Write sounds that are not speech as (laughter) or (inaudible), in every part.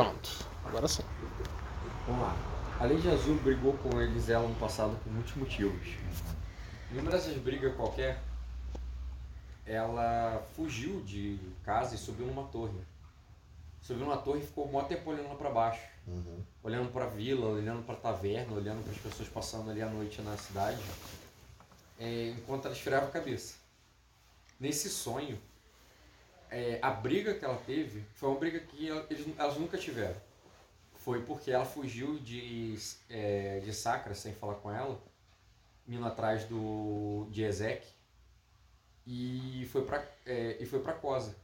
Pronto, agora sim. Vamos lá. A Lady Azul brigou com eles ela no passado por muitos motivos. Em uma dessas brigas qualquer, ela fugiu de casa e subiu numa torre. Subiu numa torre e ficou um tempo olhando lá pra baixo. Uhum. Olhando pra vila, olhando pra taverna, olhando para as pessoas passando ali à noite na cidade. é, enquanto ela esfriava a cabeça. Nesse sonho, é, a briga que ela teve foi uma briga que eles, elas nunca tiveram. Foi porque ela fugiu de, é, de Sacra sem falar com ela, indo atrás do, de Ezek, e foi pra, é, e foi pra Cosa.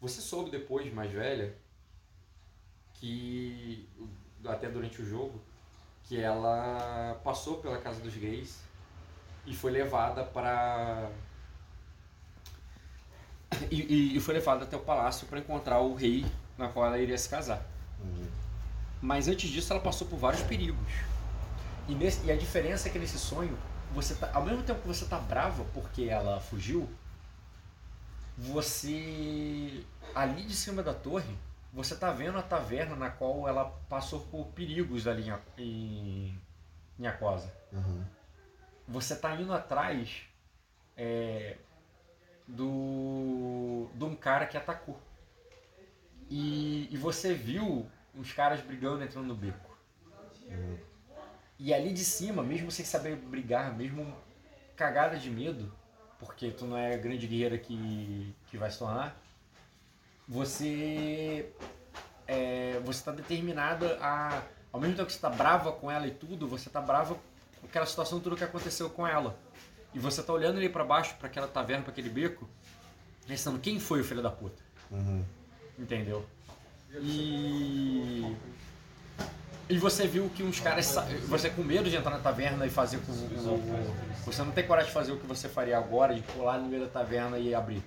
Você soube depois, mais velha, que, até durante o jogo, que ela passou pela casa dos gays e foi levada para e, e- foi levada até o palácio para encontrar o rei na qual ela iria se casar. Uhum. Mas antes disso ela passou por vários perigos. E, nesse- e a diferença é que nesse sonho, você tá, ao mesmo tempo que você tá brava porque ela fugiu, você ali de cima da torre, você tá vendo a taverna na qual ela passou por perigos ali em, em, Aquosa. Uhum. Você tá indo atrás é, do de um cara que atacou. E, e você viu os caras brigando entrando no beco. E ali de cima, mesmo sem saber brigar, mesmo cagada de medo, porque tu não é a grande guerreira que, que vai se tornar, você é, você está determinada a. Ao mesmo tempo que você está brava com ela e tudo, você está brava com aquela situação, tudo que aconteceu com ela. E você tá olhando ali pra baixo, pra aquela taverna, pra aquele beco, pensando quem foi o filho da puta. Uhum. Entendeu? E. E você viu que uns caras. Você com medo de entrar na taverna e fazer com. Você não tem coragem de fazer o que você faria agora, de pular no meio da taverna e abrir.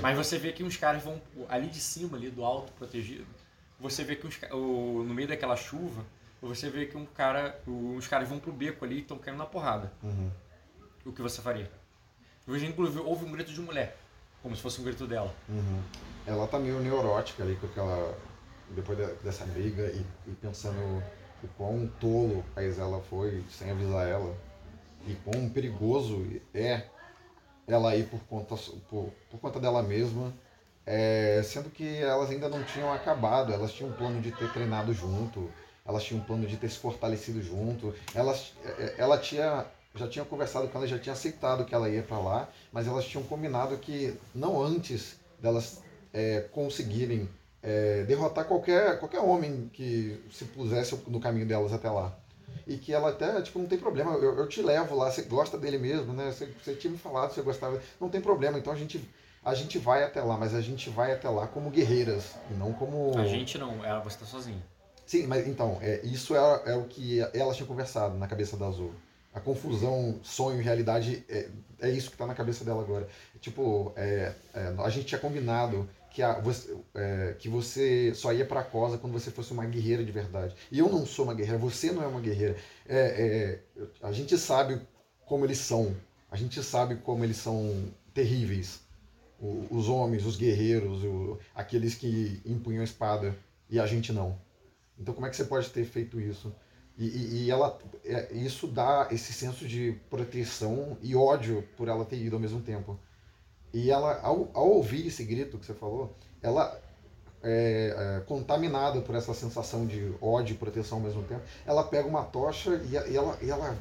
Mas você vê que uns caras vão. Ali de cima, ali do alto, protegido. Você vê que uns, no meio daquela chuva, você vê que um cara. Os caras vão pro beco ali e estão caindo na porrada. Uhum. O que você faria? Hoje, inclusive, houve um grito de mulher. Como se fosse um grito dela. Uhum. Ela tá meio neurótica ali com aquela. Depois de- dessa briga e, e pensando o quão tolo a Isela foi sem avisar ela. E quão perigoso é ela ir por conta, por, por conta dela mesma. é, sendo que elas ainda não tinham acabado, elas tinham um plano de ter treinado junto, elas tinham um plano de ter se fortalecido junto. Elas, é, ela tinha, já tinha conversado com ela, já tinha aceitado que ela ia para lá, mas elas tinham combinado que não antes delas é, conseguirem é, derrotar qualquer, qualquer homem que se pusesse no caminho delas até lá. E que ela até, tipo, não tem problema, eu, eu te levo lá, você gosta dele mesmo, né? Você, você tinha me falado você gostava, não tem problema, então a gente, a gente vai até lá, mas a gente vai até lá como guerreiras, e não como... A gente não, ela, você tá sozinha. Sim, mas então, é, isso é, é o que elas tinham conversado na cabeça da Azul. A confusão, sonho e realidade, é, é isso que tá na cabeça dela agora. Tipo, é, é, a gente tinha combinado que, a, você, é, que você só ia pra Cosa quando você fosse uma guerreira de verdade. E eu não sou uma guerreira, você não é uma guerreira. É, é, a gente sabe como eles são. A gente sabe como eles são terríveis. O- os homens, os guerreiros, o- aqueles que empunham a espada. E a gente não. Então como é que você pode ter feito isso? E, e- ela, é, isso dá esse senso de proteção e ódio por ela ter ido ao mesmo tempo. E ela, ao, ao ouvir esse grito que você falou, ela, é, é, contaminada por essa sensação de ódio e proteção ao mesmo tempo, ela pega uma tocha e, e ela, e, ela,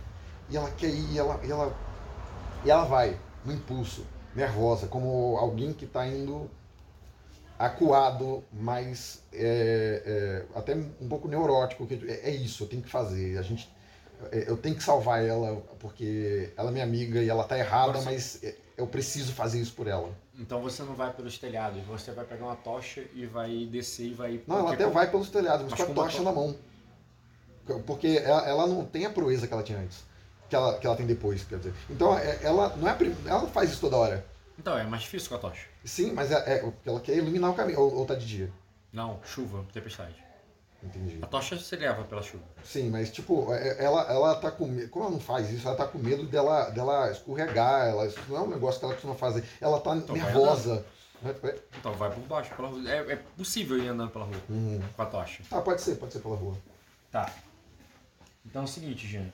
e ela quer ir, e ela, e ela, e ela vai, no impulso, nervosa, como alguém que está indo acuado, mas é, é, até um pouco neurótico. Que é, é isso, eu tenho que fazer. A gente, é, eu tenho que salvar ela porque ela é minha amiga e ela tá errada, Agora, mas é, eu preciso fazer isso por ela. Então você não vai pelos telhados, você vai pegar uma tocha e vai descer e vai. Não, ela até vai pelos telhados, mas Mas com a tocha to- na mão. Porque ela, ela não tem a proeza que ela tinha antes. Que ela, que ela tem depois, quer dizer. Então, é- ela não, é, prim- ela não faz isso toda hora. Então, é mais difícil com a tocha. Sim, mas é, é porque ela quer iluminar o caminho. Ou, ou tá de dia. Não, chuva, tempestade. Entendi. A tocha se leva pela chuva. Sim, mas tipo, é- ela, ela tá com medo. Como ela não faz isso, ela tá com medo dela, dela escorregar. Ela, isso não é um negócio que ela costuma fazer. Ela tá Então vai nervosa. Vai- Então vai por baixo, pela rua. É, é possível ir andando pela rua Uhum. com a tocha. Ah, pode ser, pode ser pela rua. Tá. Então é o seguinte, Jean.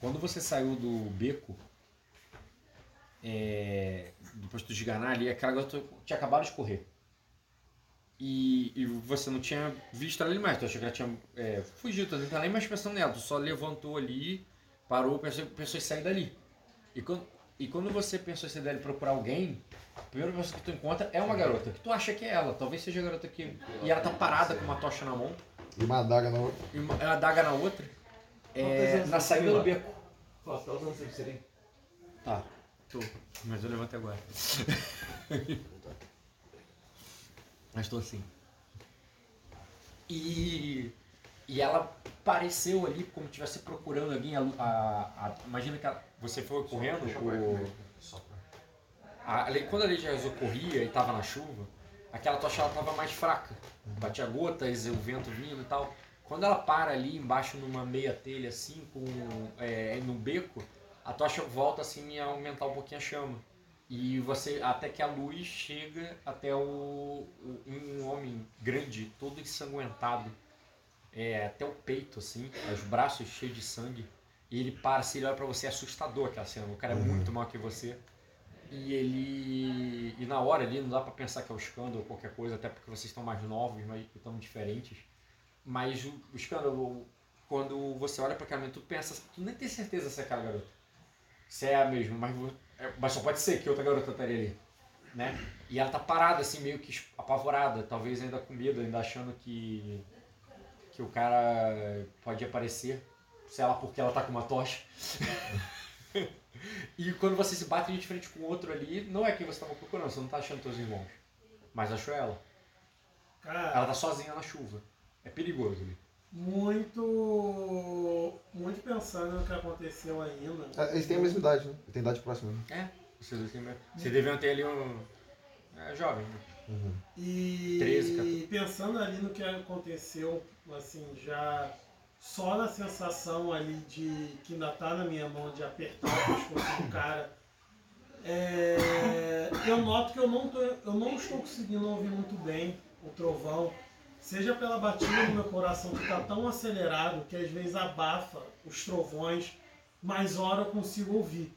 Quando você saiu do beco, é, do posto de Ganá ali, aquela garota tinha acabado de correr. E, e você não tinha visto ela ali mais. Tu achou que ela tinha é, fugido, tu não tá nem mais pensando nela. Tu só levantou ali, parou, pensou, pensou em sair dali. E quando, e quando você pensou em sair dali e procurar alguém, a primeira pessoa que tu encontra é uma garota, que tu acha que é ela. Talvez seja a garota que... E ela tá parada com uma tocha na mão E uma adaga na outra. e uma, a adaga na outra, é, na você saída do beco. Posso, tá usando sempre seria? Tá. Tô. Mas eu levanto agora. (laughs) Mas tô assim. E, e ela apareceu ali como se estivesse procurando alguém. A, a- a- imagina que ela- você foi correndo, o, a, quando a Lady Azul corria e tava na chuva, aquela tocha ela tava mais fraca. Batia gotas, o vento vindo e tal. Quando ela para ali embaixo numa meia telha assim, com é, no beco, a tocha volta assim a aumentar um pouquinho a chama. E você, até que a luz chega até o, o- um homem grande, todo ensanguentado, é, até o peito, assim, os braços cheios de sangue. E ele para, assim, ele olha pra você, é assustador aquela cena. O cara é Uhum. muito maior que você. E ele. E na hora ali não dá pra pensar que é o escândalo ou qualquer coisa, até porque vocês estão mais novos, mas estão diferentes. Mas o, o escândalo, quando você olha pra aquela menina, tu pensa, tu nem tem certeza se é aquela garota. Se é a mesma, mas, é- mas só pode ser que outra garota estaria ali. Né? E ela tá parada, assim, meio que apavorada, talvez ainda com medo, ainda achando que, que o cara pode aparecer, sei lá porque ela tá com uma tocha. (laughs) e quando você se bate de frente com o outro ali, não é quem você tava procurando, você não tá achando teus irmãos. Mas achou ela. Ela Cara, tá sozinha na chuva. É perigoso ali. Muito. Muito pensando no que aconteceu ainda. Ah, Eles têm a mesma idade, né? Tem idade próxima. Né? É, vocês, dois têm- vocês deviam ter ali um. É, jovem, né? Uhum. E 13, 14. pensando ali no que aconteceu, assim, já só na sensação ali de que ainda tá na minha mão de apertar o pescoço do cara, é, eu noto que eu não, tô, eu não estou conseguindo ouvir muito bem o trovão, seja pela batida do meu coração que está tão acelerado que às vezes abafa os trovões, mas hora eu consigo ouvir.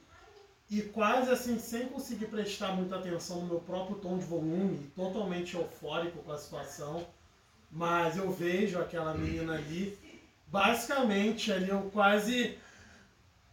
E quase assim, sem conseguir prestar muita atenção no meu próprio tom de volume, totalmente eufórico com a situação, mas eu vejo aquela menina ali, basicamente ali eu quase.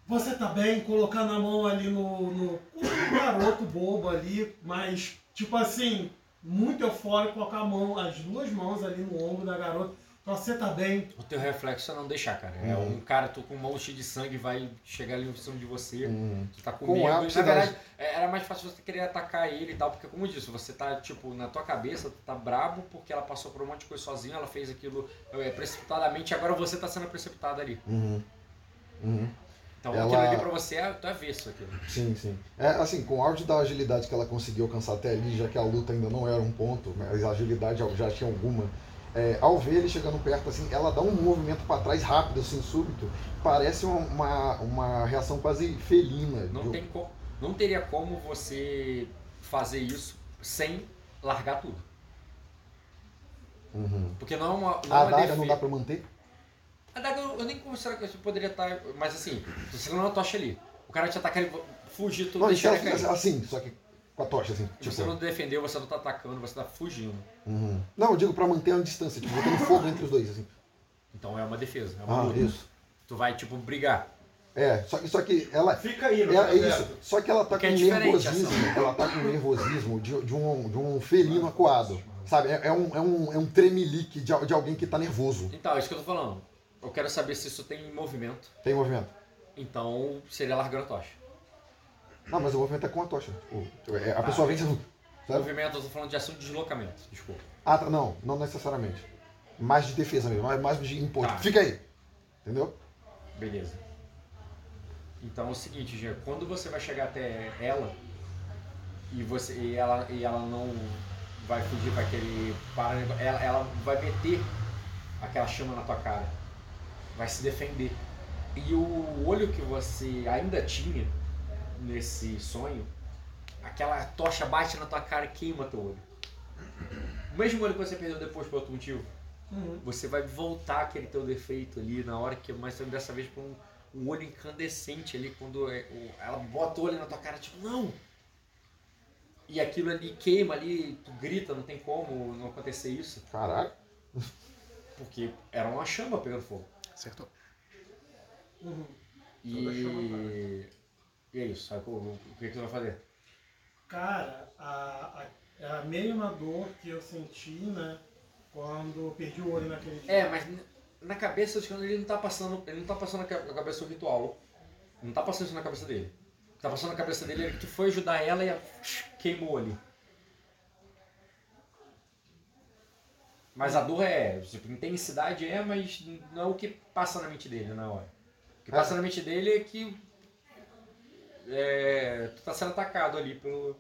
Você tá bem? Colocando a mão ali no, no, no garoto bobo ali, mas tipo assim, muito eufórico, colocar a mão, as duas mãos ali no ombro da garota. Você tá bem? O teu reflexo é não deixar, cara. É Uhum. um cara, tu com mão cheia de sangue, vai chegar ali em cima de você. Uhum. Tu tá com, Com medo. Na verdade, é- era mais fácil você querer atacar ele e tal, porque como eu disse, você tá, tipo, na tua cabeça, tu tá brabo porque ela passou por um monte de coisa sozinha, ela fez aquilo é, precipitadamente, agora você tá sendo precipitado ali. Uhum. Uhum. Então Ela- aquilo ali pra você é é avesso aquilo. Sim, sim. É, assim, com o auge da agilidade que ela conseguiu alcançar até ali, já que a luta ainda não era um ponto, mas a agilidade já tinha alguma, é, ao ver ele chegando perto, assim, ela dá um movimento para trás rápido, assim, súbito, parece uma, uma, uma reação quase felina. Não, tem co- não teria como você fazer isso sem largar tudo. Uhum. Porque não é uma, não A é uma adaga defe- não dá pra manter? A daga eu, eu nem considero que isso poderia estar. Mas assim, tu segurando a tocha ali. O cara te atacar, ele fugir, tu Não, e se deixa ele cair. assim, só que com a tocha, assim. Se você Tipo, não defendeu, você não tá atacando, você tá fugindo. uhum. Não, eu digo pra manter a distância, tipo, botando fogo entre os dois, assim. Então é uma defesa, é uma Ah, luta. isso. Tu vai, tipo, brigar. É, só que, só que ela, Fica aí, não É, tá é isso. Só que ela tá Porque com é nervosismo. Ela tá com nervosismo de, de um, de um felino acuado. Sabe? É, é um, é, um, é um tremelique de, de alguém que tá nervoso. Então, é isso que eu tô falando. Eu quero saber se isso tem movimento. Tem movimento. Então seria largando a tocha. Não, mas o movimento é com a tocha. O- é, a Ah, pessoa vem. Sabe? Movimento, eu tô falando de ação de deslocamento, desculpa. Ah, tá, não, não necessariamente. Mais de defesa mesmo, mais, mais de imposto. Tá. Fica aí. Entendeu? Beleza. Então é o seguinte, Gê, quando você vai chegar até ela e você e ela e ela não vai fugir para aquele para ela, ela vai meter aquela chama na tua cara. Vai se defender. E o olho que você ainda tinha nesse sonho aquela tocha bate na tua cara e queima teu olho. O mesmo olho que você perdeu depois por outro motivo. Uhum. Você vai voltar aquele teu defeito ali na hora que, mas dessa vez com um, um olho incandescente ali, quando é, o- ela bota o olho na tua cara, tipo, não! E aquilo ali queima ali, tu grita, não tem como não acontecer isso, Caralho. porque era uma chama pegando fogo. Acertou. Uhum. E, e é isso, sabe? O, o que, que tu vai fazer? Cara, a, a, é a mesma dor que eu senti, né? Quando eu perdi o olho naquele dia. É, mas na cabeça do Scano ele não tá passando. Ele não tá passando na ca- na cabeça do ritual. Não tá passando isso na cabeça dele. O tá passando na cabeça dele que tu foi ajudar ela e a- queimou ali. Mas a dor é, tipo, intensidade é, mas não é o que passa na mente dele na hora. O que passa na mente dele é que é, tu tá sendo atacado ali pelo.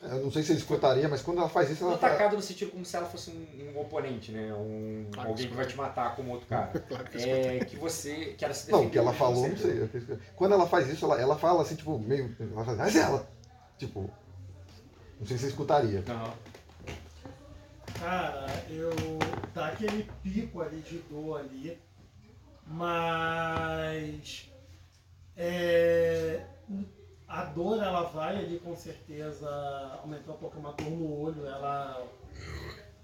Eu não sei se ele escutaria, mas quando ela faz isso, ela atacado no sentido como se ela fosse um, um oponente, né? Um, Claro que alguém que vai te matar como outro cara. (laughs) Claro que. É que você que ela se. Não, o que ela falou, não sei. Quando ela faz isso, ela, ela fala assim, tipo, meio. Ela fala, mas ela! Tipo. Não sei se você escutaria. Aham. Cara, eu. dá aquele pico ali de dor ali, mas. É, a dor ela vai ali com certeza aumentar um pouco uma dor no olho, ela.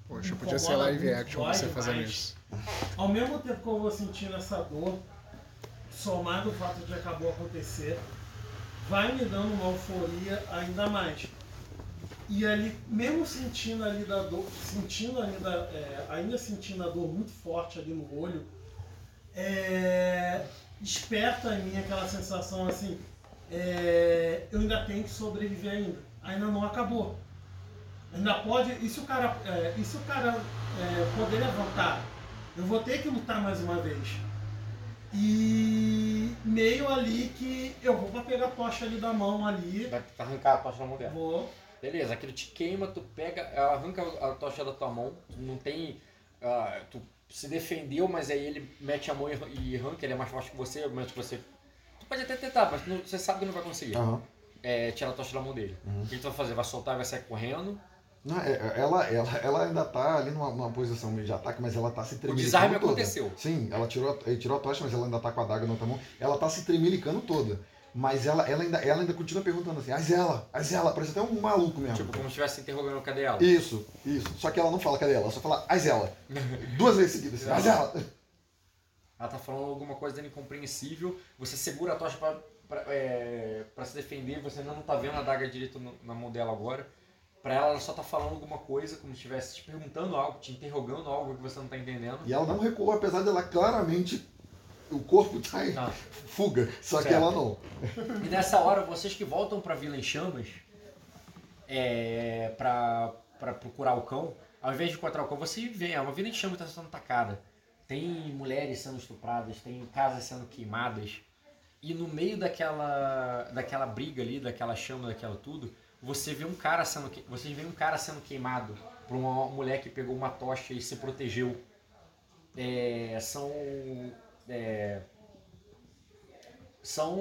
Poxa, podia ser live action dói você fazendo isso. Ao mesmo tempo que eu vou sentindo essa dor, somado o fato de acabou acontecer, vai me dando uma euforia ainda mais. E ali, mesmo sentindo ali da dor, sentindo ainda, é, ainda sentindo a dor muito forte ali no olho, é, desperta em mim aquela sensação assim, é, eu ainda tenho que sobreviver ainda, ainda não acabou. Ainda pode, e se o cara, é, se o cara é, poder levantar, eu vou ter que lutar mais uma vez. E meio ali que eu vou pra pegar a tocha ali da mão ali, Vai arrancar a tocha da mão dela. vou Beleza, aquilo te queima, tu pega, ela arranca a tocha da tua mão, não tem. ah, tu se defendeu, mas aí ele mete a mão e, arranca, ele é mais forte que você, que você. Tu pode até tentar, mas não- você sabe que não vai conseguir. Aham. É, tirar a tocha da mão dele. Uhum. O que tu vai fazer? Vai soltar e vai sair correndo. Não, é- é- ela, ela, ela ainda tá ali numa, numa posição de ataque, mas ela tá se O tremelicando desarme toda. aconteceu. Sim, ela tirou, tirou a tocha, mas ela ainda tá com a daga na outra mão. Ela tá se tremelicando toda. Mas ela, ela, ainda, ela ainda continua perguntando assim, Azela, Azela, parece até um maluco mesmo. Tipo, como se estivesse interrogando cadê ela. Isso, isso. Só que ela não fala cadê ela, ela só fala Azela. (laughs) Duas vezes seguidas, assim, Azela. Ela tá falando alguma coisa incompreensível, você segura a tocha pra, pra, é, pra se defender, você ainda não tá vendo a daga direito no- na mão dela agora. Pra ela, ela só tá falando alguma coisa, como se estivesse te perguntando algo, te interrogando algo que você não tá entendendo. E ela não recuou, apesar dela claramente. O corpo tá em Não. fuga, só que Certo. ela não. E nessa hora, vocês que voltam pra Vila em Chamas, é, pra, pra procurar o cão, ao invés de encontrar o cão, você vê, é uma Vila em Chamas que tá sendo atacada. Tem mulheres sendo estupradas, tem casas sendo queimadas. E no meio daquela, daquela briga ali, daquela chama, daquela tudo, você vê um cara sendo, que- vocês veem um cara sendo queimado por uma mulher que pegou uma tocha e se protegeu. É, são é, são.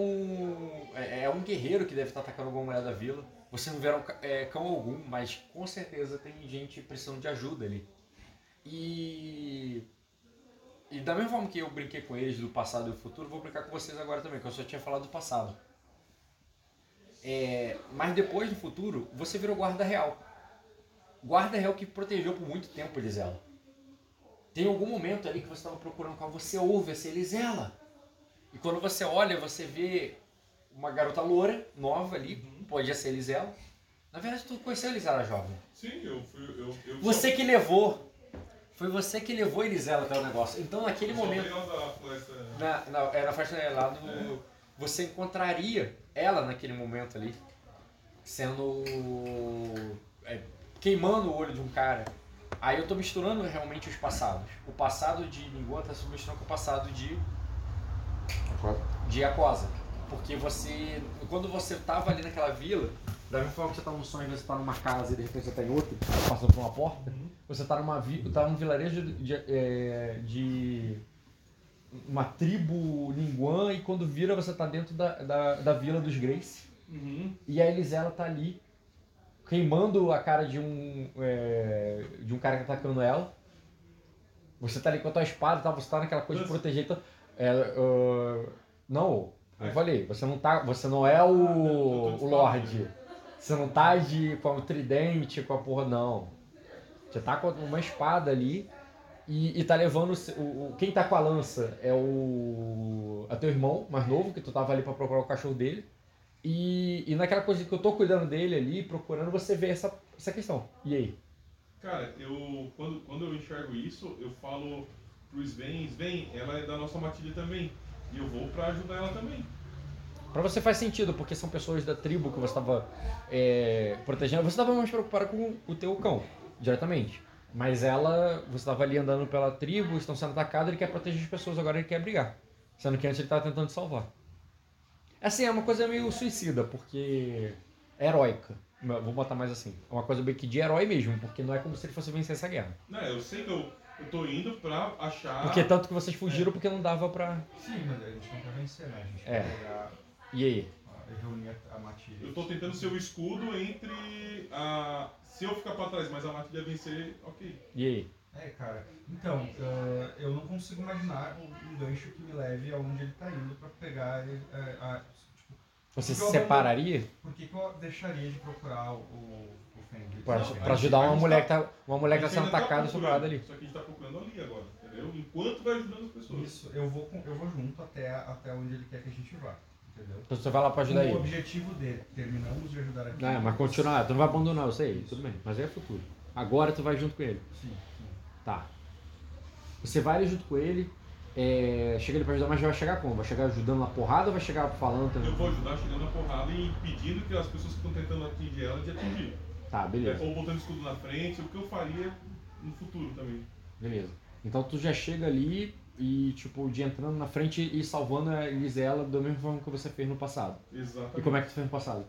É, é um guerreiro que deve estar atacando alguma mulher da vila. Vocês não viram ca- é, cão algum, mas com certeza tem gente precisando de ajuda ali. E. E da mesma forma que eu brinquei com eles do passado e do futuro, vou brincar com vocês agora também, que eu só tinha falado do passado. É, mas depois do futuro, você virou guarda real. Guarda real que protegeu por muito tempo Elisela. Tem algum momento ali que você estava procurando qual você ouve essa Elisela. E quando você olha, você vê uma garota loura, nova ali, pode ser Elisela. Na verdade, tu conheceu a Elisela jovem. Sim, eu fui. Eu, eu Você que levou. Foi você que levou a Elisela até o negócio. Então, naquele só momento. floresta. Na, na, é, na faixa lá do. Você encontraria ela naquele momento ali, sendo. é, queimando o olho de um cara. Aí eu tô misturando realmente os passados. O passado de Ninguan tá se misturando com o passado de, de Aquosa. Porque você. Quando você tava ali naquela vila, da mesma forma que você tá num sonho, você tá numa casa e de repente você tá em outra, passando por uma porta, você tá numa vi, tá num vilarejo de, de, é, de uma tribo Linguan e quando vira você tá dentro da, da, da vila dos Grace. Uhum. e a Elisela tá ali queimando a cara de um é, de um cara que tá atacando ela. Você tá ali com a tua espada, tá? Você tá naquela coisa de Nossa. proteger. Então, é, ah, não, eu Ai. falei, você não tá, você não é tô o, o. Lorde. Você não tá de com o tridente, com a porra não. Você tá com uma espada ali e, e tá levando o, o- quem tá com a lança é o é teu irmão mais novo que tu tava ali pra procurar o cachorro dele. E, e naquela coisa que eu tô cuidando dele ali, procurando, você vê essa, essa questão. E aí? Cara, eu quando, quando eu enxergo isso, eu falo pro Sven, Sven, ela é da nossa matilha também. E eu vou pra ajudar ela também. Pra você faz sentido, porque são pessoas da tribo que você tava é, protegendo. Você tava mais preocupado com o teu cão, diretamente. Mas ela, você tava ali andando pela tribo, estão sendo atacados, ele quer proteger as pessoas, agora ele quer brigar. Sendo que antes ele tava tentando te salvar. Assim, é uma coisa meio suicida, porque é heróica. Vou botar mais assim. É uma coisa bem que de herói mesmo, porque não é como se ele fosse vencer essa guerra. Né, eu sei que eu, eu tô indo pra achar. Porque tanto que vocês fugiram porque não dava pra. Sim, mas a gente não quer vencer, né? A gente É. quer pegar, E aí? reunir a, a matilha. Eu tô tentando ser o escudo entre a. Se eu ficar pra trás, mas a matilha vencer, ok. E aí? É, cara. Então, ah, eu não consigo imaginar um, um gancho que me leve aonde ele tá indo pra pegar ele. eh, a- tipo, Você se separaria por que, que eu deixaria de procurar o, o, o Fenrir? pra, Não, pra a gente- ajudar a uma mulher que tá- tá, uma mulher que A tá gente sendo tá atacada e sobrada procurando, ali? Só que a gente tá procurando ali agora, entendeu? Enquanto vai ajudando as pessoas. Isso, eu vou, eu vou junto até, até onde ele quer que a gente vá. Entendeu? Então você vai lá pra ajudar o ele. objetivo dele, terminamos de ajudar aqui. É, mas continuar, tu não vai abandonar, eu sei, tudo bem, mas é futuro. Agora tu vai junto com ele. Sim. Tá. Você vai ali junto com ele, é, chega ele pra ajudar, mas vai chegar como? Vai chegar ajudando na porrada ou vai chegar falando também? Eu vou ajudar chegando na porrada e impedindo que as pessoas que estão tentando atingir ela de atingir. Tá, beleza, Ou botando escudo na frente, o que eu faria no futuro também. beleza. Então tu já chega ali e, tipo, de entrando na frente e salvando a Elisela da mesma forma que você fez no passado. Exatamente. E como é que tu fez no passado?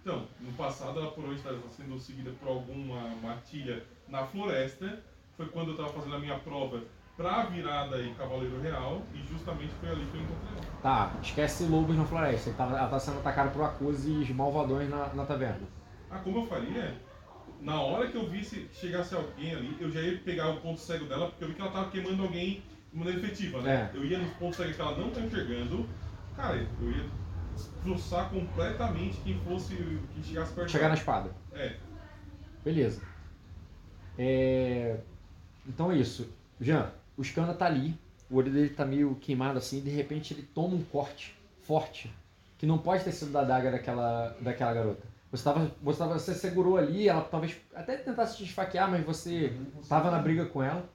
Então, no passado ela provavelmente estava sendo seguida por alguma matilha na floresta. Foi quando eu estava fazendo a minha prova pra virada e Cavaleiro Real. E justamente foi ali que eu encontrei ela. Tá, esquece lobos na floresta. Ele tava- ela tá sendo atacada por acuses malvadões na, na taverna. Ah, como eu faria? Na hora que eu visse chegasse alguém ali, eu já ia pegar o ponto cego dela, porque eu vi que ela tava queimando alguém de maneira efetiva, né? É. Eu ia nos pontos cegos que ela não tá enxergando, cara, eu ia destroçar completamente quem fosse, quem chegasse perto Chegar na dela. espada. É, Beleza. É, Então é isso. Jean, o Scana tá ali, o olho dele tá meio queimado assim, e de repente ele toma um corte forte, que não pode ter sido da daga daquela, daquela garota. Você, tava, você, tava, você segurou ali, ela talvez até tentasse te esfaquear, mas você tava na briga com ela.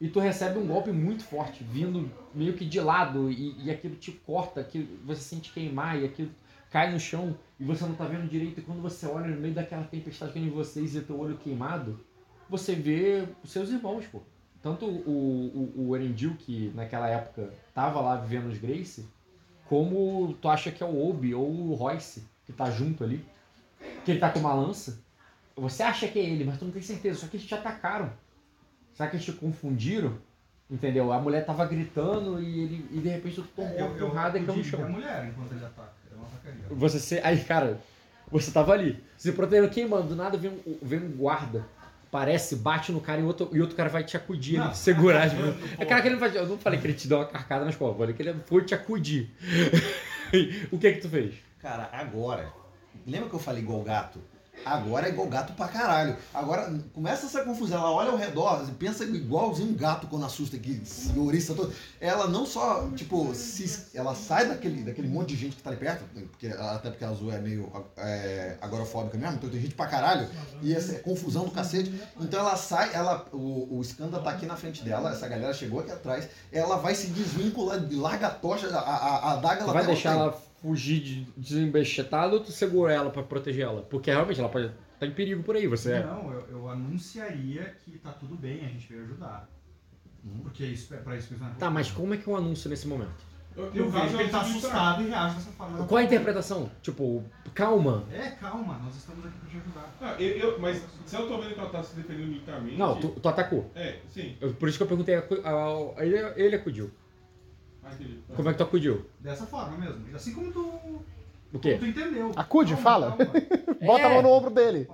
E tu recebe um golpe muito forte, vindo meio que de lado, e, e aquilo te corta, aquilo, você sente queimar, e aquilo cai no chão, e você não tá vendo direito. E quando você olha no meio daquela tempestade que é em vocês e teu olho queimado, você vê os seus irmãos, pô. Tanto o, o, o Erendil, que naquela época tava lá vivendo os Grace, como tu acha que é o Obi ou o Royce, que tá junto ali, que ele tá com uma lança. Você acha que é ele, mas tu não tem certeza, só que eles te atacaram. Será que eles te confundiram? Entendeu? A mulher tava gritando e, ele, e de repente tu tomou Eu, uma eu porrada e caiu no acudiria a chão. mulher enquanto ele ataca. Eu não atacaria. Você se. Aí, cara, você tava ali, se protegendo, queimando, do nada vem um, vem um guarda. Parece, bate no cara e outro, e outro cara vai te acudir, Não. segurar. Tipo, (laughs) é cara que ele não vai, eu não falei que ele te deu uma carcada nas costas, falei que ele foi te acudir. (laughs) o que que tu fez? Cara, agora. Lembra que eu falei igual gato? Agora é igual gato pra caralho. Agora começa essa confusão. Ela olha ao redor, pensa igualzinho um gato quando assusta aqui, senhorista todo. Ela não só, tipo, se, ela sai daquele, daquele monte de gente que tá ali perto, porque, até porque a Azul é meio é, agorafóbica mesmo, então tem gente pra caralho, e essa é confusão do cacete. Então ela sai, ela, o, o Skanda tá aqui na frente dela, essa galera chegou aqui atrás, ela vai se desvincular, larga a tocha, a, a, a daga ela vai deixar ela fugir de desembestetada ou tu segura ela pra proteger ela? Porque realmente ela pode estar tá em perigo por aí, você é. Não, eu, eu anunciaria que tá tudo bem, a gente veio ajudar. Porque isso, é pra isso que eles Tá, mas como é que é um anúncio nesse momento? eu, Eu vejo que ele tá eu assustado e reage dessa forma. Qual a interpretação? Tipo, calma. É, calma, nós estamos aqui pra te ajudar. Ah, eu, eu- mas se eu tô vendo que ela tá se defendendo militarmente. Não, tu, tu atacou. É, sim. Eu- por isso que eu perguntei, a, a- a- ele, ele acudiu. Entendi. Como é que tu acudiu? Dessa forma mesmo. Assim como tu O quê? Tu entendeu. Acude, Calma, fala. calma. (laughs) Bota a É. mão no ombro dele.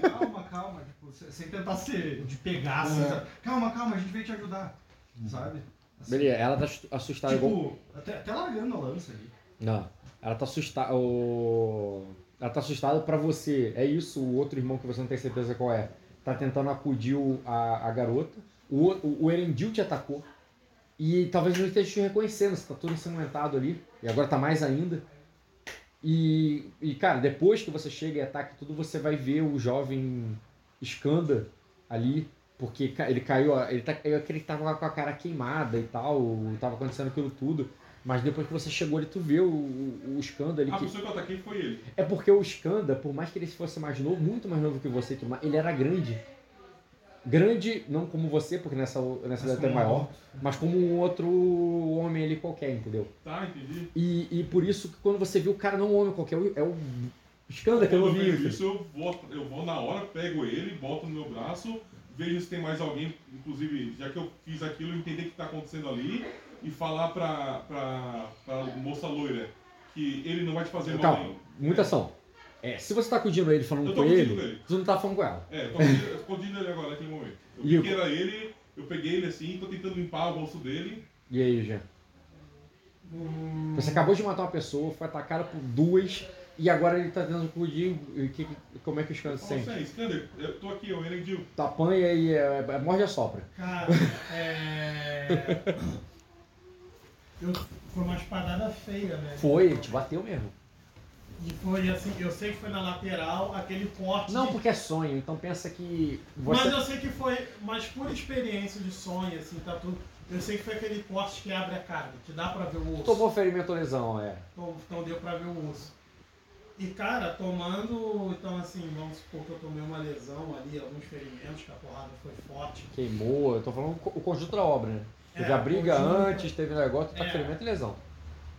Calma, calma. Tipo, se- sem tentar ser de pegar, assim, sabe? Calma, calma, a gente veio te ajudar. Sabe? Assim, Beleza, ela tá assustada igual. Tipo, até, até largando a lança ali. Não. Ela tá assustada. O... Ela tá assustada pra você. É isso, o outro irmão que você não tem certeza qual é. Tá tentando acudir o- a, a garota. O, o, o Erendil te atacou. E talvez não esteja te reconhecendo, você tá todo ensanguentado ali. E agora tá mais ainda. E, e, cara, depois que você chega e ataca tudo, você vai ver o jovem Skanda ali. Porque ele caiu, ele tá, eu acredito que ele tava com a cara queimada e tal, tava acontecendo aquilo tudo. Mas depois que você chegou ali, tu vê o, o, o Skanda ali. A Que... pessoa que eu ataquei foi ele. É porque o Skanda, por mais que ele fosse mais novo, muito mais novo que você, ele era grande. Grande, não como você, porque nessa, nessa como um maior, mas como um outro homem ali qualquer, entendeu? Tá, entendi. E, e por isso que quando você viu o cara não é um homem qualquer, é o Skanda que eu não vi. isso, eu vou, eu vou na hora, pego ele, boto no meu braço, vejo se tem mais alguém, inclusive, já que eu fiz aquilo, entender o que está acontecendo ali e falar pra, pra, pra moça loira que ele não vai te fazer mal Calma, nenhum. muita ação. É, se você tá acudindo ele falando Eu tô com ele, ele. você não tá falando com ela. É, eu tô acudindo- eu ele agora, naquele momento. Eu E que era ele, eu peguei ele assim, tô tentando limpar o rosto dele. E aí, Jean? Hum, Você acabou de matar uma pessoa, foi atacado por duas, e agora ele tá tentando acudir. que- como é que o Skanda se Fala sente? assim, Skander, eu tô aqui, eu Erendil. Tu apanha e é, é, morde a sopra. Cara, é. (laughs) Eu, foi uma espadada feia, né? Foi, ele te bateu mesmo. E foi assim, eu sei que foi na lateral, aquele corte. Não, porque é sonho, então pensa que Mas você. eu sei que foi, mas por experiência de sonho, assim, tá tudo. Eu sei que foi aquele corte que abre a carne, que dá pra ver o osso. Tomou ferimento ou lesão, é. Então, então deu pra ver o osso. E cara, tomando. Então assim, vamos supor que eu tomei uma lesão ali, alguns ferimentos, que a porrada foi forte. Queimou, eu tô falando o conjunto da obra, né? Teve É, a briga conjunto. antes, teve o negócio, tá É. ferimento e lesão.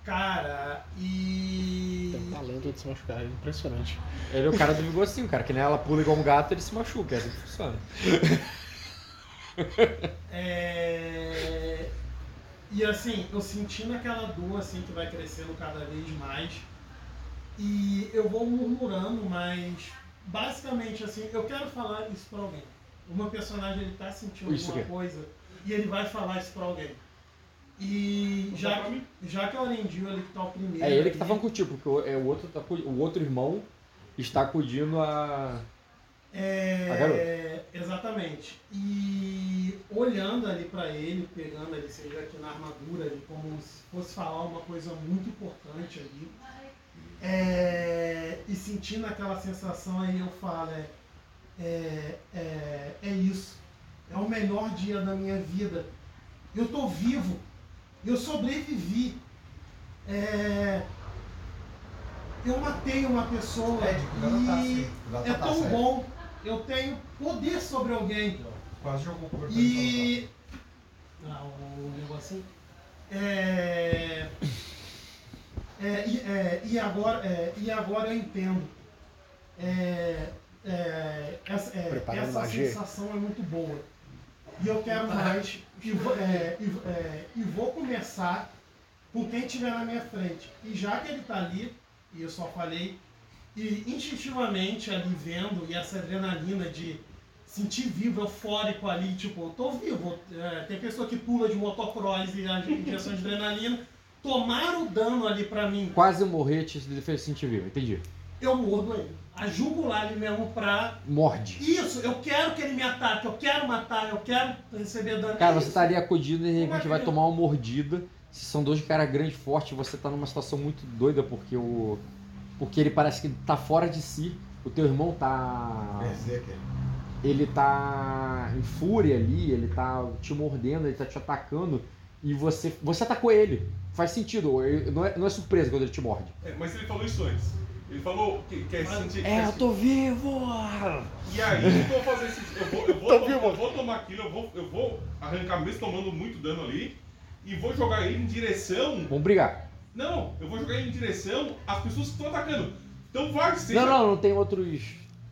Cara, e. Tem talento de se machucar, é impressionante. Ele é o cara do negocinho, cara, que nem ela pula igual um gato, ele se machuca, é assim que funciona. (laughs) É... E assim, eu sentindo aquela dor assim que vai crescendo cada vez mais. E eu vou murmurando, mas basicamente assim, eu quero falar isso pra alguém. O meu personagem ele tá sentindo Isso alguma aqui. coisa e ele vai falar isso pra alguém. E já, mim? já que é o Arendil ele que tá o primeiro. É ele que tá ali, falando contigo, porque o, é outro, tá o outro irmão está acudindo a. É, exatamente. E olhando ali pra ele, pegando ali, seja aqui na armadura, ali, como se fosse falar uma coisa muito importante ali. É, e sentindo aquela sensação aí, eu falo, é, é, é, é isso. É o melhor dia da minha vida. Eu tô vivo. Eu sobrevivi. É, eu matei uma pessoa cuidado da taça, e hein? Cuidado é tão bom. Eu tenho poder sobre alguém. Quase jogou por E. Ah, o negocinho. É. É, e, é, e, agora, é, e agora eu entendo. É, é, essa é, essa sensação é muito boa. E eu quero mais. E vou, é, e, é, e vou começar com quem estiver na minha frente. E já que ele está ali, e eu só falei, e instintivamente ali vendo, e essa adrenalina de sentir vivo, eufórico ali, tipo, eu tô vivo. É, tem pessoa que pula de motocross e a injeção de adrenalina. Tomaram o dano ali pra mim, Quase morrer te fez sentir vivo, entendi. eu mordo ele. A jugular mesmo pra. Morde. Isso, eu quero que ele me ataque, eu quero matar, eu quero receber dano. Cara, É você isso. tá ali acudido e de repente vai é tomar uma mordida. Se são dois caras grandes, fortes, você tá numa situação muito doida porque o. Porque ele parece que tá fora de si. O teu irmão tá. Berserker. Ele tá em fúria ali, ele tá te mordendo, ele tá te atacando. E você. Você atacou ele. Faz sentido. Não é, não é surpresa quando ele te morde. É, mas ele falou isso antes. Ele falou que quer sentir. É, quer eu tô vivo! E aí eu vou fazer esse. Eu vou, eu (laughs) vou, Tô to- vivo. eu vou tomar aquilo, eu vou, eu vou arrancar mesmo tomando muito dano ali. E vou jogar ele em direção. Vamos brigar. Não, eu vou jogar ele em direção às pessoas que estão atacando. Então vai, seja. Não, não, não tem outros.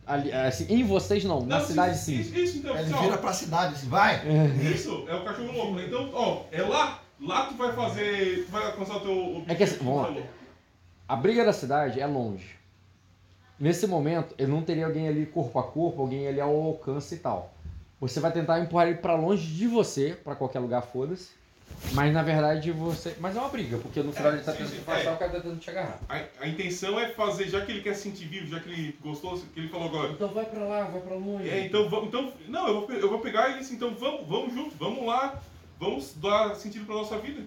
Ali, assim, em vocês não, na Não, cidade isso, sim. Isso, isso então, Ele pessoal. vira pra cidade assim, vai! (laughs) Isso, é o cachorro louco. né? Então, ó, é lá. Lá tu vai fazer. Tu vai alcançar o teu objetivo. É que assim, vamos lá. A briga da cidade é longe. Nesse momento, ele não teria alguém ali corpo a corpo, alguém ali ao alcance e tal. Você vai tentar empurrar ele pra longe de você, pra qualquer lugar, foda-se. Mas na verdade você. Mas é uma briga, porque no final ele tá sim, tentando sim, passar, é. o cara tá tentando te agarrar. A, a intenção é fazer, já que ele quer se sentir vivo, já que ele gostou, que ele falou agora. Então vai pra lá, vai pra longe. É, então vamos. Então, não, eu vou, eu vou pegar ele assim, então vamos, vamos junto, vamos lá, vamos dar sentido pra nossa vida.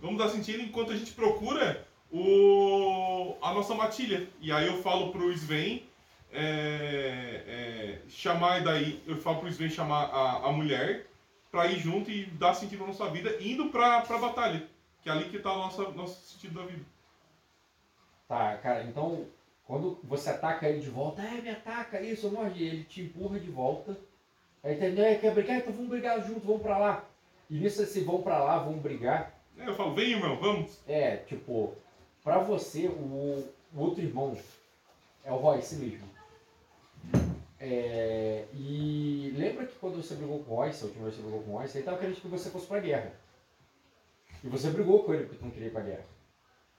Vamos dar sentido enquanto a gente procura o, a nossa matilha. E aí eu falo pro Sven é, é, chamar daí, eu falo pro Sven chamar a, a mulher pra ir junto e dar sentido pra nossa vida, indo pra, pra batalha. Que é ali que tá o nosso, nosso sentido da vida. Tá, cara, então quando você ataca ele de volta, é, me ataca, isso, morde, ele te empurra de volta. Aí entendeu? É, quer brigar? Então vamos brigar junto, vamos pra lá. E nisso, se vão pra lá, vão brigar. É, eu falo, vem irmão, vamos. É, tipo, pra você, o, o outro irmão é o Royce mesmo. É, e lembra que quando você brigou com o Royce, a última vez que você brigou com o Royce, ele tava querendo que você fosse pra guerra. E você brigou com ele porque não queria ir pra guerra.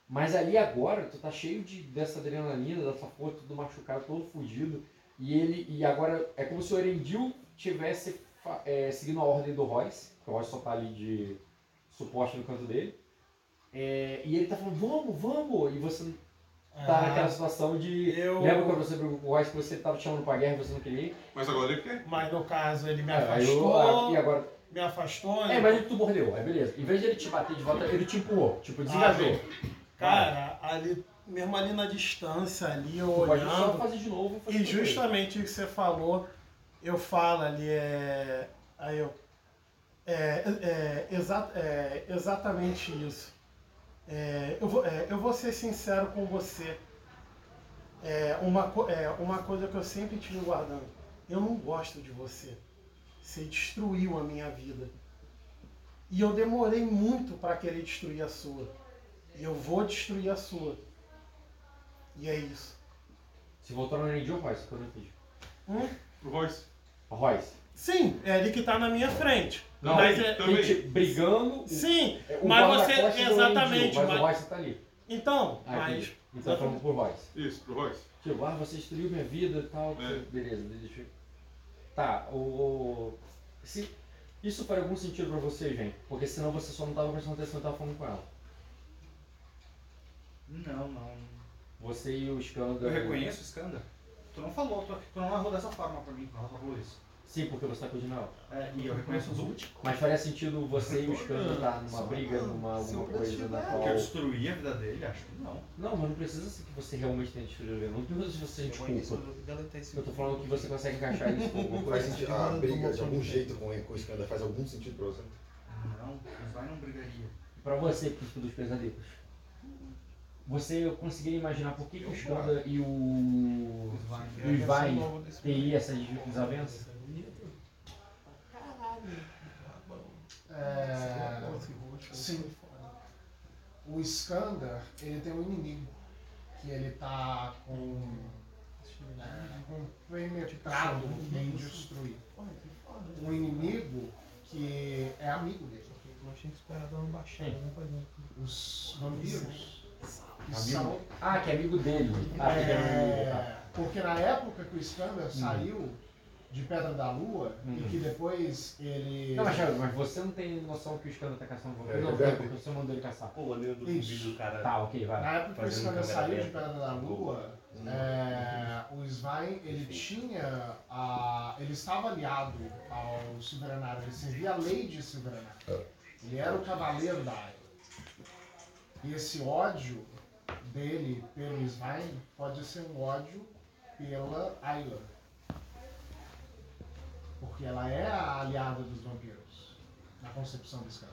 Mas ali agora, tu tá cheio de, dessa adrenalina, dessa força, tudo machucado, todo fugido. E ele. E agora é como se o Erendil tivesse é, seguindo a ordem do Royce, que o Royce só tá ali de suporte no canto dele. É, e ele tá falando, vamos, vamos! E você tá Ah, naquela situação de. eu- Lembra quando você brigou com o Royce que você tava te chamando pra guerra e você não queria ir? Mas agora ele quer. Mas no caso ele me É, eu- afastou. e agora. Me afastou. É, mas ele tu mordeu, é beleza. Em vez de ele te bater de volta, ele te empurrou, tipo, desengajou. Cara, ali, mesmo ali na distância, ali, eu Tu pode só olhando. fazer de novo fazer E justamente o que você falou, eu falo ali, é. Aí eu. É, é, exa- é exatamente isso. É, eu, vou, é, eu vou ser sincero com você. É, uma, é, uma coisa que eu sempre tive guardando. Eu não gosto de você. Você destruiu a minha vida. E eu demorei muito para querer destruir a sua. E eu vou destruir a sua. E é isso. Se voltou no ou Royce, que eu não entendi. Hum? Royce. Royce. Sim, é ele que tá na minha frente. Não, mas é, também. Gente, brigando. sim, o mas você. Exatamente. Erendil, mas, mas- o Royce tá ali. então, Ah, mas. entendi. Então falando por Royce. Isso, pro Royce. Tipo, ah, você destruiu minha vida e tal. É. Beleza, deixa eu... Tá, o... Se... Isso faz algum sentido pra você, gente? Porque senão você só não tava prestando atenção e tava falando com ela. Não, não. Você e o Skanda... Eu reconheço o Skanda. Tu não falou, tu, tu não narrou dessa forma pra mim, tu não falou isso. Sim, porque você tá coordenando ela. É, e eu reconheço os últimos. Mas faria sentido você e o Skanda estar numa briga, numa alguma coisa na qual... Porque eu destruí a vida dele, acho que não. Não, mas não precisa ser que você realmente tenha destruído ele. Não precisa se você sente culpa. Eu tô falando que você consegue encaixar isso com alguma Faz coisa. sentido, a briga de algum jeito com, com o Skanda faz algum sentido pra você? Não, o Vai não brigaria. Pra você, príncipe dos pesadelos. Você conseguiria imaginar por que, que o Skanda e o. E o Ivain teriam essas desavenças? É, sim. O Skanda, ele tem um inimigo. Que ele tá com. É, com penetrado em destruir. Um inimigo que é amigo dele. Eu tinha que esperar dar uma baixada, não Os vampiros. São. Ah, que é amigo dele. Ah, é amigo. Tá. É, porque na época que o Skanda saiu de Pedra da Lua Hum. e que depois ele. Não, mas, mas você não tem noção que o Skanda tá caçando vampiro? É, não, verdade. porque você mandou ele caçar. Pô, olhando do vídeo do cara. Tá, ok, vai. Na época que o câmera saiu de. Pedra da Lua, Hum. é, o Svein ele tinha a, ele estava aliado ao Silveranário, ele servia a lei de Silveranário. Ele era o cavaleiro da Ayla. E esse ódio dele pelo Svein pode ser um ódio pela Ayla. Porque ela é a aliada dos vampiros, na concepção do Skanda.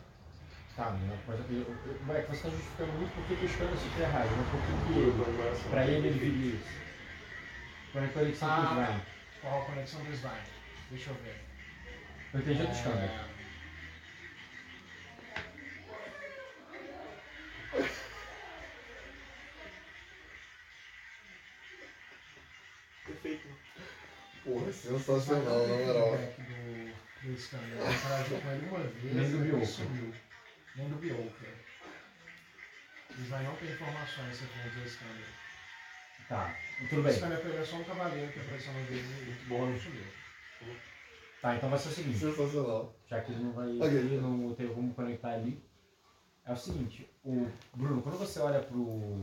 Tá, não, mas eu, eu, eu, é que você tá justificando muito por que que o Skanda se errado, mas por que que ele, pra ele, ele viria isso? Pra conexão com o Ah. Svein. Qual a conexão do Svein? Deixa eu ver. Eu entendi do Skanda. É, Perfeito. Porra, sensacional, na moral. do, do Skanda. Eu interagiu com ele uma vez Nem do e sumiu. Nem do Bioka. O Vai não tem informações referentes ao Scanner. Tá, tudo O bem. Scanner pegou só um cavaleiro que apareceu no dele e bom. não subiu. Tá, então vai ser o seguinte. Sensacional. Já que ele não vai Ok. ele não teve como conectar ali. É o seguinte, o Bruno, quando você olha pro.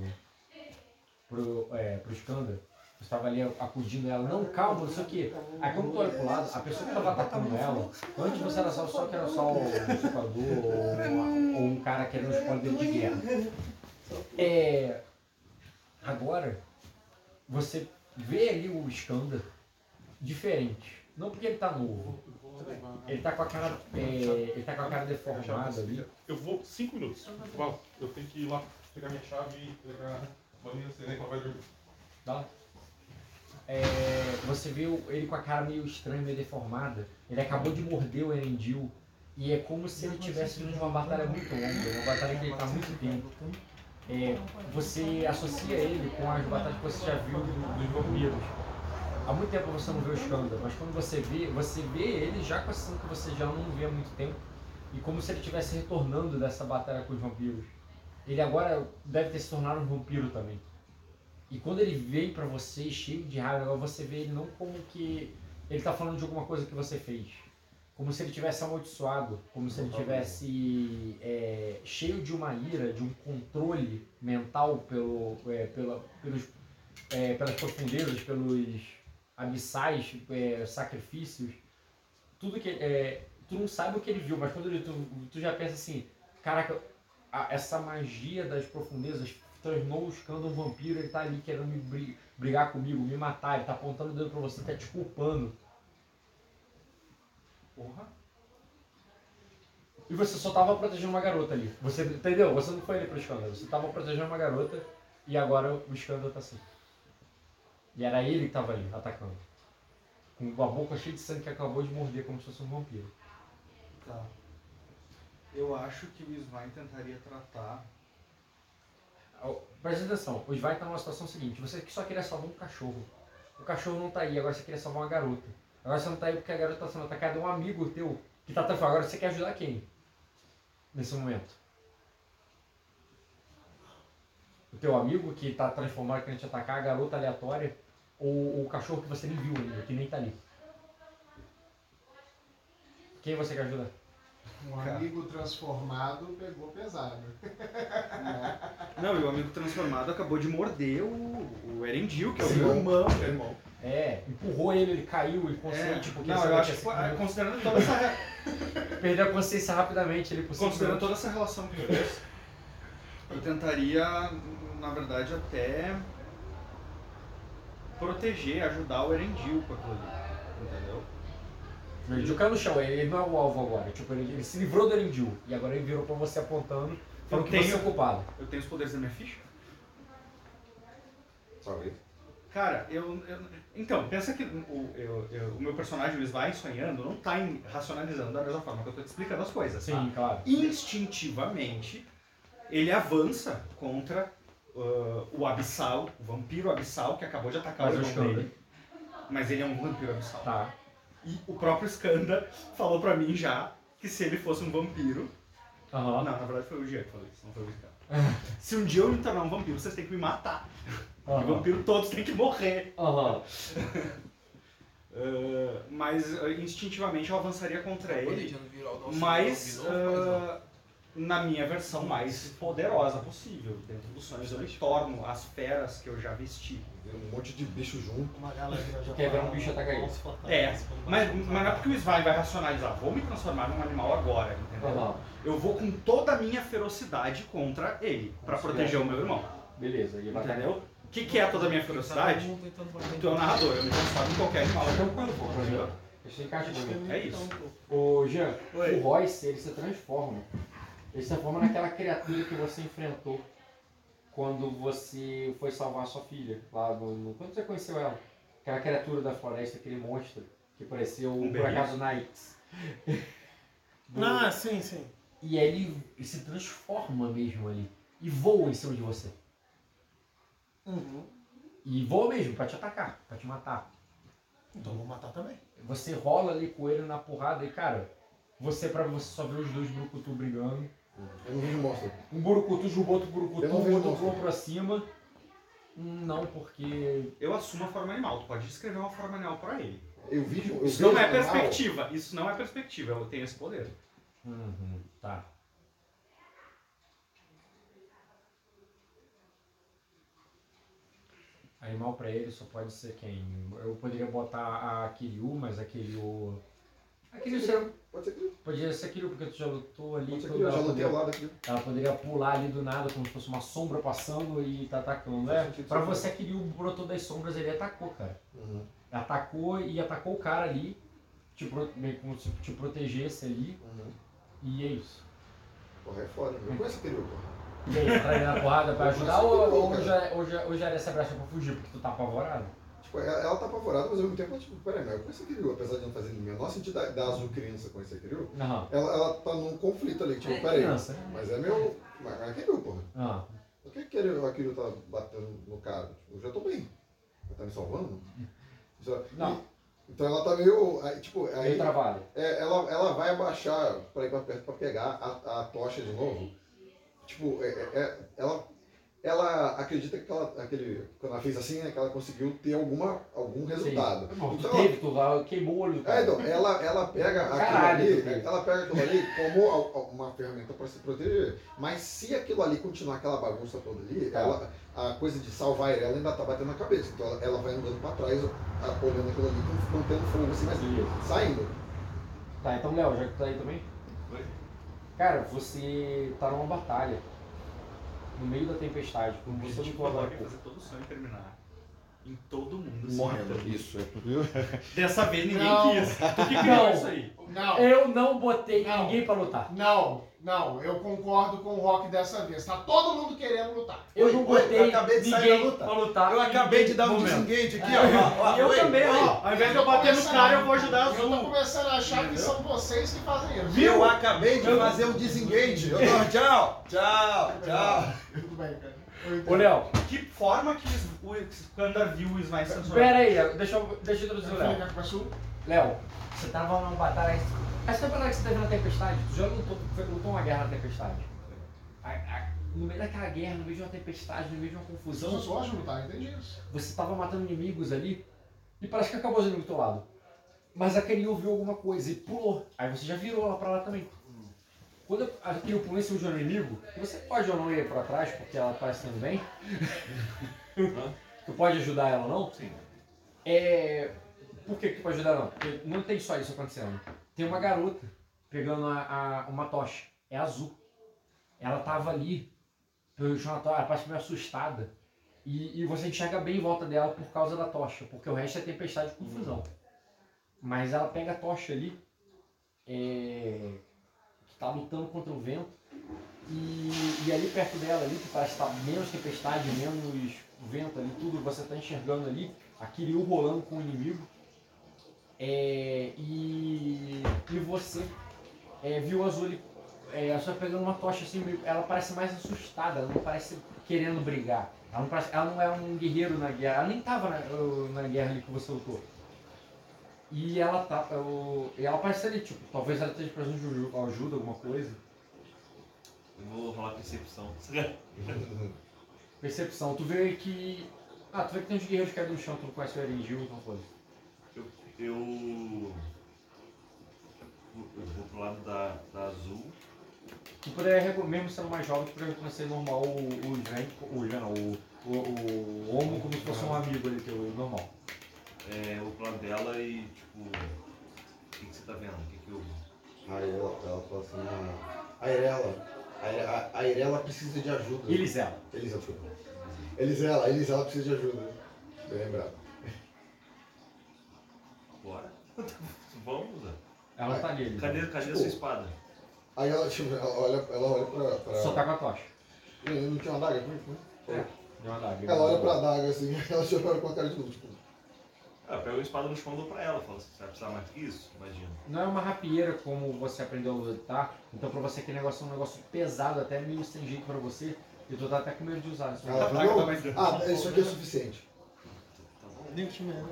pro, é, pro Skander, você estava ali acudindo ela, não, calma, não sei o quê. Aí quando tu olha pro lado, a pessoa que estava atacando ela, antes você era só, só que era só o usurpador ou, ou um cara que era um escolhido de guerra. É, agora, você vê ali o Skander diferente. Não porque ele tá novo. Ele tá com a cara. é, ele tá com a cara deformada ali. Eu vou cinco minutos. Eu tenho que ir lá pegar minha chave e pegar a Serena que ela vai dormir. Tá? É, você vê ele com a cara meio estranha, meio deformada. Ele acabou de morder o Erendil. E é como se ele tivesse numa batalha muito longa, uma batalha que ele tá há muito tempo. É, você associa ele com as batalhas que você já viu do- dos vampiros. Há muito tempo você não vê o Skanda, mas quando você vê, você vê ele já com a sensação que você já não vê há muito tempo. E como se ele estivesse retornando dessa batalha com os vampiros. Ele agora deve ter se tornado um vampiro também. E quando ele veio pra você cheio de raiva, você vê ele não como que ele tá falando de alguma coisa que você fez. Como se ele tivesse amaldiçoado, como se ele tivesse é, cheio de uma ira, de um controle mental pelo, é, pela, pelos, é, pelas profundezas, pelos abissais é, sacrifícios. Tudo que é, tu não sabe o que ele viu, mas quando ele, tu, tu já pensa assim, caraca, a- essa magia das profundezas transformou o Skanda um vampiro, ele tá ali querendo me bri- brigar comigo, me matar, ele tá apontando o dedo pra você, tá te culpando. Porra. E você só tava protegendo uma garota ali. Você entendeu? Você não foi ali pro Skanda, você tava protegendo uma garota e agora o Skanda tá assim. E era ele que tava ali, atacando. Com a boca cheia de sangue que acabou de morder como se fosse um vampiro. Tá. Eu acho que o Svain tentaria tratar. Presta atenção, o Svai tá numa situação seguinte, você só queria salvar um cachorro. O cachorro não tá aí, agora você queria salvar uma garota. Agora você não tá aí porque a garota tá sendo atacada, é um amigo teu que tá atacando. Agora você quer ajudar quem? Nesse momento. O teu amigo que tá transformado querendo te atacar, a garota aleatória, ou o cachorro que você nem viu ainda, que nem tá ali. Quem você quer ajudar? Um Cara. amigo transformado pegou pesado. Não, e o amigo transformado acabou de morder o, o Erendil, que é o Sim. irmão. Irmão. É, empurrou ele, ele caiu inconsciente É. porque Não, eu acho que foi- esse- considerando (laughs) toda essa, Perdeu a consciência rapidamente, ele considerando toda essa relação que fez, eu tentaria, na verdade, até proteger, ajudar o Erendil com aquilo ali. Entendeu? Ele caiu no chão, ele não é o alvo agora. Tipo, ele, ele se livrou do Erendil. E agora ele virou pra você apontando, falando que tenho- você é o culpado. Eu tenho os poderes da minha ficha? Talvez. Cara, eu, eu- Então, pensa que o, eu- eu- o meu personagem, o Svain, sonhando, não tá em- racionalizando da mesma forma que eu tô te explicando as coisas. tá? Sim, claro. Instintivamente, ele avança contra ah, o Abissal, o vampiro Abissal, que acabou de atacar Mas o o irmão dele. Mas ele é um vampiro Abissal. Tá. E o próprio Skanda falou pra mim já que se ele fosse um vampiro. Aham. Não, na verdade foi o Jean que falou isso, não foi o Skanda. se um dia eu me tornar um vampiro, vocês têm que me matar. E Aham. vampiro todos têm que morrer. Aham. Ah, (laughs) mas ah, instintivamente eu avançaria contra ele. Mas de na minha versão mais poderosa possível. Dentro dos sonhos eu me torno as feras que eu já vesti. Um monte de bicho junto. Uma galera já Quer ver um bicho atacar ele? É, mas, mas não é porque o Svain vai racionalizar, vou me transformar num animal agora, entendeu? Aham. Eu vou com toda a minha ferocidade contra ele, pra proteger o meu irmão, Beleza, ele vai entendeu? O que, que é toda a minha ferocidade? Tu é o narrador, eu me transformo em qualquer animal. Tranquilo, pô. Deixa comigo. É isso. Ô, Jean, Oi. o Royce, ele se transforma. Ele se transforma naquela criatura que você enfrentou quando você foi salvar a sua filha. Lá no, quando você conheceu ela. Aquela criatura da floresta, aquele monstro que pareceu, Um por acaso, Knights. Do- (laughs) Ah, sim, sim. E ele, ele se transforma mesmo ali. E voa em cima de você. Uhum. E voa mesmo, pra te atacar, pra te matar. Então eu vou matar também. Você rola ali com ele na porrada e, cara, você pra você só ver os dois brucutu brigando. Eu não vejo monstro. Um burucutu jogou outro burucutu, Eu não vejo outro monstro. voou pra cima. Hum, Não, porque. Eu assumo a forma animal. Tu pode escrever uma forma animal pra ele. Eu vejo. Eu Isso não é animal. perspectiva. Isso não é perspectiva. Eu tenho esse poder. Uhum, tá. Animal pra ele só pode ser quem? Eu poderia botar a Kiryu, mas a Kiryu. A Kiryu seria- Pode ser que podia ser Kiryu porque tu já lutou ali. pode ser já ela lutei ao poderia- lado aqui. Ela poderia pular ali do nada, como se fosse uma sombra passando e tá atacando, né? Pra você, a Kiryu brotou das sombras, ele atacou, cara. Uhum. Atacou e atacou o cara ali, te, pro- meio como se te protegesse ali, Uhum. e é isso. Porra, é foda. Eu conheço aquele porra. E aí, pra ir na porrada pra ajudar ou, ou, já, ou, já, ou já era essa brecha pra fugir, porque tu tá apavorado? Tipo, ela, ela tá apavorada, mas ao mesmo tempo, ela, tipo, peraí, mas eu conheço a Kiryu, apesar de não fazer o menor sentido da, azul criança conhecer a Kiryu, Não. ela, ela tá num conflito ali, tipo, É peraí. criança, né? Mas é meu. Mas é Kiryu, porra. Ah, Por que que ele- a Kiryu tá batendo no cara? Tipo, eu já tô bem. Ela tá me salvando? (laughs) Já- Não. e- então ela tá meio. aí, tipo, aí, meio travado. é, ela, ela vai abaixar pra ir pra perto pra pegar a, a tocha de novo. Tipo, é, é- é- ela, ela acredita que ela, aquele, quando ela fez assim, né, que ela conseguiu ter alguma, algum resultado. Tu Então, teve, tu lá, queimou o olho do é, cara. então, ela, ela pega aquilo Caralho, ali, tu teve. ela pega aquilo ali como uma ferramenta para se proteger. Mas se aquilo ali continuar aquela bagunça toda ali, Tá. ela, a coisa de salvar ela ainda tá batendo na cabeça. Então ela, ela vai andando para trás, olhando aquilo ali, mantendo fogo assim, mas Isso. saindo. Tá, então Léo, já que tu tá aí também. Oi? Cara, você tá numa batalha. No meio da tempestade, como você agora é fazer todo o sonho terminar. Em todo mundo Morrendo. matando. Isso, é porque. (laughs) Dessa vez ninguém Não. quis. Tu que criou Não. isso aí. Não, Eu não botei Não. ninguém pra lutar. não, não, eu concordo com o Rock dessa vez. Tá todo mundo querendo lutar. Eu Oi, não oi, botei eu acabei de sair ninguém da luta. pra lutar. Eu acabei de dar um desengage aqui, ó. ó, ó. E eu Oi, também, oi. ó. Ao invés de eu bater no cara, eu vou ajudar a Eu tô Azul. começando a achar que Entendeu? são vocês que fazem isso. Eu acabei de fazer um desengage. Eu tô, tchau, tchau, tchau. Tudo bem, cara. Eu. Ô, Léo, Que forma que o Kanda viu o transformar? pera aí, deixa eu, deixa eu introduzir o Léo. Léo, você tava numa batalha. Essa batalha que você teve na tempestade, tu já lutou, foi- lutou uma guerra na tempestade. A- a- no meio daquela guerra, no meio de uma tempestade, no meio de uma Você não confusão, gosta de lutar, entendi isso. você tava matando inimigos ali e parece que acabou os inimigos do teu lado. Mas a Kiryu viu alguma coisa e pulou. Aí você já virou lá pra lá também. Quando a Kiryu pulou em cima de um inimigo, você pode ou não ir pra trás porque ela tá se indo bem. tu pode ajudar ela ou não? Sim. É. Por que que tu pode ajudar ela não? Porque não tem só isso acontecendo. Tem uma garota pegando a, a- uma tocha. É azul. Ela tava ali. pelo Jonathan, ela parece meio assustada. E, e você enxerga bem em volta dela por causa da tocha, porque o resto é tempestade e confusão. Mas ela pega a tocha ali, é, que tá lutando contra o vento, e, e ali perto dela, ali, que parece que tá menos tempestade, menos vento ali, tudo, você tá enxergando ali, a Kiryu rolando com o inimigo. É, e, e você é, viu a Azul é, a sua pegando uma tocha assim, ela parece mais assustada, ela não parece querendo brigar. Ela não, parece, ela não é um guerreiro na guerra, ela nem tava na, na guerra ali que você lutou. E ela tá. uh, e ela parece ali, tipo, talvez ela esteja precisando de aju- ajuda, alguma coisa. Eu vou rolar percepção. (laughs) Percepção, tu vê que. Ah, tu vê que tem uns guerreiros caídos no chão, tu não conhece o Erengil, então foda Eu, eu, eu vou pro lado da, da azul. Tu poderia, mesmo sendo mais jovem, tu poderia reconhecer normal o, o o Sven não, o, o, o Homo como se fosse um amigo ali, teu normal. É, pro lado dela e tipo. O que, que você tá vendo? O que, que eu. Aí ela, ela fala assim, ah, a Irela, a, Ire- a, a Irela precisa de ajuda. Elisela. Elisa, desculpa. Elisela, Elisela precisa de ajuda. Bem lembrado. Bora? (laughs) Vamos, Zé. Ela tá ali. Elisela. Cadê, cadê a sua espada? Aí ela, tipo, ela olha, ela olha pra. pra... Só tá com a tocha. Ele não tinha uma daga? É que foi? É. Deu uma daga. Ela olha pra daga assim, (laughs) ela olha com a cara de dúvida, tipo. Ah, eu pego a espada no chão e dou pra ela. Falo assim, você vai precisar mais que isso? Imagina. Não é uma rapieira como você aprendeu a lutar, então pra você aquele negócio é um negócio pesado, até meio sem jeito pra você, e tu tá até com medo de usar. Isso Ela é fala, não, ah, isso aqui é suficiente. Tá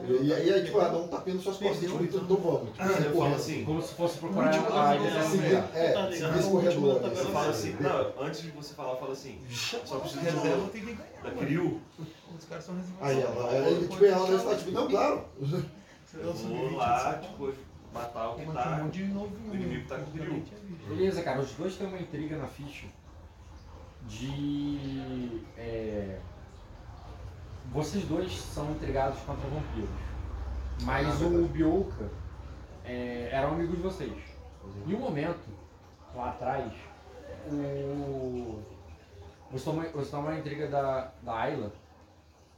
E aí, aí, tipo, ah, dá um tapinha nas suas costas, tipo, então, então vamos. Tipo, Ah, eu falo assim, Como se fosse procurar a direção Assim, é, Tá corredor. última né? tabela eu falo assim, não, antes de você falar, fala assim, só preciso de reserva tem Os caras são reservados. Aí ela, aí, tipo, ela deve estar, tipo, não, claro. Eu vou lá, tipo, matar o que um tá. monte de novo. o inimigo tá com. Beleza, cara, os dois têm uma intriga na ficha de. é, vocês dois são intrigados contra vampiros. Mas Ah, o. Bioka é, era um amigo de vocês. Em um momento, lá atrás, o. Você tomou, você tomou uma intriga da, da Ayla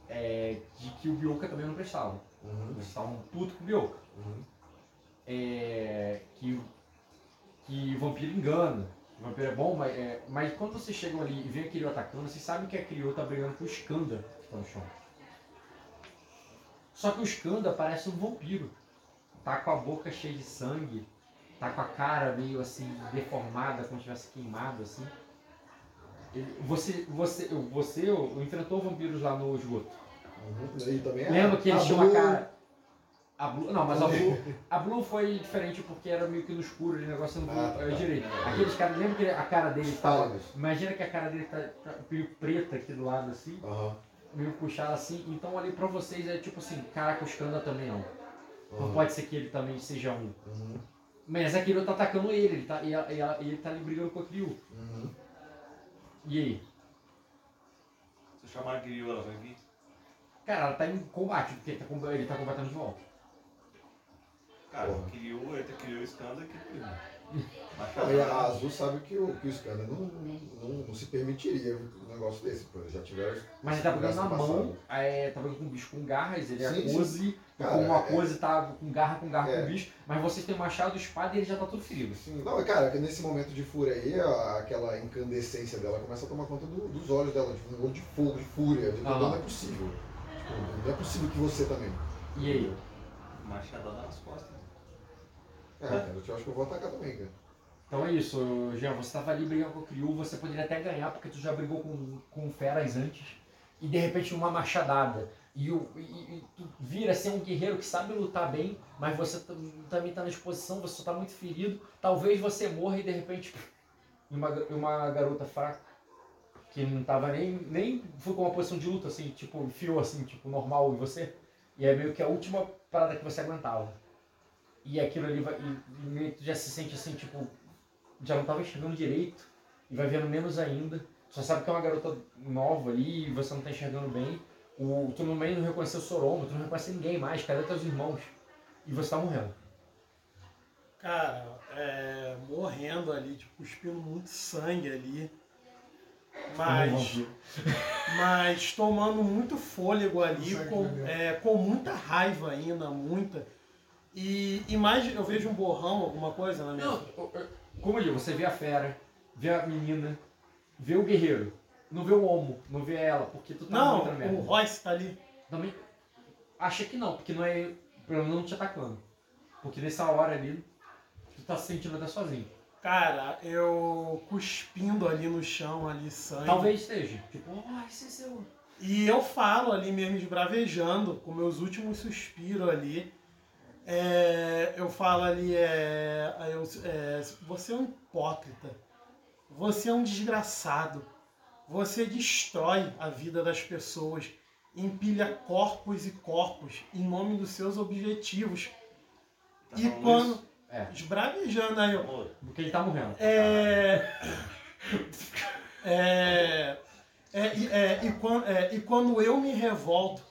é, de que o Bioka também não prestava. Uhum, Vocês estavam puto com o Bioka. uhum. é, que, que vampiro engana. Vampiro é bom, mas, é, mas quando vocês chegam ali e vê a Kiryu atacando, vocês sabem que a Kiryu tá brigando com o Skanda que tá no chão. Só que o Skanda parece um vampiro. Tá com a boca cheia de sangue, tá com a cara meio assim deformada, como se tivesse queimado assim. Você, você, você enfrentou vampiros lá no esgoto. Uhum. Também a- Lembra que eles a tinham uma cara. A Blue, não, mas a Blue, a Blue foi diferente porque era meio que no escuro, o negócio não Ah, tá. direito. Aqueles caras, lembra que a cara dele. Pálidos. Imagina que a cara dele tá, tá meio preta aqui do lado assim, meio puxada assim. Então ali pra vocês é tipo assim, caraca, o Skanda também não. Não aham. pode ser que ele também seja um. Uhum, Mas a Kiryu tá atacando ele, ele tá, e, ela- e e ele tá ali brigando com a Kiryu. uhum. E aí? Se eu chamar a Criu, ela vai vir. Cara, ela tá em combate, porque ele tá, com- ele tá combatendo de volta. Cara, Porra. Criu, entra Criu, Skanda, que Criu. E a Azul sabe que o, que o Skanda não, não, não se permitiria um negócio desse, pô. Já tiveram. Mas ele tá pegando na mão, é, tá pegando com o bicho com garras, ele é Sim, sim. acose, Cara, como uma é- coisa tá com garra com garra É. com bicho, mas vocês têm machado, espada e ele já tá todo ferido. Sim, não, cara, que nesse momento de fúria aí, a- aquela incandescência dela começa a tomar conta do- dos olhos dela, tipo, um olho de fogo, de fúria. De, Ah. Não é possível. Tipo, não é possível que você também. E aí? Machadada nas costas. É, cara, eu acho que eu vou atacar também, cara. Então é isso, Jean, você tava ali brigando com o Kryu, você poderia até ganhar porque tu já brigou com, com feras antes, e de repente uma machadada. E, o, e, e tu vira ser um guerreiro que sabe lutar bem, mas você tam- também tá na exposição, você só tá muito ferido. Talvez você morra e de repente e uma, uma garota fraca, que não tava nem, nem foi com uma posição de luta, assim, tipo, enfiou assim, tipo, normal em você. E é meio que a última parada que você aguentava. E aquilo ali vai. E, e tu já se sente assim, tipo, já não tava enxergando direito e vai vendo menos ainda. Só sabe que é uma garota nova ali e você não tá enxergando bem. O, tu também não reconheceu o Soroma, tu não reconhece ninguém mais, cadê teus irmãos? E você tá morrendo. Cara, é, morrendo ali, tipo, cuspindo muito sangue ali. Mas, (laughs) mas tomando muito fôlego ali, com, é, com muita raiva ainda, muita. E, e mais, eu vejo um borrão, alguma coisa na minha Não, como eu digo, você vê a fera, vê a menina, vê o guerreiro, não vê o homo, não vê ela, porque tu tá Não, muito na merda. o Royce tá ali. Também acha que não, porque não é. Pelo menos não te atacando. Porque nessa hora ali, tu tá se sentindo até sozinho. Cara, eu cuspindo ali no chão, ali sangue. Talvez seja. Tipo, oh, esse é seu. E eu falo ali mesmo, esbravejando, com meus últimos suspiros ali. É, eu falo ali, é, eu- é, você é um hipócrita. Você é um desgraçado. Você destrói a vida das pessoas. Empilha corpos e corpos em nome dos seus objetivos. Tá e quando. isso? É. Esbravejando aí, Porque ele tá morrendo. é. É. (laughs) é, é, e, quando, é, e quando eu me revolto,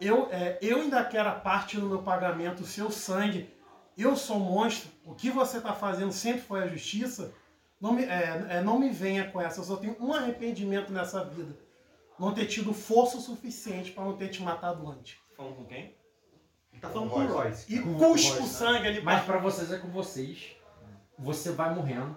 eu, é, eu ainda quero a parte do meu pagamento, o seu sangue. Eu sou monstro. O que você está fazendo sempre foi a justiça. Não me, é, é, não me venha com essa. Eu só tenho um arrependimento nessa vida. Não ter tido força suficiente para não ter te matado antes. falando com quem? Tá falando com o Royce. E com- o sangue ali Mas pra vocês é com vocês. Você vai morrendo.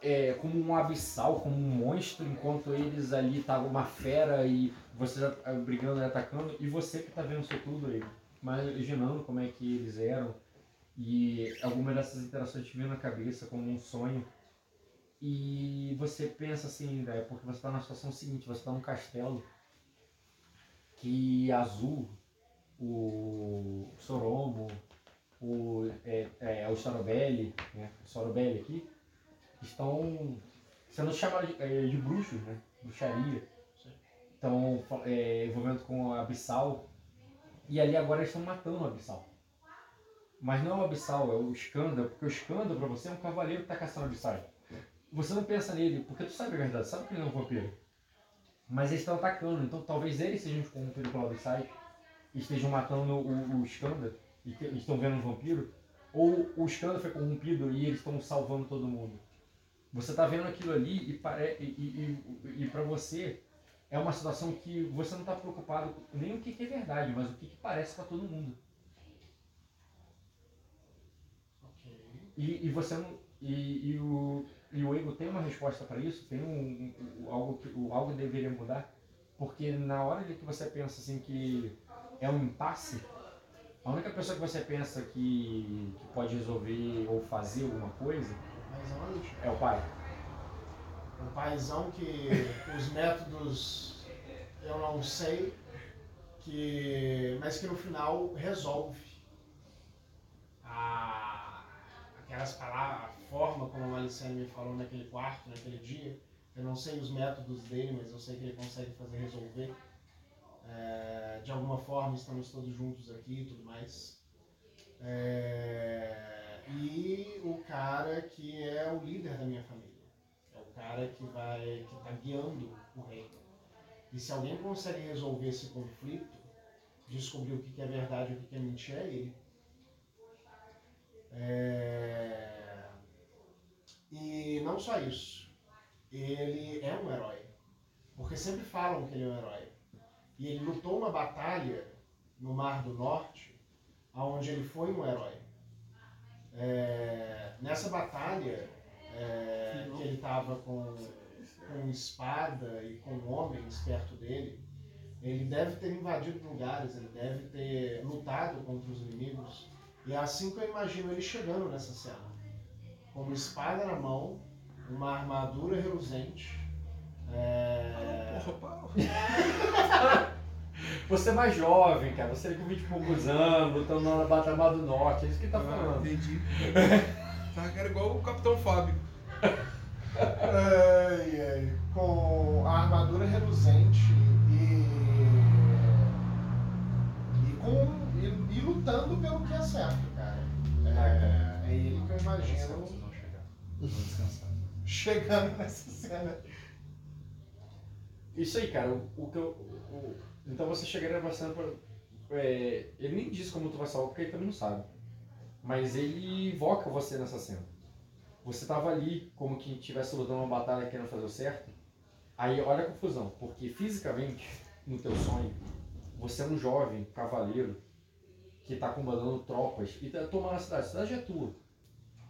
É, como um abissal, como um monstro, enquanto eles ali estavam uma fera e vocês a- a- brigando e atacando, e você que tá vendo isso tudo aí, imaginando como é que eles eram, e alguma dessas interações te vindo na cabeça como um sonho, e você pensa assim, porque você tá na situação seguinte, você tá num castelo, que Azul, o Soromo, o, é, é, o Sorobelli, né? O Sorobelli aqui, estão sendo chamados de, é, de bruxos, né? Bruxaria. Estão é, envolvendo com a Abissal. E ali agora eles estão matando o Abissal. Mas não é o Abissal, é o Skanda, porque o Skanda pra você é um cavaleiro que tá caçando o Abissal. Você não pensa nele, porque tu sabe a verdade, sabe que ele é um vampiro. Mas eles estão atacando, então talvez eles sejam corrompidos pelo Abissal e estejam matando o, o Skanda e estão vendo um vampiro. Ou o Skanda foi corrompido e eles estão salvando todo mundo. Você tá vendo aquilo ali e, pare... e, e, e, para você é uma situação que você não tá preocupado nem o que, que é verdade, mas o que, que parece para todo mundo. Ok. E, e você não. E, e o, e o ego tem uma resposta para isso? Tem um, um- algo que o algo deveria mudar? Porque na hora de que você pensa assim que é um impasse, a única pessoa que você pensa que, que pode resolver ou fazer alguma coisa Mas onde? é o pai. Um paizão que (laughs) os métodos eu não sei, que, mas que no final resolve. A, aquelas palavras, a forma como a Malicene me falou naquele quarto, naquele dia, eu não sei os métodos dele, mas eu sei que ele consegue fazer resolver. É, de alguma forma estamos todos juntos aqui e tudo mais. É, e o cara que é o líder da minha família. É o cara que vai que está guiando o reino. E se alguém consegue resolver esse conflito, descobrir o que é verdade e o que que é mentira, é ele. É, E não só isso. Ele é um herói. Porque sempre falam que ele é um herói. E ele lutou uma batalha no Mar do Norte, onde ele foi um herói. É, nessa batalha, é, que ele estava com, com espada e com homens perto dele, ele deve ter invadido lugares, ele deve ter lutado contra os inimigos. E é assim que eu imagino ele chegando nessa cena. Com uma espada na mão, uma armadura reluzente. É, (laughs) Você é mais jovem, cara. Você é com 20 e poucos anos, lutando na Batalha do Norte. É isso que ele tá Ah, falando. entendi. (laughs) Tá, cara, igual o Capitão Fábio. Ai, ai. Com a armadura reluzente e. E, com, e, e lutando pelo que é certo, cara. É, é ele que eu imagino. Vou descansar. chegando nessa cena. Isso aí, cara. O, o que eu. o- então você chegaria passando por. é, ele nem diz como tu vai salvar, porque ele também não sabe. Mas ele invoca você nessa cena. Você tava ali como que estivesse lutando uma batalha querendo fazer o certo. Aí olha a confusão, porque fisicamente, no teu sonho, você é um jovem cavaleiro que tá comandando tropas e tá tomando a cidade. A cidade é tua.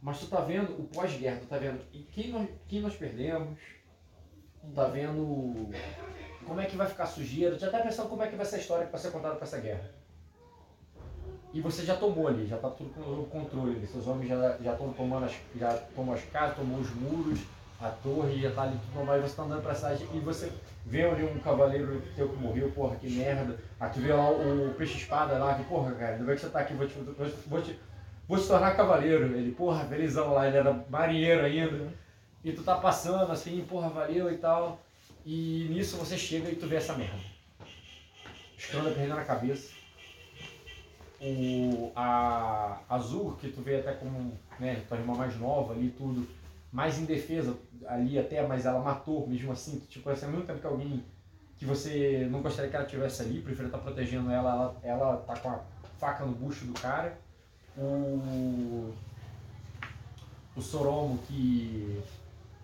Mas tu tá vendo o pós-guerra, tu tá vendo quem nós, quem nós perdemos, tá vendo como é que vai ficar sujeira, tu já tá pensando como é que vai ser a história que vai ser contada pra essa guerra. E você já tomou ali, já tá tudo com o controle, ali. seus homens já estão tomando as, já tomou as casas, tomou os muros, a torre, já tá ali tudo normal, e você tá andando pra cidade e você vê ali um cavaleiro teu que morreu, porra, que merda. Aqui vê lá o, o peixe espada lá, que porra, cara, ainda bem que você tá aqui, vou te, vou te, vou te, tornar cavaleiro. Ele, porra, felizão lá, ele era marinheiro ainda. E tu tá passando assim, porra, valeu e tal. E nisso você chega e tu vê essa merda. Escanda perdendo a cabeça. O, a Azul, que tu vê até como né, tua irmã mais nova ali tudo, mais indefesa ali até, mas ela matou mesmo assim. Tipo, assim, ao mesmo tempo que alguém que você não gostaria que ela tivesse ali, prefere estar protegendo ela, ela, ela tá com a faca no bucho do cara. O, o Soromo que,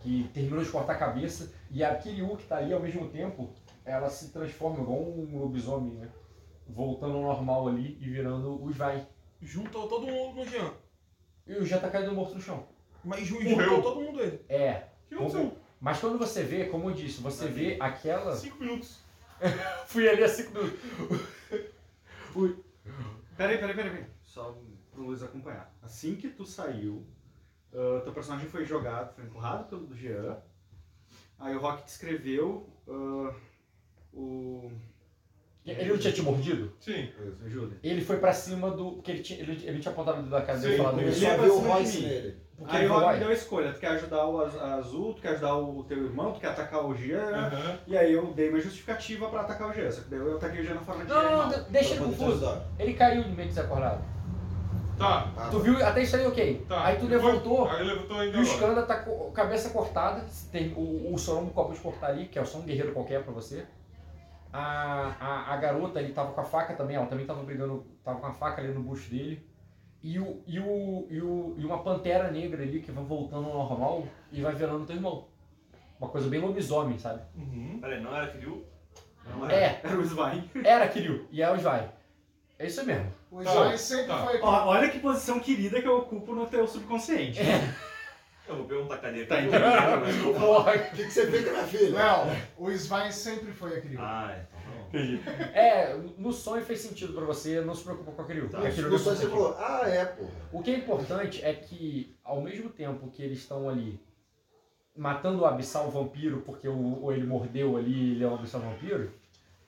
que terminou de cortar a cabeça e a Kiryu que tá ali ao mesmo tempo, ela se transforma igual um lobisomem, né? Voltando ao normal ali e virando o Vai. Juntou todo mundo no Jean. E o já tá caído morto no chão. Mas ju- Morreu. juntou todo mundo ele. É. Que aconteceu? Mas quando você vê, como eu disse, você vê aquela. Cinco minutos. (laughs) Fui ali a cinco minutos. (laughs) Peraí, peraí, peraí, peraí. Só pro Luiz acompanhar. Assim que tu saiu, ah, teu personagem foi jogado, foi empurrado pelo Jean. Aí o Rock descreveu ah, o, Ele não tinha te mordido? Sim. Ajuda. Ele foi pra cima do. Porque ele tinha, ele, ele tinha apontado o dedo da cara dele e falado Ele só viu o Royce nele. Porque Aí o "Uai, deu a escolha, tu quer ajudar o Az- Azul, tu quer ajudar o teu irmão, tu quer atacar o Jean, Aham. e aí eu dei uma justificativa pra atacar o Jean, só que daí eu ataquei o Jean na forma de Não, não, animal. não, deixa ele confuso. Ele caiu no meio de ser acordado. Tá. Ah, Tu viu, até isso aí ok. Tá. Aí tu Depois- levantou Aí levantou ainda e o. Skanda tá com a cabeça cortada. Tem, o, o Sorom acabou de cortar ali, que é só um guerreiro qualquer pra você. A, a, a garota ele tava com a faca também, ela também tava brigando, tava com a faca ali no bucho dele. E, o, e, o, e, o, e uma pantera negra ali que vai voltando ao normal e vai virando teu irmão. Uma coisa bem lobisomem, sabe? Uhum. Peraí, não era Kiryu? Não É, Era o Svine. era Kiryu, e é o Vai. É isso mesmo. O Tá, Svine sempre tá. foi Ó, olha que posição querida que eu ocupo no teu subconsciente. Eu vou perguntar cadê Tá Kiryu? entendendo? O que, que você fez com a minha filha? Não, o Svine sempre foi aquele. Ah, então não. É, no sonho fez sentido pra você, não se preocupa com a Kiryu. Tá. a Kiryu No sonho é você falou, ah, é, porra. O que é importante é que, ao mesmo tempo que eles estão ali matando o Abissal Vampiro, porque o, ou ele mordeu ali ele é um Abissal Vampiro,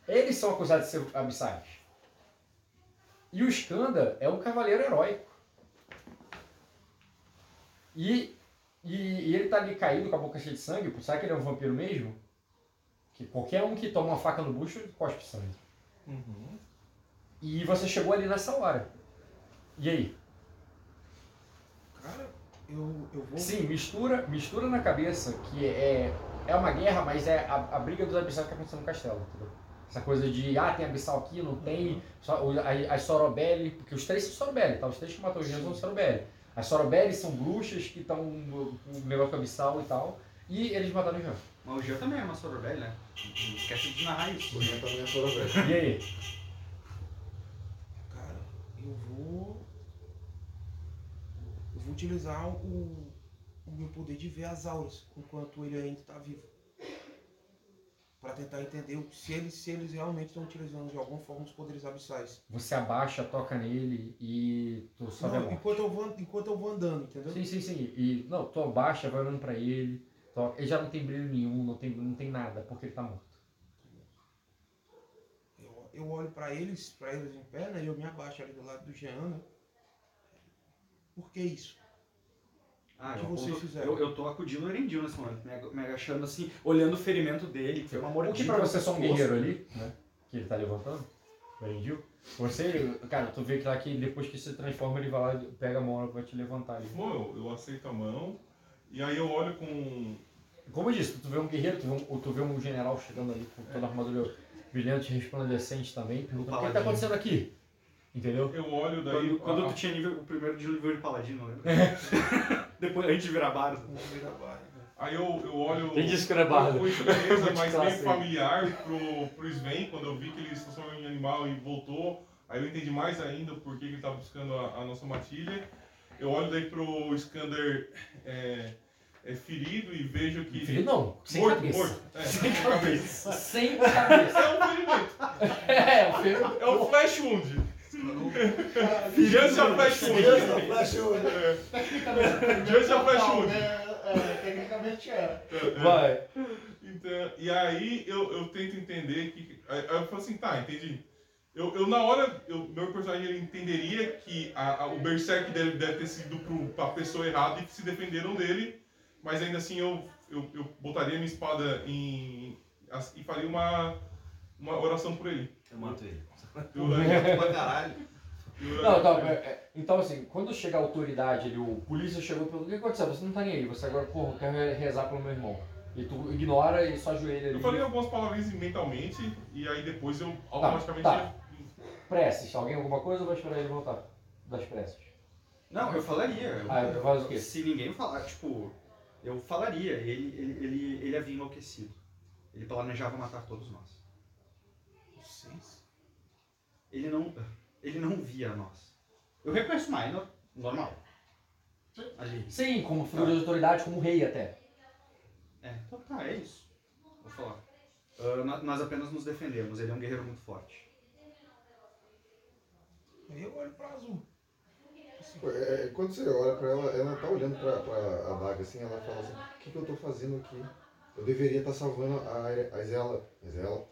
eles são acusados de ser abissais. E o Skanda é um cavaleiro heróico. E, e, e ele tá ali caído com a boca cheia de sangue, sabe que ele é um vampiro mesmo? Que qualquer um que toma uma faca no bucho cospe sangue. Uhum. E você chegou ali nessa hora. E aí? Cara, eu, eu vou. Sim, mistura, mistura na cabeça que é, é uma guerra, mas é a, a briga dos abissais que acontecendo no castelo, entendeu? Essa coisa de, ah, tem abissal aqui, não tem, só, o- a- as Sorobelli, porque os três são Sorobelli, tá? Os três que matou Jean são Sorobelli. As Sorobelli são bruxas que estão no negócio com abissal e tal, e eles mataram o Jean. Mas o Jean também é uma Sorobel, né? Não esquece de narrar isso. O Jean também é velho. E aí? Cara, eu vou. Eu vou utilizar o, o meu poder de ver as auras enquanto ele ainda está vivo. Pra tentar entender se eles, se eles realmente estão utilizando de alguma forma os poderes abissais. Você abaixa, toca nele e tu sobe a Não, morte. enquanto, eu vou, enquanto eu vou andando, entendeu? Sim, sim, sim. E, não, tu abaixa, vai olhando pra ele, toca. ele já não tem brilho nenhum, não tem, não tem nada, porque ele tá morto. Eu, eu olho pra eles, para eles em pé, né? E eu me abaixo ali do lado do Jean, né? Por que isso? Ah, O que eu, vocês fizeram? eu, eu tô acudindo o Erendil nesse momento, me me agachando assim, olhando o ferimento dele, que foi uma O mordida. que pra você é só um guerreiro ali, né? Que ele tá levantando, o Erendil. Você, cara, tu vê que lá que depois que se transforma, ele vai lá, pega a mão e vai te levantar ali. Bom, eu, eu aceito a mão. E aí eu olho com. Como eu disse, tu vê um guerreiro, tu vê um, tu vê um general chegando ali com toda a armadura brilhante, resplandecente também, perguntando o que, que tá acontecendo aqui? Entendeu? Eu olho daí. Quando, quando a- tu tinha nível, o primeiro de nível de paladino, lembra? (laughs) Depois, antes de virar bardo. Aí eu, eu olho Quem disse que era estranheza, Muito mas (laughs) meio aí. familiar pro, pro Sven, quando eu vi que ele se transformou em animal e voltou. Aí eu entendi mais ainda por que que ele tá buscando a, a nossa matilha. Eu olho daí pro Skander é, é ferido e vejo que. Filho, não, sem morto, cabeça. morto. É, Sem sem cabeça. Sem cabeça. É um ferimento. (laughs) É, o filho. É um flash wound. Just a flash wound. Just a flash wound. É. Just a flash wound. É, tecnicamente é. Vai. Então, e aí eu, eu tento entender que. Aí aí eu falo assim, tá, entendi. Eu, eu na hora, eu, meu personagem ele entenderia que a, a- o Berserk deve, deve ter sido pro, pra pessoa errada e que se defenderam dele, mas ainda assim eu, eu, eu botaria minha espada em. as- e faria uma, uma oração por ele. Eu mato ele. Eu, pra caralho. Não, então, então assim, quando chega a autoridade ali, o polícia chegou e perguntou, o que aconteceu? Você não tá nem aí, você agora, porra, eu quero rezar pelo meu irmão. E tu ignora e só ajoelha ali. Eu falei algumas palavrinhas mentalmente e aí depois eu Tá, automaticamente. tá. Preces, alguém alguma coisa ou vai esperar ele voltar? Das preces. Não, eu falaria. Eu, Ah, eu falo o quê? Se ninguém falar, tipo, eu falaria. Ele, ele, ele, ele havia enlouquecido. Ele planejava matar todos nós. Vocês? Ele não, ele não via nós. Eu reconheço Minor, normal. Ali. Sim, como figura de autoridade, como rei até. É, então tá, é isso. Vou falar. Nó- nós apenas nos defendemos, ele é um guerreiro muito forte. Eu olho pra azul. Pô, é, quando você olha pra ela, ela tá olhando pra, pra adaga assim, ela fala assim, o que, que eu tô fazendo aqui? Eu deveria estar salvando a, a Zela. A Zela.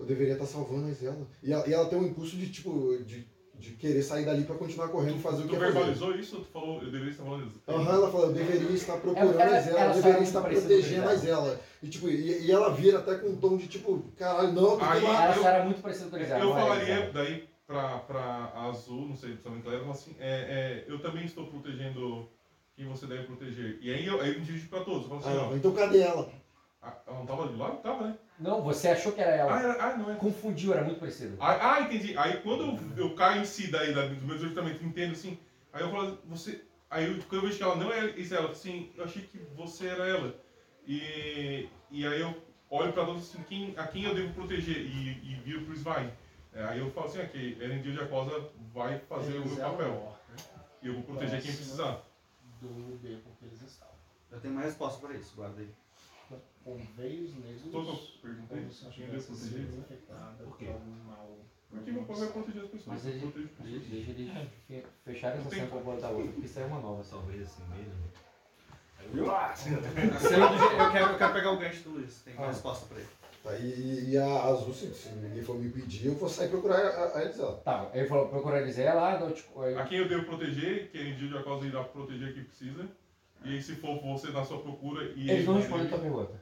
A eu deveria estar salvando a Zela. E ela, e ela tem um impulso de, tipo, de, de querer sair dali pra continuar correndo e fazer o Tu que quer fazer. verbalizou isso ou tu falou, eu deveria estar falando isso? Aham, ela fala, eu deveria estar procurando Ela- a Zela, ela eu deveria estar protegendo a a Zela. E, tipo, e, e ela vira até com um tom de tipo, caralho, não, Aí- lá. Ela eu- era muito parecida com a Grisela. Eu não era falaria daí pra, pra Azul, não sei se também claro, eu falo assim, é, é, eu também estou protegendo quem você deve proteger. E aí eu, aí eu dirijo pra todos, eu falo assim, Ah, ó, então cadê ela? ah, ela não tava de lado? Tava, né? Não, você achou que era ela. Ah, era- ah, não é. Confundiu, era muito parecido. Ah, ah, entendi. Aí quando eu, eu caio em si daí, da, do meu ajustamento, entendo assim, aí eu falo, você. Aí eu, quando eu vejo que ela não é isso, ela, assim, eu achei que você era ela. E, e aí eu olho pra todos assim, quem, a quem eu devo proteger? E, e viro pro Svine. É, aí eu falo assim, ok, Eren Dio de Acosa vai fazer o meu Eles é um papel. E eu vou proteger quem precisar. Do beco que eles estavam. Eu tenho uma resposta pra isso, guarda aí. Com veios negros. Todo eu perguntei, como se quem tivesse deve sido proteger? infectada Por quê? por algum mal. Porque meu pai vai proteger as pessoas. Mas eu ele, protejo as pessoas. deixa eles fe- fecharem essa Não cena pra da outra, porque isso é uma nova. Talvez assim mesmo. Viu? A (laughs) cena do je- eu, quero, eu quero pegar o gancho do Luiz. Tem uma Ah. resposta pra ele. Tá, e, e a Azul, se, se ninguém for me pedir, eu vou sair procurar a, a Elisela. Tá, ele falou procurar a Grisela, ah, não, tipo, aí- A quem eu devo proteger, que Eren Dio de Acosa irá proteger quem precisa. E se for você na sua procura e... eles não respondem a tua pergunta.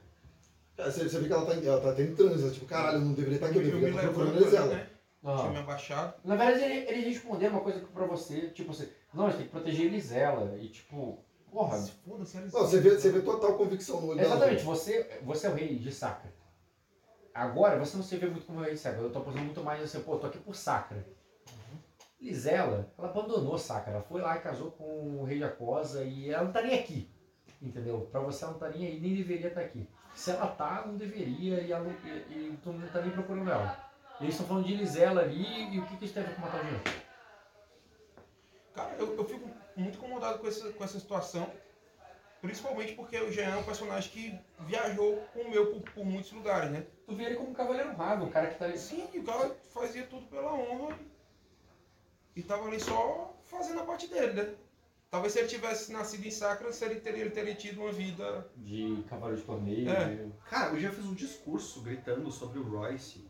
Você, você vê que ela tá, ela tá tendo trânsito, tipo, caralho, eu não deveria estar aqui, eu deveria estar procurando a levanto ali, Elisela. né? Tinha Não. me abaixado. Na verdade, ele, ele respondeu uma coisa pra você, tipo assim, não, a gente tem que proteger Elisela. E tipo, porra, Foda-se, eles. Não, você vê, você vê total convicção no olho dela. Exatamente, você, você é o rei de Sacra. Agora, você não se vê muito como rei de Sacra. Eu tô pensando muito mais assim, pô, eu tô aqui por Sacra. Lisela, ela abandonou Sacra. Ela foi lá e casou com o rei de Acosa e ela não tá nem aqui. Entendeu? Pra você ela não tá nem aí, nem deveria estar aqui. Se ela tá, não deveria e, ela, e, e tu não tá nem procurando ela. Eles estão falando de Lisela ali e o que, que isso tem a ver com matar o Jean? Cara, eu, eu fico muito incomodado com essa, com essa situação. Principalmente porque o Jean é um personagem que viajou com o meu por, por muitos lugares, né? Tu vê ele como um cavaleiro honrado, um cara que tá ali. Sim, o cara fazia tudo pela honra e tava ali só fazendo a parte dele, né? Talvez se ele tivesse nascido em Sacra, se ele teria, ele teria tido uma vida. De cavaleiro de torneio. É. Cara, o Jean fez um discurso gritando sobre o Royce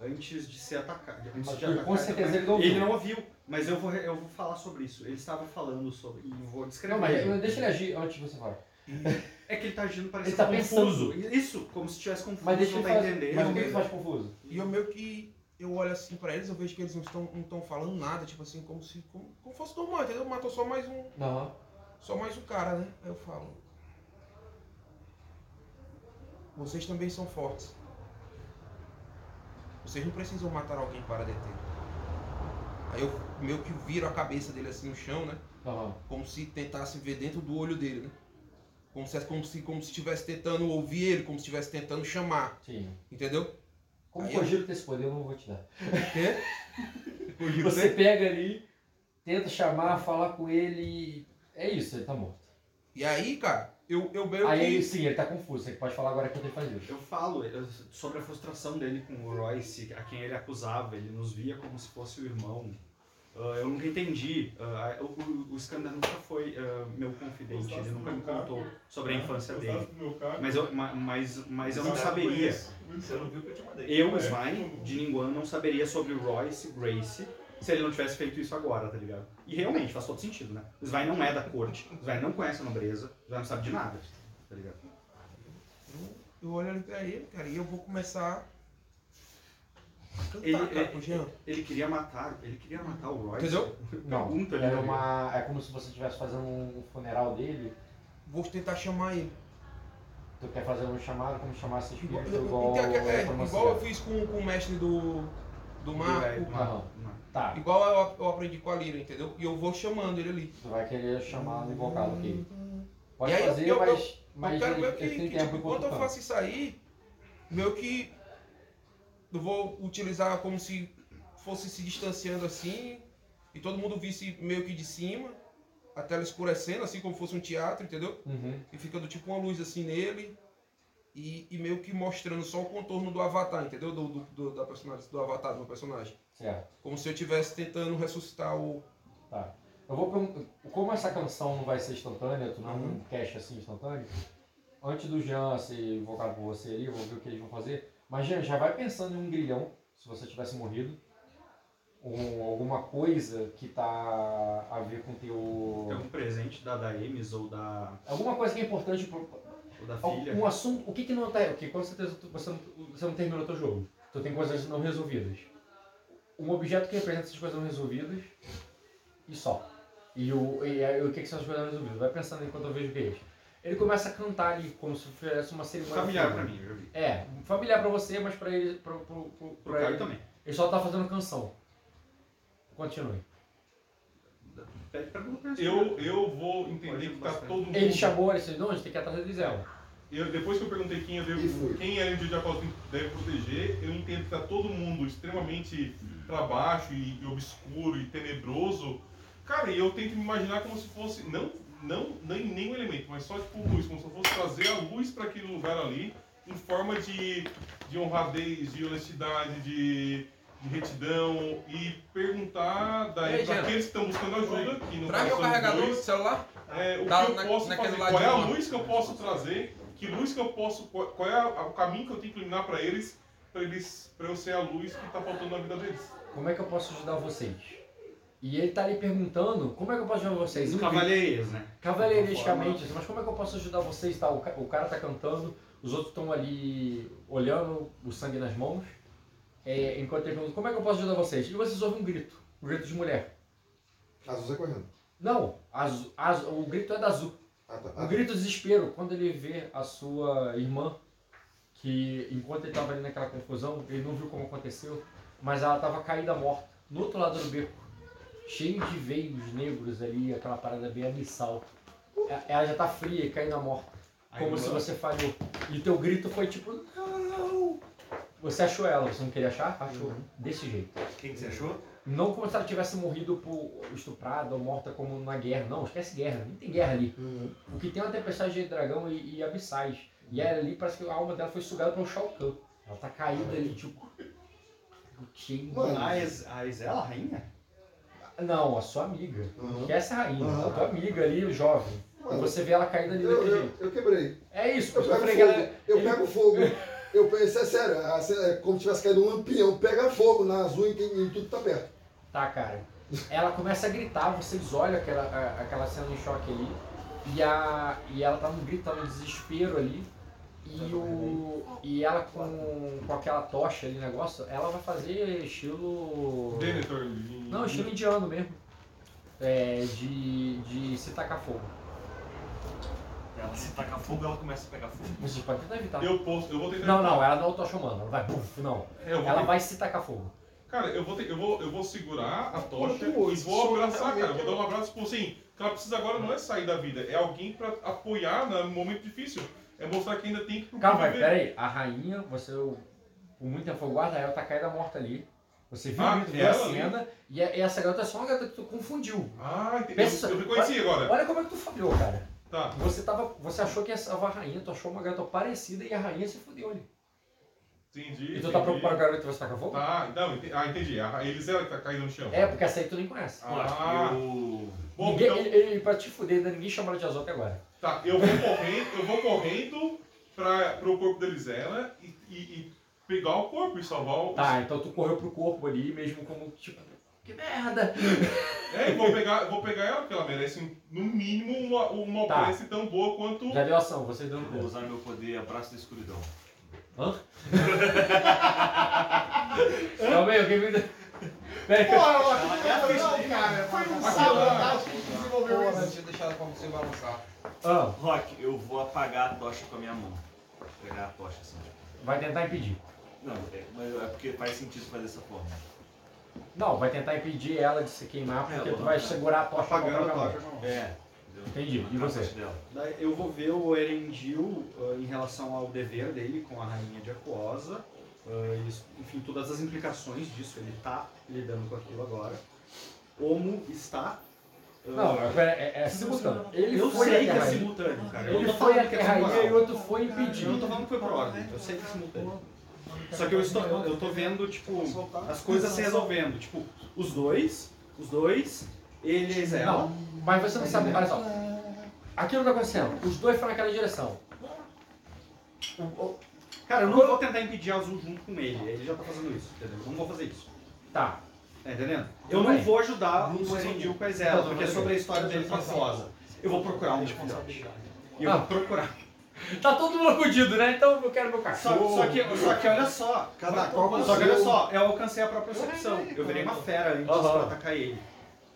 antes de ser atacado. Antes Mas de com atacar certeza ele não ouviu. Ele não ouviu, mas eu vou, eu vou falar sobre isso. Ele estava falando sobre. E eu vou descrever. Não, mas deixa ele agir antes de você falar. (laughs) É que ele tá agindo parece Ele tá confuso. Isso, como se estivesse confuso, Mas deixa não ele tá fazer. entendendo. Mas o que ele faz confuso? E eu meio que. Eu olho assim pra eles, eu vejo que eles não estão não estão falando nada, tipo assim, como se. Como, como fosse normal, entendeu? Matou só mais um. Não. Só mais um cara, né? Aí eu falo. Vocês também são fortes. Vocês não precisam matar alguém para deter. Aí eu meio que viro a cabeça dele assim no chão, né? Aham. Como se tentasse ver dentro do olho dele, né? Como se como se como se estivesse tentando ouvir ele, como se estivesse tentando chamar, Sim. entendeu? Como Aí o eu- Kojiro tem esse poder, eu não vou te dar. Quê? (laughs) Você pega ali, tenta chamar, falar com ele e. É isso, ele tá morto. E aí, cara, eu, eu meio Aí que. sim, ele tá confuso. Você pode falar agora que ele faz isso. Eu falo eu- sobre a frustração dele com o Royce, a quem ele acusava. Ele nos via como se fosse o irmão. Ah, eu nunca entendi. ah, o, o, o Skander nunca foi ah, meu confidente. Ele nunca me contou sobre a infância dele. Mas eu, ma- mas, mas eu não saberia. Você não viu que eu te mandei. Eu, É. Svine, de Ningguang, não saberia sobre Royce, Grace, se ele não tivesse feito isso agora, tá ligado? E realmente, faz todo sentido, né? O Svine não é da corte, o Svine não conhece a nobreza, o Svine não sabe de nada, tá ligado? Eu olho ali pra ele, cara, e eu vou começar Ele- ele-. Ele queria matar, ele queria matar o Royce. Entendeu? (laughs) Não. Pergunta É, uma, é como se você estivesse fazendo um funeral dele. Vou tentar chamar ele. Tu quer fazer um chamado como chamar esse Igual, espírito eu- igual. eu- é, promoção. igual eu fiz com, com o mestre do, do Do mar. velho, o- mar, Aham. mar. Tá, Igual eu, eu aprendi com a Lira, entendeu? E eu vou chamando ele ali. tu vai querer chamar no invocado, ok. Pode E aí eu- fazer, eu- eu- mas. mas eu quero ele, ver que, que, tipo, enquanto quando eu faço isso aí, meio que eu vou utilizar como se fosse se distanciando assim, e todo mundo visse meio que de cima, a tela escurecendo, assim como fosse um teatro, entendeu? Uhum. E ficando tipo uma luz assim nele, e, e meio que mostrando só o contorno do avatar, entendeu? Do, do, do- da personagem, do avatar do meu personagem. Certo. Como se eu estivesse tentando ressuscitar o. Tá. Eu vou. Como essa canção não vai ser instantânea, tu não um Uhum. cache assim instantâneo, antes do Jean ser invocado por você ali, eu vou ver o que eles vão fazer. Imagina, já vai pensando em um grilhão, se você tivesse morrido. Ou alguma coisa que tá a ver com teu. Tem algum presente da Daemis ou da, Alguma coisa que é importante pro, ou da filha? Um assunto. O que, que não tá. Ok, com certeza tu- você não, você não terminou o teu jogo. Tu tem coisas não resolvidas. Um objeto que representa essas coisas não resolvidas e só. E o, e, aí, o que, que são as coisas não resolvidas? Vai pensando enquanto eu vejo o que é isso. Ele começa a cantar ali, como se fosse uma cerimônia. Familiar pra mim, eu já vi. É, familiar pra você, mas pra ele. Pro, pro, pro, Pro pra Caio ele, também. Ele só tá fazendo canção. Continue. Pede pra. Eu, eu vou entender que tá todo mundo. Ele chamou, ele disse, não, a gente tem que ir atrás Elisela. Eu, depois que eu perguntei quem, eu E devo, quem era de Jacó deve proteger, eu entendo que tá todo mundo extremamente pra baixo e, e obscuro e tenebroso. Cara, e eu tento me imaginar como se fosse, não, não nem nenhum elemento, mas só tipo luz, como se eu fosse trazer a luz para aquele lugar ali, em forma de, de honradez, de honestidade, de, de retidão, e perguntar daí aí, para aqueles que estão buscando ajuda, que caso meu são os carregador do celular. é, o Tá que eu na- posso fazer, qual é a luz que eu posso trazer, que luz que eu posso, qual, é a- o caminho que eu tenho que iluminar para eles, para eles, para eu ser a luz que tá faltando na vida deles. Como é que eu posso ajudar vocês? E ele tá ali perguntando, como é que eu posso ajudar vocês? Em Cavalheiros, né? Cavalheiristicamente, mas como é que eu posso ajudar vocês? Tá, o, ca- o cara tá cantando, os outros estão ali olhando o sangue nas mãos. É, enquanto ele pergunta, como é que eu posso ajudar vocês? E vocês ouvem um grito, um grito de mulher. Azul sai correndo. Não, Azu- Azu- o grito é da Azul. Ah, tá. Um grito de desespero quando ele vê a sua irmã, que enquanto ele estava ali naquela confusão, ele não viu como aconteceu, mas ela estava caída morta, no outro lado do beco, cheio de veios negros ali, aquela parada bem abissal. E- Ela já está fria e caindo morta, como se você falhou. E teu grito foi tipo, não! Você achou ela, você não queria achar? Achou. Desse jeito. Quem que você achou? Não como se ela tivesse morrido por estuprada ou morta como na guerra. Não, esquece guerra. Nem tem guerra ali. O que tem é uma tempestade de dragão e, e abissais. E ela ali parece que a alma dela foi sugada pelo Shao Kahn. Ela tá caída ali, tipo. Cheio Mano, A a Isela, a rainha? Não, a sua amiga. Uhum. Que é essa rainha. Uhum. A tua amiga ali, o jovem. E Mano, você vê ela caída ali eu, daquele eu, jeito. eu quebrei. É isso, Eu pego fogo. ela. Eu ele- pego fogo. (laughs) Eu pensei, é sério, é, como se tivesse caído um lampião. Pega fogo na azul e em tudo tá perto. Tá, cara. Ela começa a gritar, vocês olham aquela, aquela cena em choque ali. E, a, e ela tá num grito, tá num desespero ali. E, o, e ela com, com aquela tocha ali, negócio, ela vai fazer estilo. Denethor. Não, estilo indiano mesmo. É, de, de se tacar fogo. Ela se taca fogo, ela começa a pegar fogo. Vocês podem tentar evitar. Eu posso, eu vou tentar. Não, não, ela não é o tocha humana, ela vai, buf, não. Eu vou Ela ter- vai se tacar fogo. Cara, eu vou, ter, eu, vou, eu vou segurar a tocha e vou abraçar, realmente cara. Vou dar um abraço, tipo assim, o que ela precisa agora não é sair da vida, é alguém pra apoiar no momento difícil. É mostrar que ainda tem que Calma, viver. pera aí. A rainha, você por muito tempo foi guarda, ela tá caída morta ali. Você viu, Ah, muito, viu a ali? cena, e, e essa garota é só uma garota que tu confundiu. Ah, entendi. Pensa- Eu, eu reconheci agora. Olha como é que tu falhou, cara. Tá. Você, tava, você achou que ia salvar a rainha, tu achou uma garota parecida e a rainha se fudeu ali. Entendi. E tu tá entendi. preocupado com a garota que você taca fogo? Tá, não, ente- ah, entendi. A Elisela que tá caindo no chão. É, porque essa aí tu nem conhece. Ah, eu... bom, ninguém, então, ele, ele, pra te fuder, ainda ninguém chamou ela de azul até agora. Tá, eu vou correndo, eu vou correndo pra, pro corpo da Elisela e, e, e pegar o corpo e salvar o. Tá, então tu correu pro corpo ali, mesmo como, tipo, que merda! É, e vou pegar, vou pegar ela, porque ela merece, no mínimo, uma, uma Tá. prece tão boa quanto. Já deu ação, vocês dando Vou usar meu poder abraço da escuridão. Hã? Calma aí, alguém me... Pera aí, Porra, não, cara. Foi um sabotagem que desenvolveu isso. tinha deixado pra você balançar. Ah, Rock, eu vou apagar a tocha com a minha mão. Pegar a tocha assim. vai tentar impedir. Não, é, mas é porque faz sentido fazer dessa forma. Não, vai tentar impedir ela de se queimar, porque É, tu vou vai arrancar. segurar a tocha com a Apagando a própria mão. tocha, não. É. entendeu? Entendi. E Arrancar a você? tocha dela. Daí Eu vou ver o Erendil ah, em relação ao dever dele com a rainha de Aquosa. ah, e, enfim, todas as implicações disso. Ele tá lidando com aquilo agora. Como está. Não, é, é, é simultâneo. Ele eu foi sei que é simultâneo, cara. Eu Ele foi até é rainha e o outro foi impedir. Eu não tô falando que foi por ordem, eu sei que é simultâneo. Só que eu, estou, eu, tô vendo, tipo, as coisas se resolvendo. Tipo, os dois, os dois, ele e a Isela. Não, mas você não sabe, olha só. Aquilo tá acontecendo. Os dois foram naquela direção. O- o- Cara, eu não vou tentar impedir a azul junto com ele. Ele já tá fazendo isso, entendeu? Eu não vou fazer isso. Tá. Tá entendendo? Eu não vou ajudar Não o sou Erendil com a Não, Zela, tudo porque é sobre a história dele com a Fosa. Eu vou procurar um filhote. E eu Ah. vou procurar. Tá todo mundo fudido, né? Então eu quero meu Só, cachorro. só, que, só que olha só, Cada qual só que olha só, eu alcancei a própria percepção. Eu virei uma fera antes Aham. pra atacar ele.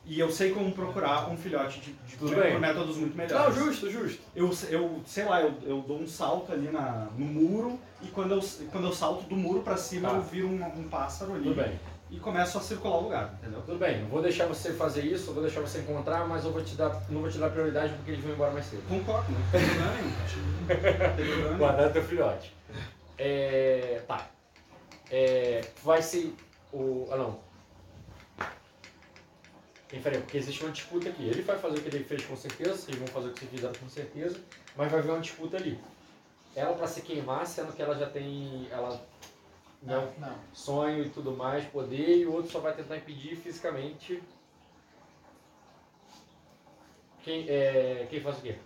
E eu sei como procurar um filhote de, de Tudo por bem. métodos muito Não, melhores. justo, justo. Eu, eu sei lá, eu, eu dou um salto ali na, no muro e quando eu, quando eu salto do muro pra cima Tá. eu viro um, um pássaro ali Tudo bem. E começo a circular o lugar, entendeu? Tudo bem, não vou deixar você fazer isso, eu vou deixar você encontrar, mas eu vou te dar, não vou te dar prioridade porque eles vão embora mais cedo. Concordo, não tem problema nenhum. Guardar (laughs) teu filhote. É. Tá. É. Vai ser o. Ah não. Faria? Porque existe uma disputa aqui. Ele vai fazer o que ele fez com certeza, vocês vão fazer o que vocês fizeram com certeza, mas vai haver uma disputa ali. Ela pra se queimar, sendo que ela já tem. Ela. Não, Não. sonho e tudo mais, poder, e o outro só vai tentar impedir fisicamente. Quem, é, quem faz o quê?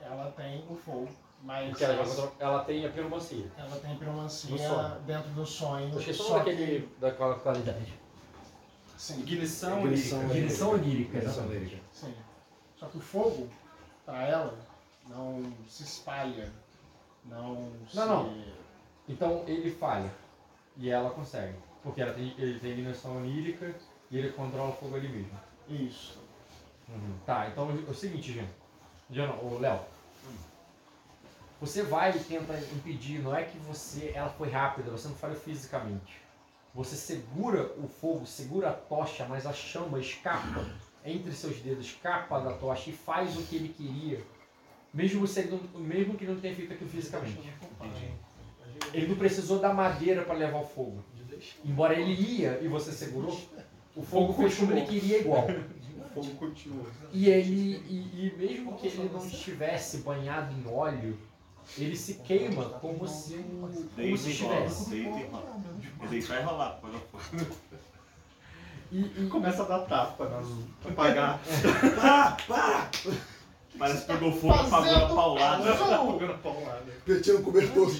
Ela tem o fogo, mas Porque ela, ela, tem a piromancia. ela tem No piromancia dentro do sonho. Eu esqueci o só nome daquele. que- daquela qualidade. Sim, Ignição, Ignição. lírica. Ignição lírica. sim. Só que o fogo, pra ela, não se espalha. Não se... Não, não. Então ele falha. E ela consegue. Porque ela tem, ele tem ignição onírica e ele controla o fogo ali mesmo. Isso. Tá, então é o seguinte, gente. Ô Léo. Você vai e tenta impedir, não é que você. Ela foi rápida, você não falhou fisicamente. Você segura o fogo, segura a tocha, mas a chama escapa entre seus dedos, escapa da tocha e faz o que ele queria. Mesmo, não- mesmo que não tenha feito aquilo fisicamente. Ele não precisou da madeira para levar o fogo. Embora ele ia e você segurou, o fogo fez como ele queria igual. O fogo continua. E ele, e, e mesmo que ele não estivesse banhado em óleo, ele se queima como se, como se Deita e rola. estivesse. Deita e rola. É deitar e rolar, pega fogo. E, e- Começa a dar tapa, (laughs) pra apagar. Para, para! Parece que pegou fogo e pagou a paulada. (laughs) Pegando paulada. Metindo o cobertor.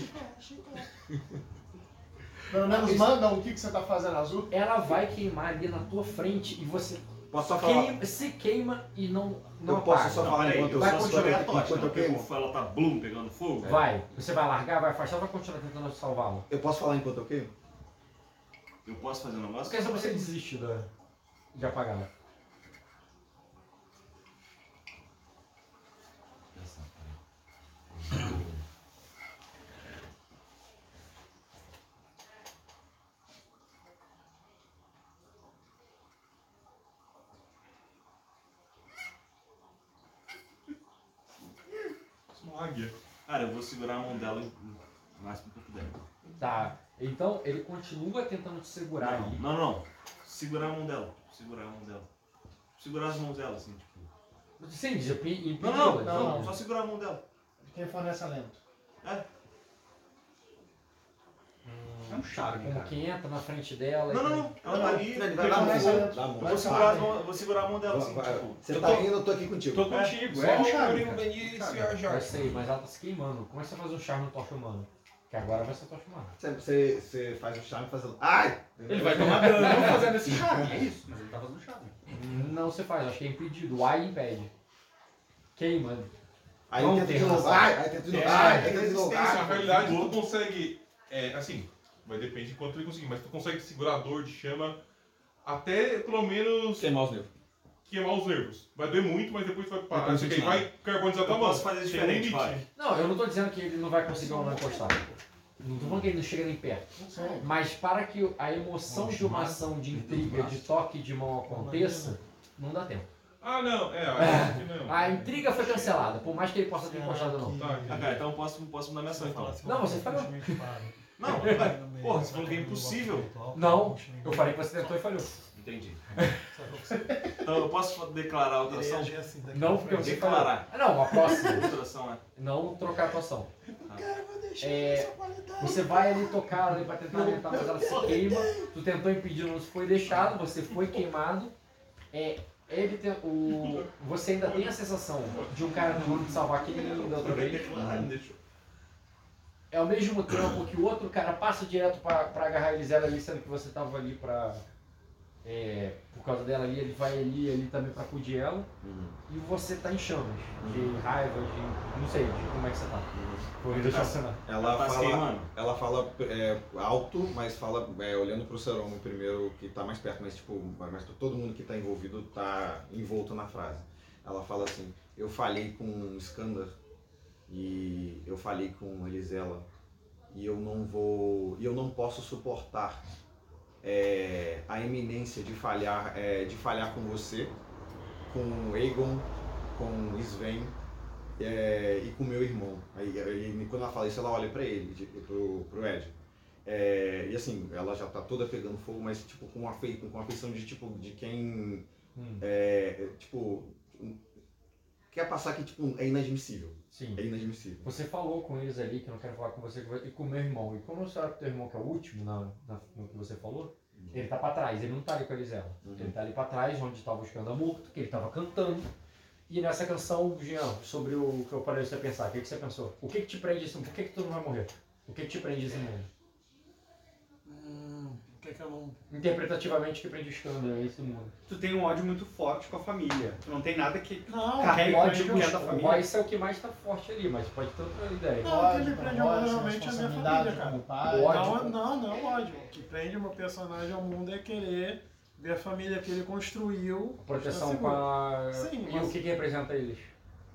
Pelo menos mandam o que, que você tá fazendo azul. ela vai queimar ali na tua frente e você Posso só falar? queima, se queima e não, não Eu posso apaga. só Não, falar enquanto eu eu vai só só segurei a enquanto tocha, eu queimo? ela tá blum, pegando fogo. Vai, você vai largar, vai afastar ou vai continuar tentando salvá-lo? Eu posso falar enquanto eu queimo? Eu posso fazer um Eu negócio? saber se ele desiste da, de apagar. Uma águia. Cara, eu vou segurar a mão dela o máximo que eu puder. Tá, então ele continua tentando te segurar Não, ali. não, não. Segurar a mão dela. Segurar a mão dela. Segurar as mãos dela, assim, tipo. Sim, de impi- impedi Não, não, não, de- só segurar a mão dela. Quem fornece lento. É. É um charme, Como cara. que entra na frente dela. Não, não, não. Ela tá ali. Ele vai dar mão. fogo. Dá a mão. Eu vou segurar, vou segurar a mão dela, assim, Vai, vai. tipo. Você eu tá tô- indo, eu tô aqui contigo. Tô contigo, Só é um charme. E Eu sei, mas ela tá se queimando. Começa a fazer um charme no tocha humana. Que agora vai ser tocha humana. Você, você, você faz o charme fazendo. Ai! Ele vai tomar dano fazendo esse charme, é isso. Mas ele tá fazendo charme. Não se faz, acho que é impedido. O ai impede. Queima. Aí tenta tem de novo. Ai! Aí tenta de novo. É, Ai! é Aí tenta de novo. resistência. Na realidade, tu consegue. É, assim, vai depender de quanto ele conseguir, mas tu consegue segurar a dor de chama até pelo menos Queimar os nervos. queimar os nervos. Vai doer muito, mas depois tu vai parar. Depois aí vai carbonizar tua Eu mão. posso fazer Tem diferente, limite. vai. Não, eu não tô dizendo que ele não vai conseguir ou não encostar. Não tô falando que ele não chega nem perto. Mas para que a emoção de uma ação de intriga, de toque de mão aconteça, não dá tempo. Ah, não, é, (laughs) acho que não. A intriga foi cancelada, por mais que ele possa ter encostado ou não. Tá, Ah, cara, então eu posso, posso mudar minha ação, então. Não, você falou. Não, vai. Porra, você falou que é impossível. Não, eu falei que você tentou e falhou. Entendi. Então eu posso declarar outra ação? Não, porque você Declarar. falou. Ah, Não, a próxima. Outra ação, é. Não trocar a atuação. É, você vai ali tocar ali pra tentar aumentar, mas ela se queima. Tu tentou impedir, não foi deixado, você foi queimado. É, ele tem, o, você ainda tem a sensação de um cara tentando te salvar aquele da outra vez. Declarar, não deixou. É ao mesmo tempo que o outro cara passa direto pra, pra agarrar a Elisela ali, sendo que você tava ali pra. é, por causa dela ali, ele vai ali, ali também pra acudir ela. E você tá em chamas. De raiva, de. não sei, de como é que você tá. Deixar você lá. Ela Tá se fala, ela fala é, alto, mas fala é, olhando pro Saruman primeiro, que tá mais perto, mas tipo, mas todo mundo que tá envolvido tá envolto na frase. Ela fala assim, eu falhei com Skandar e eu falhei com Elisela e eu não vou. e eu não posso suportar é, a iminência de falhar, é, de falhar com você, com Aegon, com Sven é, e com meu irmão. Aí, aí, quando ela fala isso, ela olha pra ele, de- pro, pro Ed. É, e assim, ela já tá toda pegando fogo, mas tipo, com uma, com uma feição de tipo, de quem. Hum. É, é, tipo. Quer passar que tipo, é inadmissível. Sim. É inadmissível. Você falou com eles ali, que eu não quero falar com você, que e com o meu irmão. E como você olha pro teu irmão, que é o último na, na- no que você falou, ele tá pra trás, ele não tá ali com a Elisela. Uhum. Ele tá ali pra trás, onde tava o Escanda morto, que ele tava cantando. E nessa canção, Jean, sobre o que eu parei você pensar, o que, que você pensou? O que, que te prende esse mundo? Por que, que tu não vai morrer? O que, que te prende esse mundo? O que eu não. Interpretativamente, o que prende o Skanda esse mundo? Tu tem um ódio muito forte com a família. Tu não tem nada que Não, carregue Pode, contigo que é da o família. Royce é o que mais tá forte ali, mas pode ter outra ideia. Não, o que me Ódio, prende ódio, realmente é a minha família, cara. pai. O ódio. Não, não, não é o ódio. O que prende o meu personagem ao mundo é querer ver a família que ele construiu. Proteção estar com a. Sim, e mas- o que, que representa eles?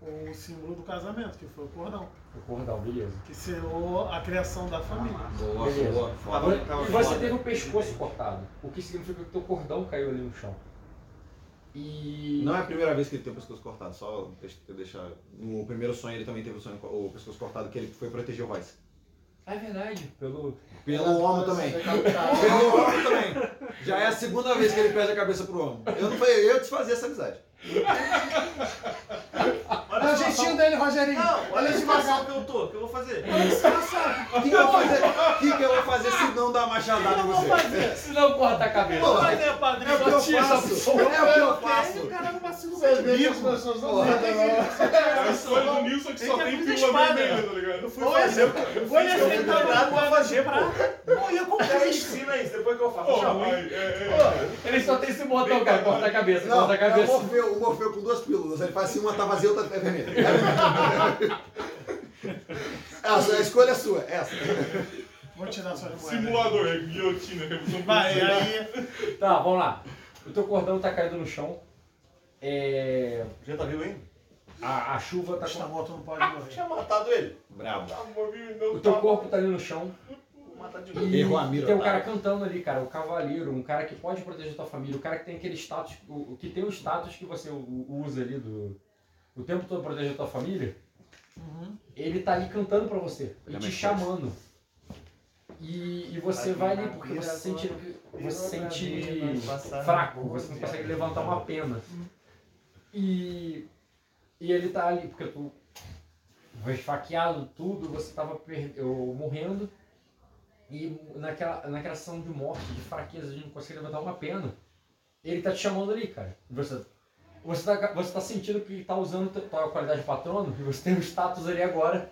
O símbolo do casamento, que foi o cordão. O cordão, beleza. Que selou a criação da família. Boa, Beleza. boa, foda. tava E você teve o pescoço cortado, o que significa que teu cordão caiu ali no chão. E. Não é a primeira vez que ele tem o pescoço cortado, só deixa, deixar. No primeiro sonho ele também teve o, sonho, o pescoço cortado, que ele foi proteger o Royce. Ah, é verdade, pelo. Pelo homem também. Pelo homem também. Já é a segunda vez que ele perde a cabeça pro homem. Eu não foi eu desfazia essa amizade. (laughs) you Rogerinho. Não, olha a Olha situação devagar. que eu tô, o que eu vou fazer? (laughs) O que, que eu vou fazer? O que, que eu vou fazer se não dar machadada em você? Se não corta a cabeça. Pô, vai. Cadê, padrinho? É o que eu faço. É o que eu Tem, o faço. cara não vacila Você vê que as Bico. pessoas não Porra. entendem, não. É a história do Nilson que só tem pílula vermelha, tá ligado? Eu fui fazer o que eu Olha fiz, que eu esse fui cara treinado pra fazer, pra-. Não ia comprar cara isso. ensina isso, depois que eu faço. Mas, é, é, Ele só tem esse botão, cara, corta a cabeça, Não, corta a é o cabeça. Morfeu, o Morfeu com duas pílulas. Ele faz assim, uma tá vazia, outra é vermelha. (laughs) Essa, a escolha é sua, essa. Vou tirar suas moedas. simulador, é guilhotina, revolução Vai, aí. Tá, vamos lá. O teu cordão tá caído no chão. É. Já tá vivo, hein? A, a chuva tá Está com. morto, não pode morrer. Tinha matado ele. Brabo. Tá não O teu tá- corpo tá ali no chão. Errou a mira, tem um cara cantando ali, cara, o cavaleiro, um cara que pode proteger tua família, o cara que tem aquele status, o, que tem o status que você usa ali do. O tempo todo proteger tua família, Uhum. ele tá ali cantando pra você Ele e é te chamando. E, e você vai ali porque você sente. Você sente fraco, você não consegue levantar uma pena. E, e ele tá ali, porque tu foi esfaqueado tudo, você tava per- eu, morrendo. E naquela, naquela ação de morte, de fraqueza, de não conseguir levantar uma pena, ele tá te chamando ali, cara. Você, você, tá, você tá sentindo que tá usando tua qualidade de patrono e você tem um status ali agora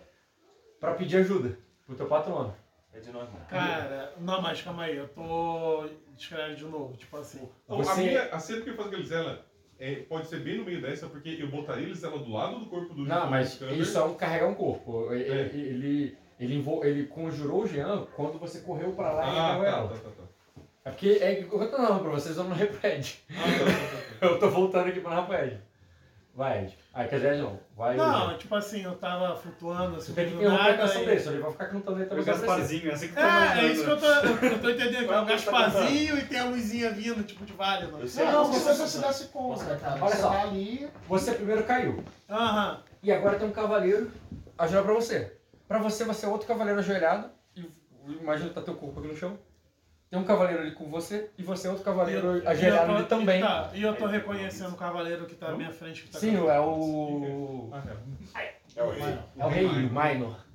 pra pedir ajuda pro teu patrono. É de nós, mano. Cara, não, mas calma aí, eu tô. Descreve de novo, tipo assim. A, Você- minha, a cena que eu faço com a Elisela é, pode ser bem no meio dessa, porque eu botaria a Elisela do lado do corpo do Não, mas isso é um carregar um corpo. Ele, É. ele, ele, invo- ele conjurou o Jean quando você correu pra lá e Ah, agarrou tá, ela. tá, tá, tá. É porque é que eu tô falando pra vocês, eu não (laughs) repete. Ah, tá, tá, tá. (laughs) Eu tô voltando aqui pra repete. Vai, Ed. Aí, quer dizer, não. Vai, Não, Ed. tipo assim, eu tava flutuando assim, Você tem que do interromper a nada. canção e- dele, senão ele vai ficar cantando aí O também. Gasparzinho, é assim que tu tá É, imaginando. é isso que eu tô, eu tô entendendo, que é um Vai, tá Gasparzinho e tem a luzinha vindo, tipo de vale. Não Eu sei. Não, você só se desse conta, cara. Olha Você só. tá ali. Você primeiro caiu. Aham. E agora tem um cavaleiro ajoelhado pra você. Pra você, vai ser outro cavaleiro ajoelhado. E imagina que tá teu corpo aqui no chão. Tem um cavaleiro ali com você e você é outro cavaleiro E ajoelhado eu ali também. Tá, e eu tô reconhecendo o cavaleiro que tá na minha frente. Que tá Sim, é o. Ah, é. É o rei. É o rei, o Minor.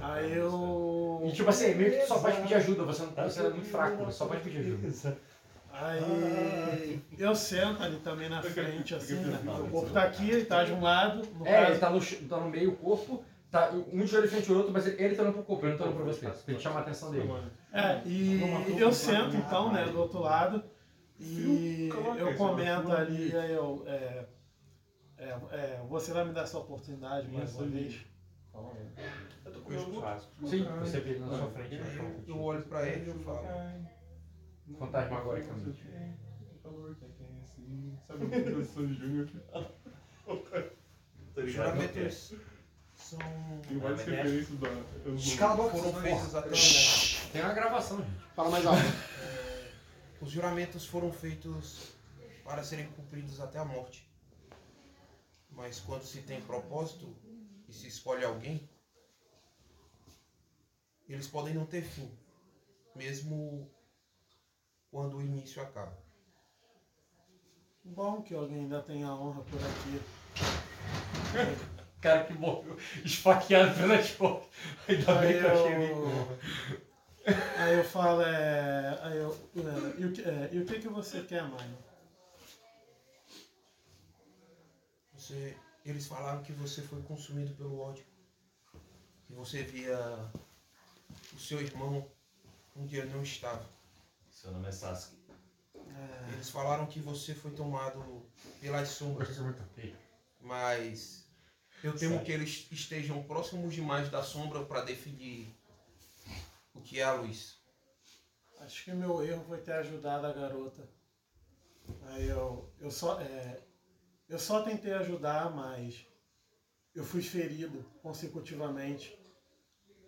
Aí eu. E tipo assim, meio que tu só pode pedir ajuda, você, não, você é muito fraco, você só pode pedir ajuda. Aí eu sento ali também na frente, assim, né? O corpo tá aqui, ele tá de um lado, no É, ele caso. tá no, tá no meio, o corpo, Tá, um de olho frente ao outro, mas ele, tá olhando pro corpo, ele não tá olhando pra você. Pra ele chamar a atenção dele. É, e eu sento então, né, do outro lado, e eu comento ali, aí eu. É, é, é, você vai me dar essa oportunidade mais uma vez? Eu tô com escudo. Sim, você vê ele na sua frente. frente. Eu olho pra ele e eu falo. Fantasma agora caminho. Sabe o que eu sou de Júnior? (laughs) Tá juramentos são. Tem várias referências da. Escala a boca, foram feitos até. Tem uma gravação, gente. Fala mais alto. É, os juramentos foram feitos para serem cumpridos até a morte. Mas quando se tem propósito e se escolhe alguém, eles podem não ter fim, mesmo quando o início acaba. Bom que alguém ainda tenha honra por aqui. (laughs) Cara que morreu esfaqueado pelas portas. Ainda bem Aí que eu cheguei. eu, aí eu falo, é, aí eu, é, e, o que, é, e o que que você quer, mãe? Você, eles falaram que você foi consumido pelo ódio. Que você via o seu irmão onde ele não estava. Seu nome é Sasuke. É, Eles falaram que você foi tomado pelas sombras. Mas eu temo que eles estejam próximos demais da sombra para definir o que é a luz. acho que meu erro foi ter ajudado a garota. Aí eu, eu só, é, eu só tentei ajudar, mas eu fui ferido consecutivamente.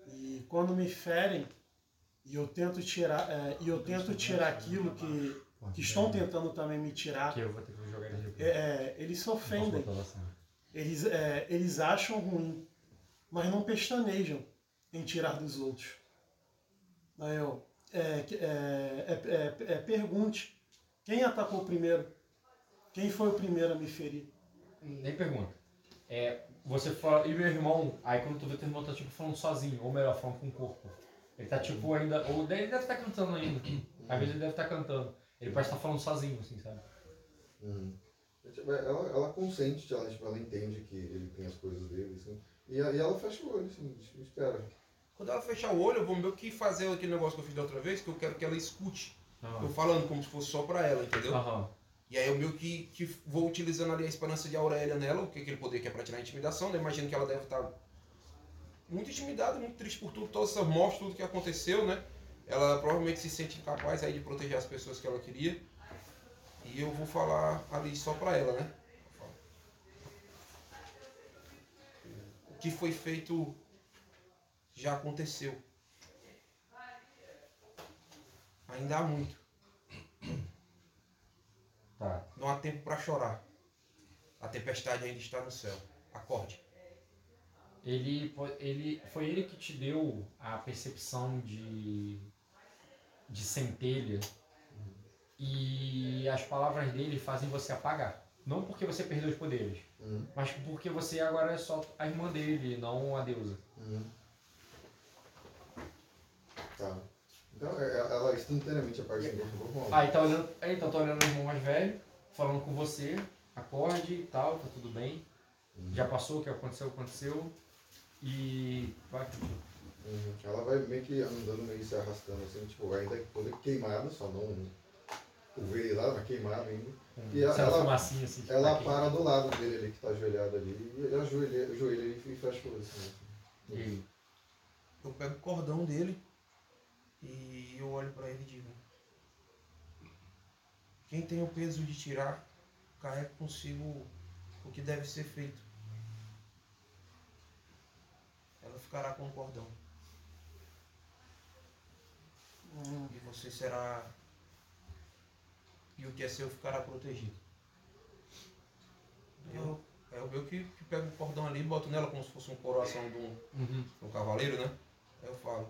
E quando me ferem, e eu tento tirar, é, e eu tento tirar aquilo que, que estão tentando também me tirar, Que eu vou ter que jogar ele depois. é, é, eles se ofendem. Eles, é, eles acham ruim, mas não pestanejam em tirar dos outros. Aí eu, é, é, é, é, é, pergunte, quem atacou primeiro? Quem foi o primeiro a me ferir? Nem pergunta. É, você fala, e meu irmão, aí quando tu vê teu irmão tá tipo falando sozinho, ou melhor, falando com o corpo. Ele tá tipo ainda, ou ele deve estar cantando ainda. Às vezes ele deve estar cantando. Ele pode estar falando sozinho, assim, sabe? Uhum. Ela, ela consente, ela, tipo, ela entende que ele tem as coisas dele, assim. E, e ela fecha o olho, assim, espera. Quando ela fechar o olho, eu vou meio que fazer aquele negócio que eu fiz da outra vez, que eu quero que ela escute. Eu falando como se fosse só pra ela, entendeu? Aham. E aí eu meio que, que vou utilizando ali a esperança de Aurélia nela, o que aquele poder que é pra tirar a intimidação, né? Imagino que ela deve estar muito intimidada, muito triste por tudo, todas essas mortes, tudo que aconteceu, né? Ela provavelmente se sente incapaz aí de proteger as pessoas que ela queria. E eu vou falar ali só pra ela, né? O que foi feito já aconteceu. Ainda há muito. Tá. Não há tempo para chorar. A tempestade ainda está no céu. Acorde. Ele, ele, foi ele que te deu a percepção de, de centelha e as palavras dele fazem você apagar. Não porque você perdeu os poderes, Uhum. mas porque você agora é só a irmã dele, não a deusa. Uhum. Tá. Então, é- é- ela instantaneamente aparece outro corpo. Aí tá olhando, aí então tá olhando o irmão mais velho, falando com você, acorde e tal, tá tudo bem. Já passou, o que aconteceu, aconteceu. E vai. Uhum. Ela vai meio que andando, meio se arrastando, assim, tipo, ainda toda queimada, só não pulverizada, mas queimada ainda. E ela, Sai uma ela, fumacinha assim. tipo, ela daqui. para do lado dele ali, que tá ajoelhado ali, e ele ajoelha, ajoelha e fecha o olho, assim. E Eu pego o cordão dele e eu olho para ele e digo: Quem tem o peso de tirar, carrega consigo o que deve ser feito. Ela ficará com o cordão. Hum, E você será. E o que é seu ficará protegido. Eu, é o meu que, que pego o cordão ali e boto nela como se fosse um coroação de um, Uhum. de um cavaleiro, né? Aí eu falo.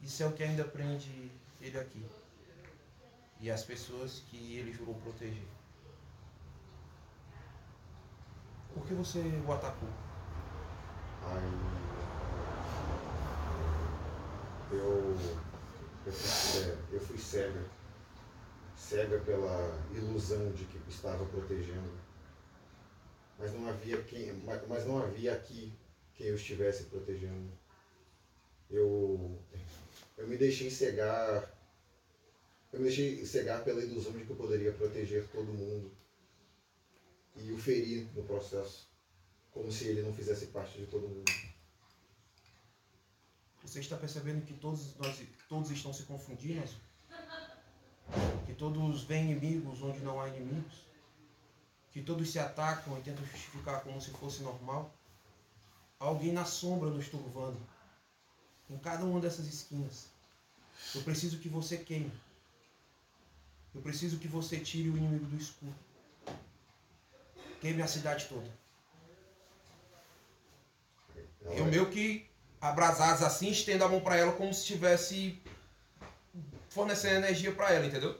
Isso é o que ainda prende ele aqui. E as pessoas que ele jurou proteger. Por que você o atacou? Aí eu, eu, fui, é, eu fui cega. Cega pela ilusão de que estava protegendo. Mas não havia quem. Mas não havia aqui quem eu estivesse protegendo. Eu, eu me deixei cegar. Eu me deixei cegar pela ilusão de que eu poderia proteger todo mundo. E o feri no processo. Como se ele não fizesse parte de todo mundo. Você está percebendo que todos nós todos estão se confundindo? Todos veem inimigos onde não há inimigos? Que todos se atacam e tentam justificar como se fosse normal? Há alguém na sombra nos turvando. Em cada uma dessas esquinas. Eu preciso que você queime. Eu preciso que você tire o inimigo do escuro. Queime a cidade toda. Eu meio que abrasados assim, estendo a mão pra ela como se estivesse fornecendo energia pra ela, entendeu?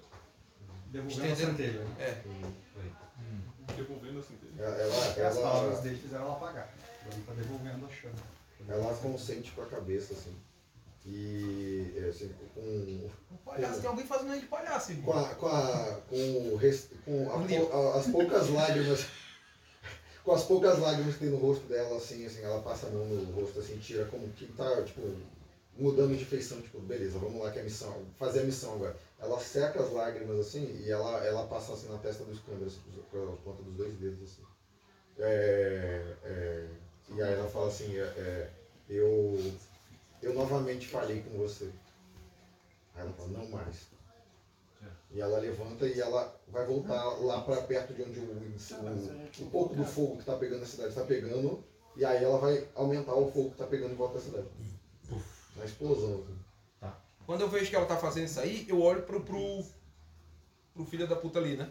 Devolvendo a centelha, né? É. Devolvendo a centelha. Ela, ela, as palavras ela, dele fizeram ela apagar. Ele tá devolvendo a chama. ela consente com a cabeça, assim. E é, assim, com, Palhaço, tem alguém fazendo ele de palhaço, com, a, com, a, com, o res- com a a- as poucas lágrimas. (laughs) Com as poucas lágrimas que tem no rosto dela, assim, assim, ela passa a mão no rosto, assim, tira como que tá, tipo, mudando de feição, tipo, beleza, vamos lá que é a missão, fazer a missão agora. Ela seca as lágrimas, assim, e ela, ela passa assim na testa do Skander, assim, com a ponta dos dois dedos, assim. É, é, e aí ela fala assim, é, é, eu, eu novamente falhei com você. Aí ela fala, não mais. E ela levanta e ela vai voltar lá para perto de onde o, o, um pouco do fogo que está pegando na cidade está pegando. E aí ela vai aumentar o fogo que está pegando em volta da cidade. Na explosão. assim. Quando eu vejo que ela tá fazendo isso aí, eu olho pro, pro, pro filho da puta ali, né?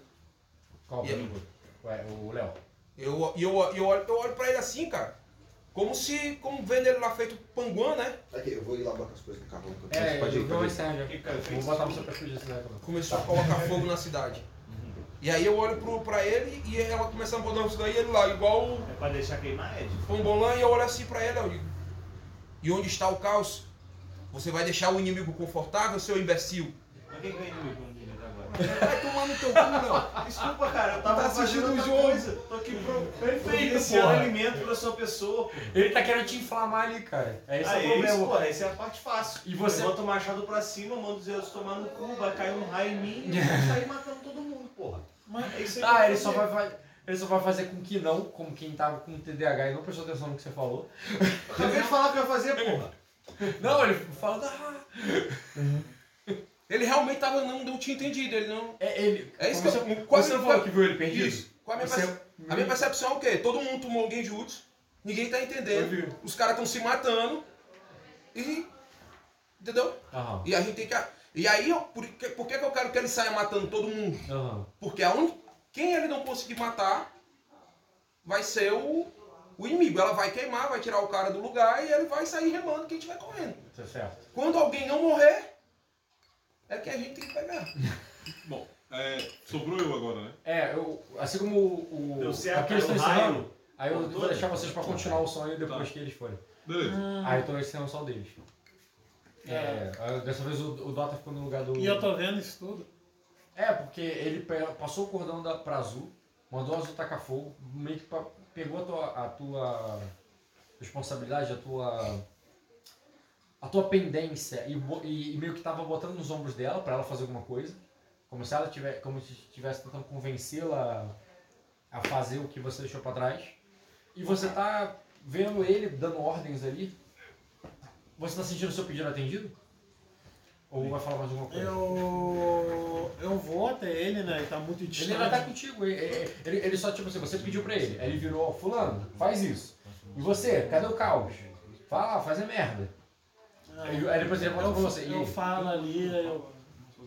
Qual E aí? amigo? Ué, o Léo. Eu, e eu, eu, olho, eu olho pra ele assim, cara. Como se, como vendo ele lá feito panguã, né? Aqui, eu vou ir lá botar as coisas no carro. É, pode ir, pode ir. Vou botar você pra fugir desse também. Começou a colocar fogo na cidade. E aí eu olho pro, pra ele e ela começa a botar isso daí, ele lá, igual É pra deixar queimar, Ed? Pombolã, e eu olho assim pra ele, eu digo, e onde está o caos? Você vai deixar o inimigo confortável, seu imbecil? Mas quem ganha inimigo no dinheiro agora? Vai tomar no teu cu, Léo. Desculpa, cara, eu tava Tá assistindo o jogo. coisa. Tô aqui pro Perfeito, providenciando porra. alimento pra sua pessoa. Ele tá querendo te inflamar ali, cara. É esse ah, é o é isso, problema. pô, essa é a parte fácil. E você- Levanta o machado pra cima, manda os deuses tomar no cu, vai cair um raio em mim e eu vou sair matando todo mundo, porra. Mas É isso aí que Ah, ele só, vai, vai- ele só vai fazer com que não, como quem tava com TDAH e não prestou atenção no que você falou. Acabei de falar o que eu ia fazer, porra. Não, ele fala. Ah, Ele realmente tava, não, não tinha entendido, ele não... é ele. É isso que você, eu- quase você não falou que viu ele perdido? Isso. Qual a minha, a minha percepção é o quê? Todo mundo tomou alguém juntos, ninguém tá entendendo, os caras estão se matando e... Entendeu? Aham. E a gente tem que... E aí, eu- por, que, por que que eu quero que ele saia matando todo mundo? Aham. Porque aonde, quem ele não conseguir matar vai ser o, o inimigo. Ela vai queimar, vai tirar o cara do lugar e ele vai sair remando quem estiver correndo. Tá certo. Quando alguém não morrer, é que a gente tem que pegar. (laughs) Bom, é, sobrou eu agora, né? É, eu, assim como o. o Deu certo, aqui eles aí o estão raio encerrando, aí eu vou deixar né? vocês pra continuar o sonho depois Tá. que eles forem. Beleza. Aí eu tô encerrando só o deles. É, aí dessa vez o, o Dota ficou no lugar do. E eu tô vendo isso tudo. É, porque ele passou o cordão da, pra Azul, mandou a Azul tacar fogo, meio que pa- pegou a tua, a tua responsabilidade, a tua a tua pendência e, e- e meio que tava botando nos ombros dela pra ela fazer alguma coisa, como se ela tivesse, como se estivesse tentando convencê-la a fazer o que você deixou pra trás. E você tá vendo ele dando ordens ali. Você tá sentindo o seu pedido atendido? Ou vai falar mais alguma coisa? Eu. Eu vou até ele, né? Ele tá muito Ele distante. ainda tá contigo. Ele, ele, ele só, tipo assim, você pediu pra ele. Aí ele virou, ó, fulano, faz isso. E você, cadê o caos? Fala, faz a merda. Aí, aí depois ele volta eu, pra você. Eu falo ali, aí eu.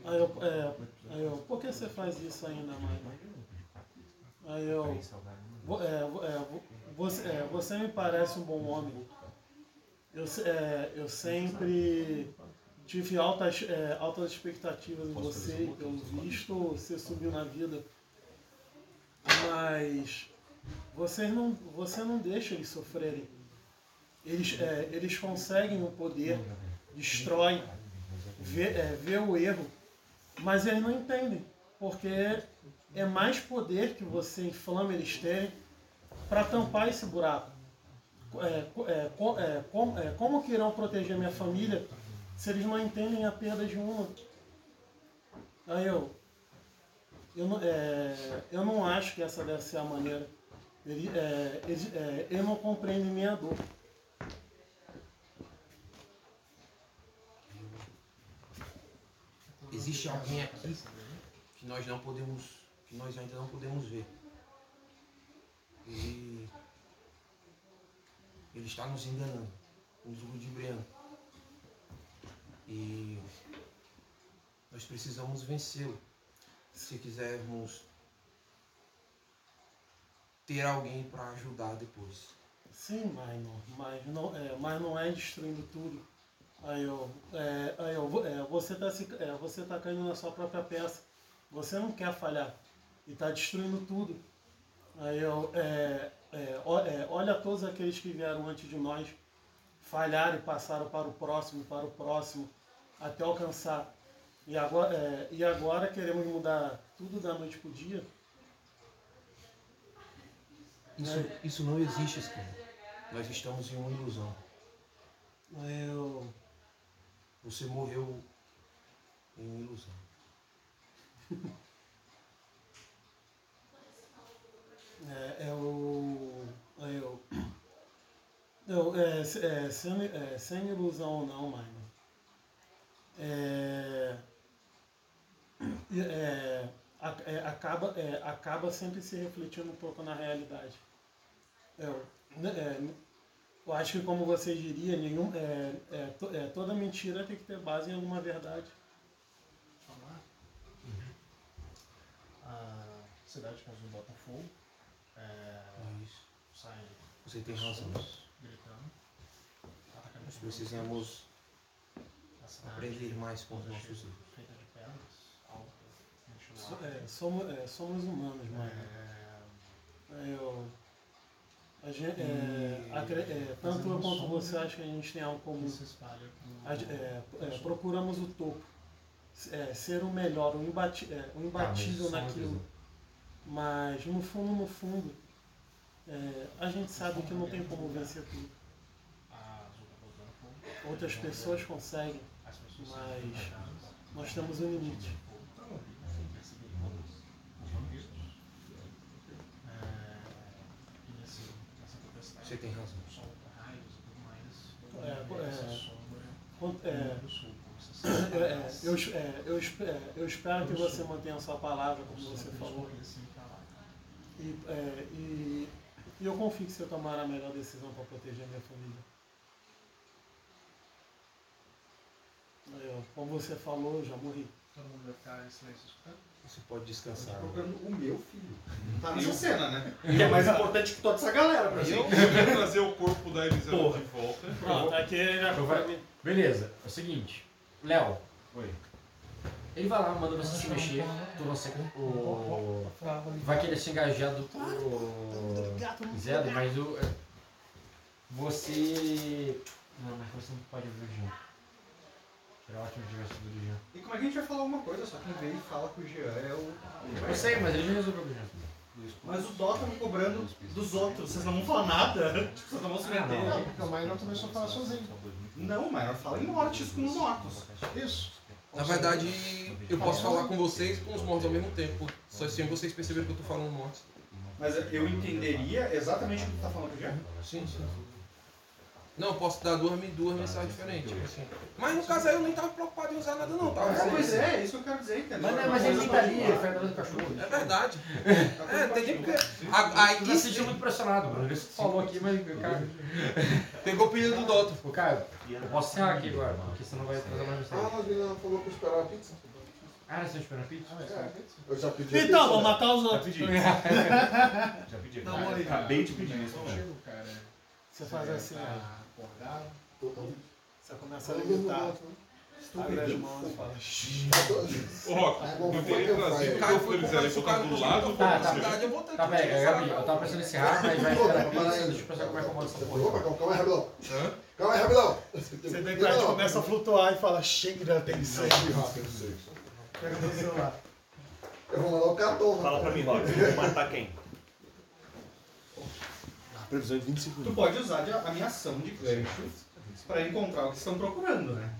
Aí eu, é, aí eu. Por que você faz isso ainda, mãe? Aí eu. é, é, vo- você, é, você me parece um bom homem. Eu, é, eu sempre tive altas, é, altas expectativas em você, pelo visto você subiu na vida. Mas você não, você não deixa eles sofrerem. Eles, é, eles conseguem o poder, destrói, vê, é, vê o erro, mas eles não entendem, porque é mais poder que você inflama eles terem para tampar esse buraco. é, co- é, co- é, como, é, como que irão proteger minha família se eles não entendem a perda de uma? Aí eu, eu, não, é, eu não acho que essa deve ser a maneira. Ele, é, eles, é, eu não compreendo minha dor. Existe alguém aqui que nós não podemos, que nós ainda não podemos ver. E ele está nos enganando, nos ludibriando. E nós precisamos vencê-lo se quisermos ter alguém para ajudar depois. Sim, mas não, mas não, é, mas não é destruindo tudo. Aí eu, é, aí eu, é, você está é, você tá caindo na sua própria peça. Você não quer falhar e está destruindo tudo. Aí eu, é, é, é, olha todos aqueles que vieram antes de nós, falharam e passaram para o próximo, para o próximo, até alcançar. E agora, é, e agora queremos mudar tudo da noite para o dia. Isso, isso não existe, Skinner. Nós estamos em uma ilusão. Eu, Você morreu em uma ilusão. (laughs) É, eu, eu, eu é, é, sem, é, sem ilusão ou não, mano. É, é, a- é, acaba, é, acaba sempre se refletindo um pouco na realidade. Eu, né, é, eu acho que como você diria, nenhum, é, é, to- é, toda mentira tem que ter base em alguma verdade. falar. A cidade caiu no Botafogo. É, Isso. saem Você tem razão. gritando. Nós pessoas. precisamos aprender mais com os nossos erros. É, somos, é, somos humanos, mano. É, Eu, a gente, é, acre- é, tanto eu quanto você acha que a gente tem algo comum. A é, é, procuramos o topo, é, ser o melhor, o, imbati, é, o imbatível só uma naquilo. Mas no fundo, no fundo, é, a gente sabe que não tem como vencer tudo. a azul tá. Outras pessoas conseguem, As pessoas mas nós temos um limite. Você tem razão. É, é, é, é, é, eu, eu, eu espero que você mantenha a sua palavra, como você falou. E, é, e, e eu confio que você tomará a melhor decisão para proteger a minha família. Ó, como você falou, eu já morri. Todo mundo vai ficar em silêncio escutando? Você pode descansar. procurando o meu filho. Tá Eu- nessa cena, né? (laughs) E é mais importante que toda essa galera pra Eu gente. queria trazer o corpo da Elisabeth de volta. Pronto, aqui já Eu vou- Beleza, é o seguinte. Léo. Oi. Ele vai lá, manda você se mexer. Tu não sei o. Vai querer se engajar do pro Zero, mas o. é, Você. Não, mas você não pode ver o Jean. Ótimo do Jean. E como é que a gente vai falar alguma coisa? Só quem veio e fala que o Jean é o. Eu sei, mas ele já resolveu o Jean. Mas o Dó tá me cobrando dos outros, vocês não vão falar nada. (laughs) Tipo, vocês não vão se meter. Não, porque o Minor também só fala sozinho. Não, mas fala em mortes com os mortos. Isso. Na verdade, eu posso falar com vocês e com os mortos ao mesmo tempo. Só assim vocês perceberam que eu tô falando mortos. Mas eu entenderia exatamente o que tu tá falando já. Sim, sim. Não, eu posso dar duas, duas mensagens diferentes. Tipo assim. Mas no caso aí eu nem tava preocupado em usar nada não, tava? É, pois é, é isso que eu quero dizer, entendeu? Mas, não, mas ele nem tá ali, ele cachorro. É verdade. (laughs) É, entendi porque. a- Aí Tu tá se sentindo muito pressionado. Isso que tu falou aqui, mas. Cara, (laughs) pegou o pedido do Dota. Pô, cara, eu posso encerrar aqui agora, porque senão vai trazer mais mensagem. Ah, a Adriana falou pra eu esperar a pizza. Ah, você esperando a pizza? Eu já pedi a Então, pizza, vou né? matar os Já outros. pedi. (laughs) Já pedi. Não. Acabei de pedir nesse momento. Chega o cara. Você faz assim, ó. Tá acordado. Você começa a limitar. Abre as mãos e fala. Ô, Rock, eu teria que eu trazido o Cara, corpo foi da Elisabeth o e cara botar do do lado. Tá, tá. cidade, eu vou ter Tá, que pera, utilizar. Gabi, eu tava pensando em encerrar, mas vai esperar deixa eu pensar como é que eu mando essa porra. calma aí, Rabelão. Hã? Calma aí, Rabelão. Você deita e começa a flutuar e fala, chega, sangue. rápido. Pega no celular. Eu vou mandar o cartão. Fala pra mim, Rock. Vou matar quem? Previsão de 25 Tu pode usar de- a minha ação de gancho pra encontrar o que estão procurando, né?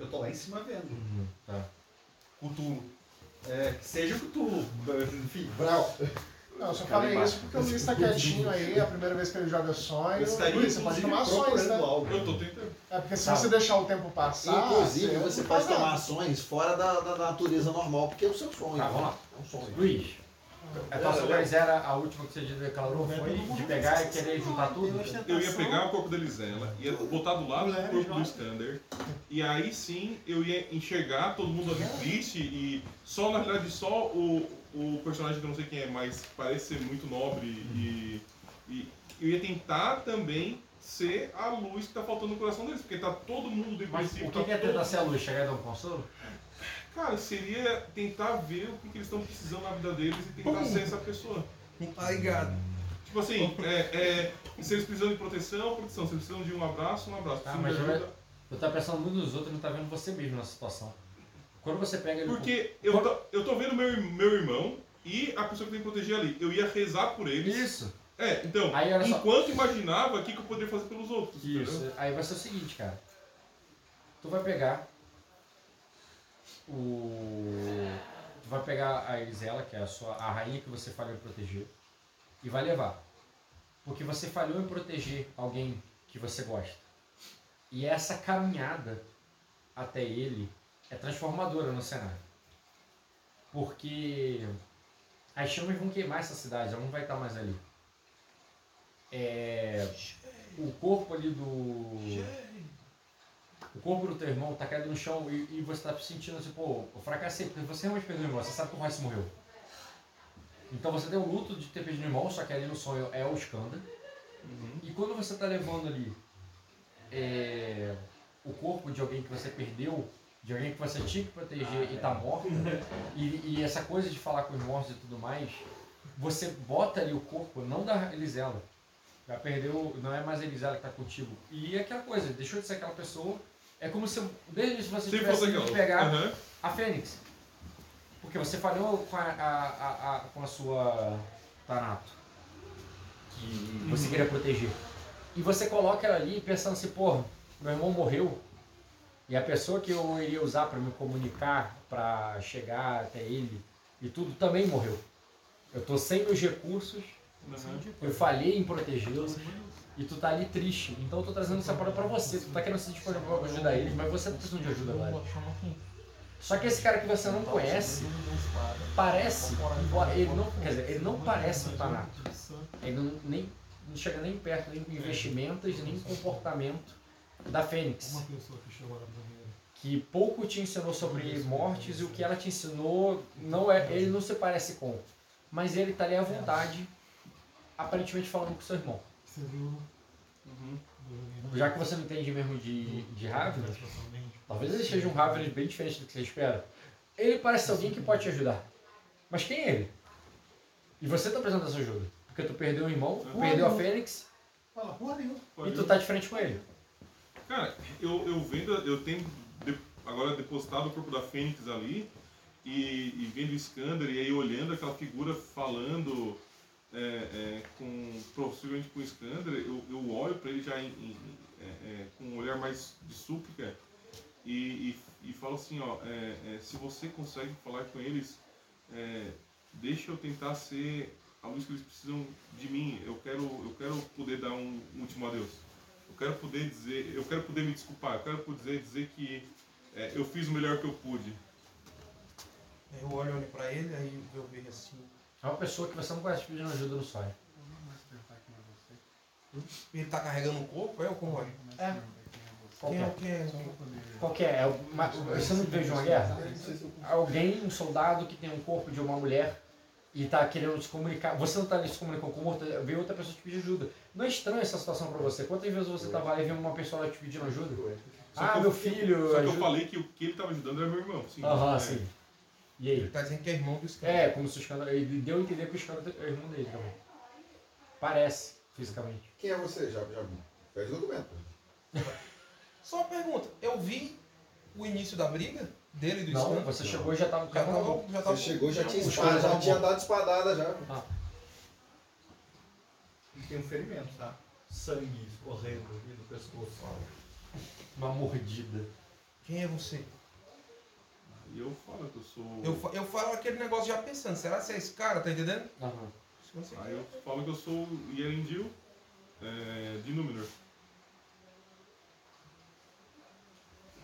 Eu tô lá em cima vendo. Tá. Cthulhu. É, que seja o Cthulhu. Enfim. Brau. Não, eu só falei isso porque o Luiz tá quietinho aí, é a primeira vez que ele joga sonho. Luiz, você pode tomar ações, né? algo. Eu tô tentando. É porque se Tá. você deixar o tempo passar. Inclusive, você não pode faz tomar ações fora da, da natureza normal, porque é o seu sonho. Tá, vamos lá. É um sonho. Luiz, a ação mais era a última que você declarou foi de pegar e querer juntar tudo? Eu ia pegar o corpo da Elisela, ia botar do lado do corpo do Skander, e aí sim eu ia enxergar todo mundo ali triste e só, na realidade, só o, o personagem que eu não sei quem é, mas parece ser muito nobre e, e eu ia tentar também ser a luz que tá faltando no coração deles, porque tá todo mundo Mas depressivo. o que, tá que é todo- tentar ser a luz? Chegar e dar um consolo? Cara, seria tentar ver o que, que eles estão precisando na vida deles e tentar ser essa pessoa. Tá ligado. Tipo assim, é, é, se eles precisam de proteção, proteção. Se eles precisam de um abraço, um abraço. Ah, mas eu, ajuda. eu tá pensando muito nos outros e não tá vendo você mesmo nessa situação. Quando você pega ele. Porque eu tô, eu tô vendo meu, meu irmão e a pessoa que tem que proteger ali. Eu ia rezar por eles. Isso. É, então, Aí, olha só. enquanto imaginava o que, que eu poderia fazer pelos outros. Isso. entendeu? Aí vai ser o seguinte, cara. Tu vai pegar o. Tu vai pegar a Elisela, que é a sua a rainha que você falhou em proteger, e vai levar. Porque você falhou em proteger alguém que você gosta. E essa caminhada até ele é transformadora no cenário. Porque as chamas vão queimar essa cidade, ela não vai estar mais ali. É, o corpo ali do. O corpo do teu irmão tá caído no chão e, e você tá sentindo assim, pô, eu fracassei, porque você realmente perdeu o irmão, você sabe que o Royce morreu. Então você tem o luto de ter perdido o irmão, só que ali no sonho é o Skanda. E quando você tá levando ali é, o corpo de alguém que você perdeu, de alguém que você tinha que proteger e tá morto, (laughs) e, e essa coisa de falar com os mortos e tudo mais, você bota ali o corpo, não da Elisela, já perdeu, não é mais a Elisela que tá contigo. E é aquela coisa, deixou de ser aquela pessoa. É como se desde você Se tivesse aquela. pegar Aham. a Fênix. Porque você falhou com a, a- a- a- com a sua Thanato. Que você queria proteger. E você coloca ela ali pensando assim, pô, meu irmão morreu. E a pessoa que eu iria usar para me comunicar, para chegar até ele e tudo, também morreu. Eu tô sem meus recursos, eu falhei em protegê-los e tu tá ali triste. Então eu tô trazendo essa parada pra você. Tu tá querendo se disponível pra ajudar eles, mas você tá precisando de ajuda agora. Só que esse cara que você não conhece parece, ele não, quer dizer, ele não parece um Tanato. Ele não, nem, não chega nem perto nem em investimentos, nem em comportamento da Fênix. Que pouco te ensinou sobre mortes e o que ela te ensinou, não é, ele não se parece com. Mas ele tá ali à vontade, aparentemente falando com seu irmão. Você viu? Já que você não entende mesmo de, de Ravenous, talvez ele seja um Ravenous bem diferente do que você espera. Ele parece alguém que pode te ajudar. Mas quem é ele? E você tá precisando dessa ajuda. Porque tu perdeu o irmão, Uhum. perdeu a Fênix Fala, e tu tá de frente com ele. Cara, eu, eu vendo, eu tenho de- agora depositado o corpo da Fênix ali e, e vendo o Skander e aí olhando aquela figura falando é, é, com possivelmente com o Skander, eu, eu olho para ele já em- em- é, é, com um olhar mais de súplica e, e, e falo assim, ó, é, é, se você consegue falar com eles, deixa eu tentar ser a luz que eles precisam de mim. Eu quero, eu quero poder dar um último adeus. Eu quero poder dizer, eu quero poder me desculpar, eu quero poder dizer que eu fiz o melhor que eu pude. Eu olho olho pra ele, aí eu vejo assim. É uma pessoa que você não conhece pedindo ajuda no sonho. Ele tá carregando um corpo, é o como é? É. Quem é, é? É? é uma, você não veio de uma guerra? Alguém, um soldado que tem um corpo de uma mulher e tá querendo se comunicar. Você não tá ali se comunicando com outra, veio outra pessoa te pedir ajuda. Não é estranha essa situação pra você? Quantas vezes você tava lá e viu uma pessoa lá te pedindo ajuda? Só Ah, meu filho. Só que eu falei que o que ele estava ajudando era meu irmão. Sim, Aham, É. sim. E aí? Ele tá dizendo que é irmão do Scanner. É, como se o escândalo. Ele deu a entender que o escândalo é irmão dele também. Parece, fisicamente. Quem é você? Já, já pede documento. (laughs) Só uma pergunta, eu vi o início da briga dele e do Não, você chegou e já tava com o Já tava, já tava, Você chegou já tinha espada, já já tinha dado espadada já. Ele tem um ferimento, tá? Sangue escorrendo ali do pescoço. Uma mordida. Quem é você? E eu falo que eu sou. Eu, fa- eu falo aquele negócio já pensando, será que é esse cara, tá entendendo? Aham. Se você- Aí eu falo que eu sou o Yerendil é, de Númenor.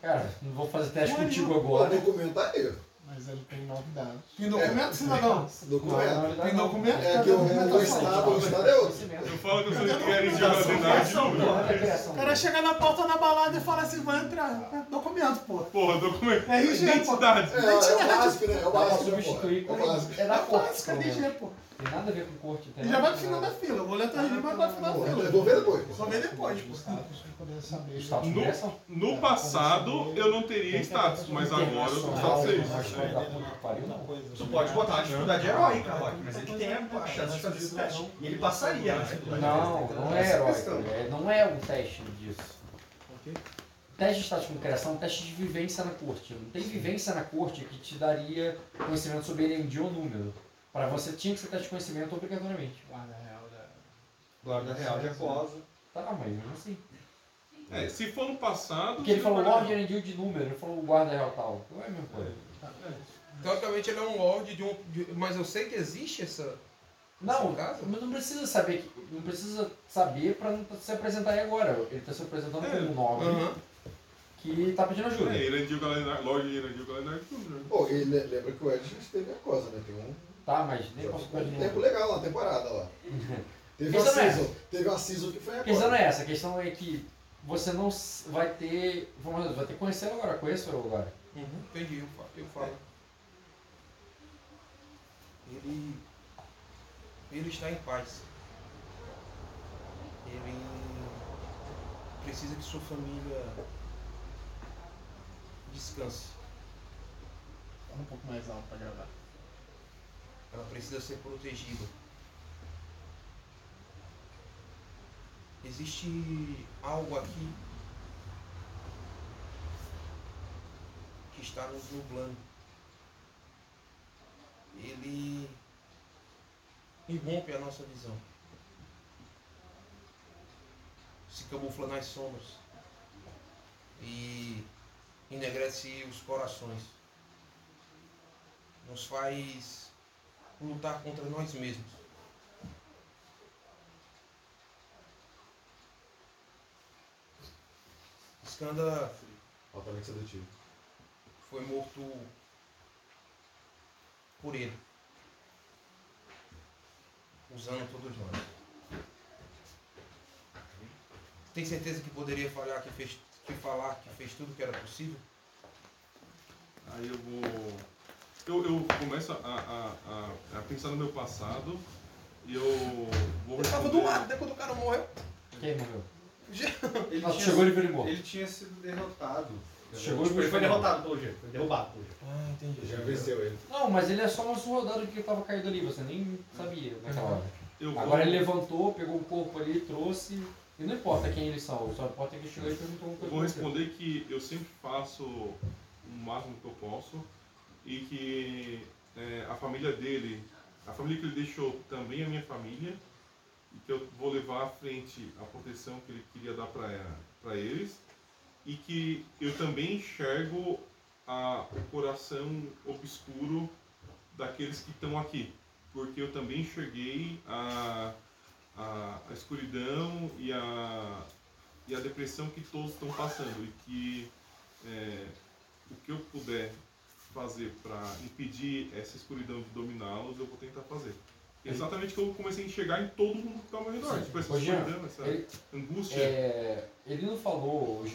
Cara, não vou fazer teste contigo O agora. documento aí. Mas ele tem novidades. Tem documento, cidadão? Documento. Tem documento? É que o, estado, o estado é outro. Eu falo que eu sou de Númenor. O cara chega na porta na balada e fala assim, vai entrar. É Documento, pô. Porra, documento. É RG, pô. Identidade. É, é o básico, né? É o básico. né, É o básico. É da pelo RG, pô. Tem nada a ver com corte. Ele já vai pro final da fila. O boleto RG vai pro final da fila. Eu vou ver depois. Só vê depois, pô. Direção? No passado eu não teria status, mas agora eu tô status 6. mas vai dar puta que pariu, não. Tu pode botar uma dificuldade heróica, Rock, mas ele tem a chance de fazer esse teste. E ele passaria na dificuldade Não, não é questão. é- Não é um teste disso. Teste de status de criação é um teste de vivência na corte. Não tem vivência na corte que te daria conhecimento sobre Erendi ou número. Para você tinha que ser teste de conhecimento obrigatoriamente. Guarda real da. Guarda real de Aquosa. Tá, mas mesmo assim. É, se for no passado. Porque ele falou vai- Lord Erendil de número, ele falou guarda real tal. Não é a mesma coisa. Teoricamente ele é um lord de um. de- mas eu sei que existe essa. Não, essa casa? mas não precisa saber, que- não precisa saber pra não se apresentar aí agora. Ele tá se apresentando É, como um nobre Aham. que tá pedindo ajuda. É, Yerendil Gadenard, Lord Yerendil Gadenard de Númenor. Pô, e le- lembra que o Ed esteve a coisa, né? Tem um, Tá, mas nem já posso um ficar de tempo novo. legal lá, uma temporada lá. (laughs) Teve não é season, teve uma season que foi A agora. questão não é essa, a questão é que você não vai ter. Vamos lá, vai ter que conhecê-lo agora, conheço-lo agora. Uhum, entendi, eu falo. Eu falo. Ele. Ele está em paz. Ele precisa que sua família descanse. Fala um pouco mais alto pra gravar. Ela precisa ser protegida. Existe algo aqui que está nos nublando. Ele irrompe a nossa visão. Se camufla nas sombras e enegrece os corações. Nos faz lutar contra nós mesmos. Skanda Altamente sedutivo. foi morto por ele, usando todos nós. Tem certeza que poderia falar que fez, que falar que fez tudo que era possível? Aí eu vou. Eu, eu começo a, a, a, a pensar no meu passado e eu vou. Ele tava do lado, né, quando o cara morreu. Quem morreu? (laughs) Ele Ah, tinha chegou e morto. Ele tinha sido derrotado. Chegou Tipo, ele foi derrotado pelo jeito. Foi derrubado pelo jeito. Ah, entendi. Já venceu ele. Não, mas ele é só nosso rodado que tava caído ali, você nem sabia naquela hora. Eu vou, Agora ele levantou, pegou o corpo ali, trouxe. E não importa quem eles são, só importa que ele chegou e perguntou uma eu coisa. vou responder que eu sempre faço o máximo que eu posso e que é, a família dele, a família que ele deixou também é minha família e que eu vou levar à frente a proteção que ele queria dar para eles e que eu também enxergo a, o coração obscuro daqueles que estão aqui, porque eu também enxerguei a, a, a escuridão e a, e a depressão que todos estão passando e que é, o que eu puder fazer para impedir essa escuridão de dominá-los, eu vou tentar fazer. Exatamente que eu comecei a enxergar em todo mundo que está ao meu redor. Sim. Tipo, essa escuridão, essa ele- angústia. É, ele não falou os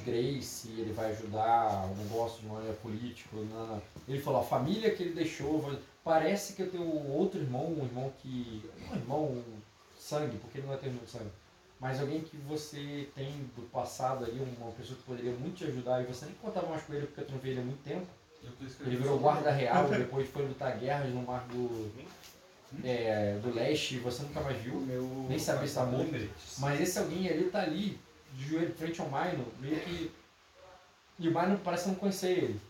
se ele vai ajudar o negócio de maneira política, não, não. Ele falou a família que ele deixou. vai- Parece que eu tenho outro irmão, um irmão que. Um irmão sangue, porque ele não é teu irmão de sangue. Mas alguém que você tem do passado ali, uma pessoa que poderia muito te ajudar e você nem contava mais com ele porque tu não vê ele há muito tempo. Ele virou guarda real, depois foi lutar guerras no mar do, é, do leste e você nunca mais viu. Meu Nem sabia se tá morto. Mas esse alguém ali tá ali, de joelho frente ao Maino, meio que. E o Maino parece não conhecer ele.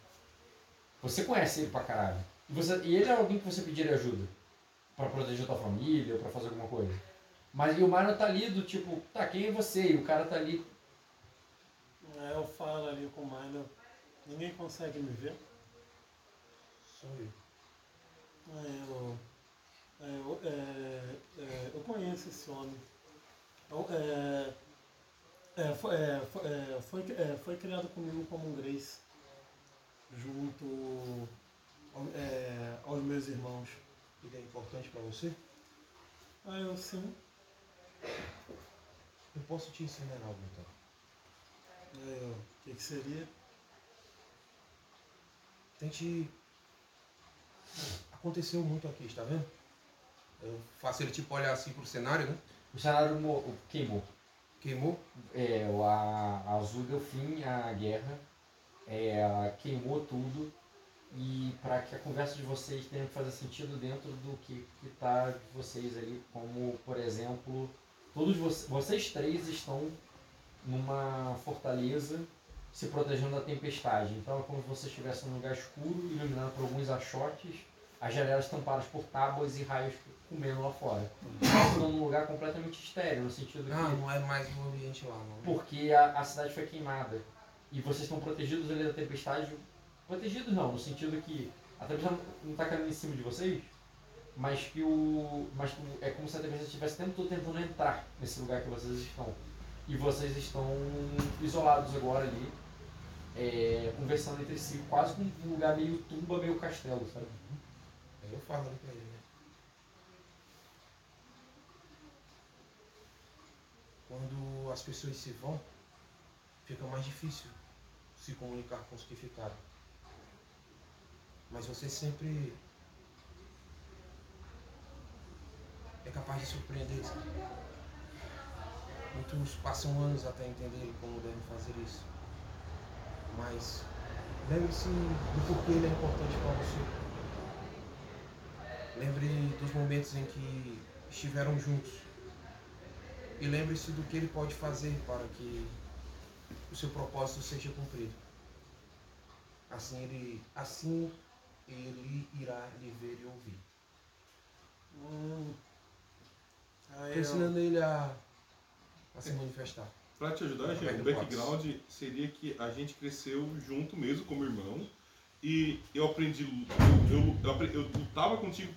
Você conhece ele pra caralho. E, você, e ele é alguém que você pediria ajuda. Pra proteger tua família, ou pra fazer alguma coisa. Mas e o Myron tá ali do tipo, tá, quem é você? E o cara tá ali. Aí eu falo ali com o Milo, ninguém consegue me ver. Eu. Eu, aí eu, é, é, eu conheço esse homem. É, é, foi, é, foi, é, foi, é, foi criado comigo como um Grace, junto ao- é, aos meus irmãos. Ele é importante pra você? Aí eu sim, Eu posso te ensinar algo então. o que, que seria? Tente. Aconteceu muito aqui, está vendo? Eu faço ele tipo olhar assim pro cenário, né? O cenário mo- queimou. Queimou? É, o- a, Azul deu fim à guerra, é, ela queimou tudo e para que a conversa de vocês tenha que fazer sentido dentro do que está de vocês ali, como por exemplo, todos vocês, vocês três estão numa fortaleza se protegendo da tempestade. Então é como se vocês estivessem num lugar escuro, iluminado por alguns achotes, as janelas tampadas por tábuas e raios comendo lá fora. Estão num lugar completamente estéreo, no sentido que Ah, não é mais um ambiente lá, não. porque a, a cidade foi queimada. E vocês estão protegidos ali da tempestade. Protegidos não, no sentido que a tempestade não está caindo em cima de vocês, mas que o. Mas que é como se a tempestade estivesse o tempo todo tentando entrar nesse lugar que vocês estão. E vocês estão isolados agora ali, é, conversando entre si, quase com um lugar meio tumba, meio castelo, sabe? Aí eu falo ali pra ele, né? Quando as pessoas se vão, fica mais difícil se comunicar com os que ficaram. Mas você sempre é capaz de surpreender? Muitos passam anos até entenderem como devem fazer isso. Mas lembre-se do porquê ele é importante para você. Lembre dos momentos em que estiveram juntos. E lembre-se do que ele pode fazer para que o seu propósito seja cumprido. Assim ele, assim ele irá lhe ver e ouvir. Hum. Aí ensinando ele a, a se manifestar. Pra te ajudar, gente, o background seria que a gente cresceu junto mesmo como irmão. E eu aprendi. Eu, eu, eu, lutava contigo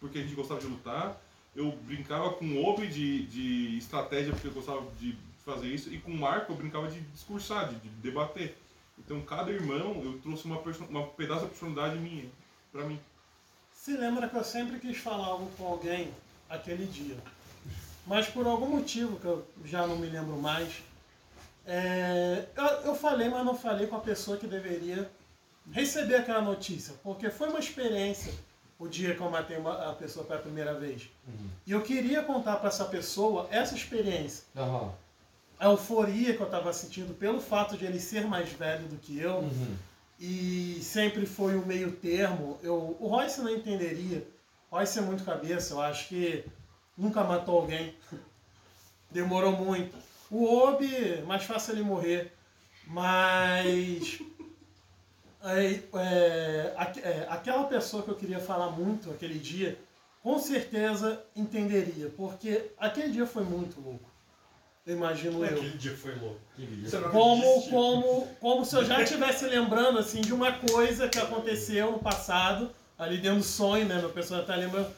porque a gente gostava de lutar. Eu brincava com o Obi de, de estratégia porque eu gostava de fazer isso. E com o Marco eu brincava de discursar, de, de debater. Então cada irmão eu trouxe uma, uma pedaço da personalidade minha pra mim. Se lembra que eu sempre quis falar algo com alguém aquele dia. Mas por algum motivo que eu já não me lembro mais, é, eu, eu falei, mas não falei com a pessoa que deveria receber aquela notícia. Porque foi uma experiência o dia que eu matei uma- a pessoa pela primeira vez. E eu queria contar para essa pessoa essa experiência. Aham. A euforia que eu estava sentindo pelo fato de ele ser mais velho do que eu Uhum. e sempre foi o meio termo. Eu, o Royce não entenderia. Royce é muito cabeça, eu acho que nunca matou alguém. (laughs) Demorou muito. O Obi, mais fácil ele morrer. Mas. (laughs) aí, é, é, aquela pessoa que eu queria falar muito aquele dia, com certeza entenderia. Porque aquele dia foi muito louco. Eu imagino eu. Aquele dia foi louco. Não Como, como, como se eu já (laughs) estivesse lembrando assim, de uma coisa que aconteceu no passado, ali dentro do sonho, né? Meu personagem tá lembrando.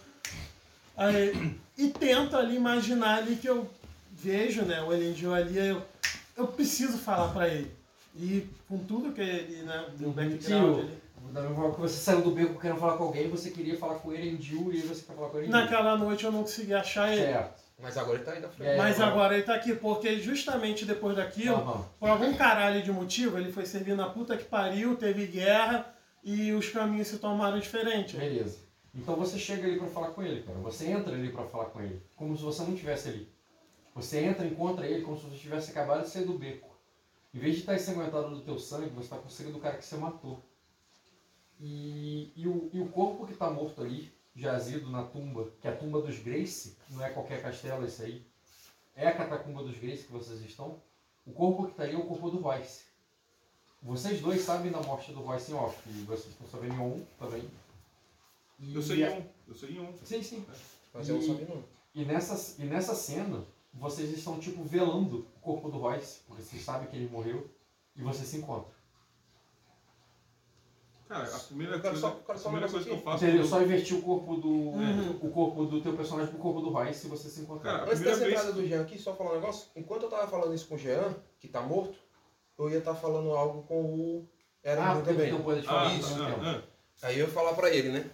Aí, e tento ali imaginar ali que eu vejo, né? O Elendio ali, eu, eu preciso falar pra ele. E com tudo que ele, né? Do background Tio, ali. da mesma forma que você saiu do beco querendo falar com alguém, você queria falar com ele em Jill e aí você quer falar com ele em Naquela noite eu não consegui achar ele. Certo. Mas agora ele tá aí na frente. É, Mas agora ele tá aqui, porque justamente depois daquilo, Aham. por algum caralho de motivo, ele foi servir na puta que pariu, teve guerra e os caminhos se tomaram diferentes. Beleza. Então você chega ali pra falar com ele, cara. Você entra ali pra falar com ele, como se você não estivesse ali. Você entra, encontra ele como se você tivesse acabado de sair do beco. Em vez de estar ensanguentado do teu sangue, você está com o sangue do cara que você matou. E, e, o, e o corpo que está morto ali, jazido na tumba, que é a tumba dos Grace, não é qualquer castelo esse aí, é a catacumba dos Grace que vocês estão. O corpo que está aí é o corpo do Royce. Vocês dois sabem da morte do Royce em off, e vocês estão sabendo em um também. Eu sei a- um, eu sei um. Sim, sim. Mas eu não E- sabia não. E nessa, e nessa cena, vocês estão, tipo, velando o corpo do Royce, porque vocês sabem que ele morreu, e vocês se encontram. Cara, a primeira Eu quero coisa, só- eu quero a só um primeira coisa que eu faço. Entendeu? quando Só invertir o corpo do. Uhum. O corpo do teu personagem pro corpo do Royce e vocês se encontraram. Cara, Antes dessa vez- entrada do Jean aqui, só falar um negócio. Enquanto eu tava falando isso com o Jean, que tá morto, eu ia estar falando algo com o Eren Ah, também. não pode falar Ah, isso. ao mesmo ah, ah. Aí eu ia falar pra ele, né?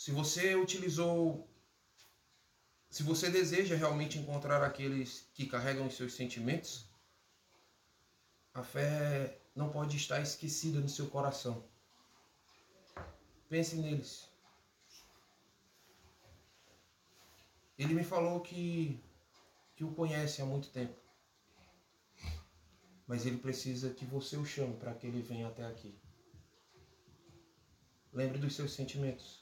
Se você utilizou. Se você deseja realmente encontrar aqueles que carregam os seus sentimentos, a fé não pode estar esquecida no seu coração. Pense neles. Ele me falou que, que o conhece há muito tempo. Mas ele precisa que você o chame para que ele venha até aqui. Lembre dos seus sentimentos.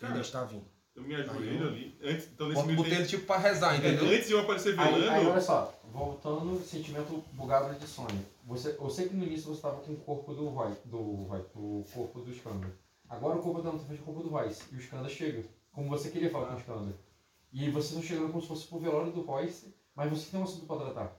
Cara, ele está vindo. Eu me ajoelho Aí eu- ali. Antes, então nesse meio Botei ele tempo- tipo pra rezar, É, entendeu? Antes de eu aparecer Aí, velando. aí, olha só, voltando, sentimento bugado de sonho. Você, eu sei que no início você estava com o corpo do Roy, do Roy, do corpo do Skanda. Agora o corpo da Nata fez o corpo do Royce. E o Skanda chega. Como você queria falar com o Skanda. E aí vocês estão chegando como se fosse pro velório do Royce, mas você tem um assunto para tratar.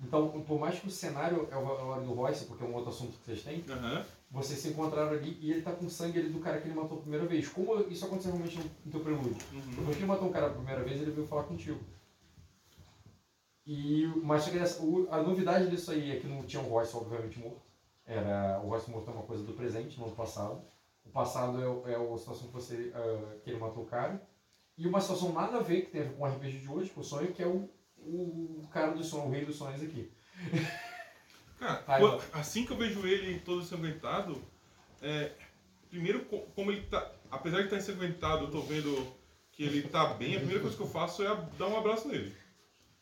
Então, por mais que o cenário é o velório do Royce, porque é um outro assunto que vocês têm, Aham. Vocês se encontraram ali e ele tá com sangue ali do cara que ele matou a primeira vez. Como isso aconteceu realmente no, teu prelúdio? Uhum. Depois que ele matou um cara a primeira vez, ele veio falar contigo. E, mas a novidade disso aí é que não tinha um Royce, obviamente, morto. Era, o Royce morto é uma coisa do presente, não do passado. O passado é, é a situação que, você, ah, que ele matou o cara. E uma situação nada a ver que tem a ver com o RPG de hoje, com o sonho, que é o, o cara do sonho, o rei dos sonhos aqui. (laughs) Cara, assim que eu vejo ele todo ensanguentado, é, primeiro, co- como ele tá. Apesar de estar ensanguentado, eu tô vendo que ele tá bem, a primeira coisa que eu faço é dar um abraço nele.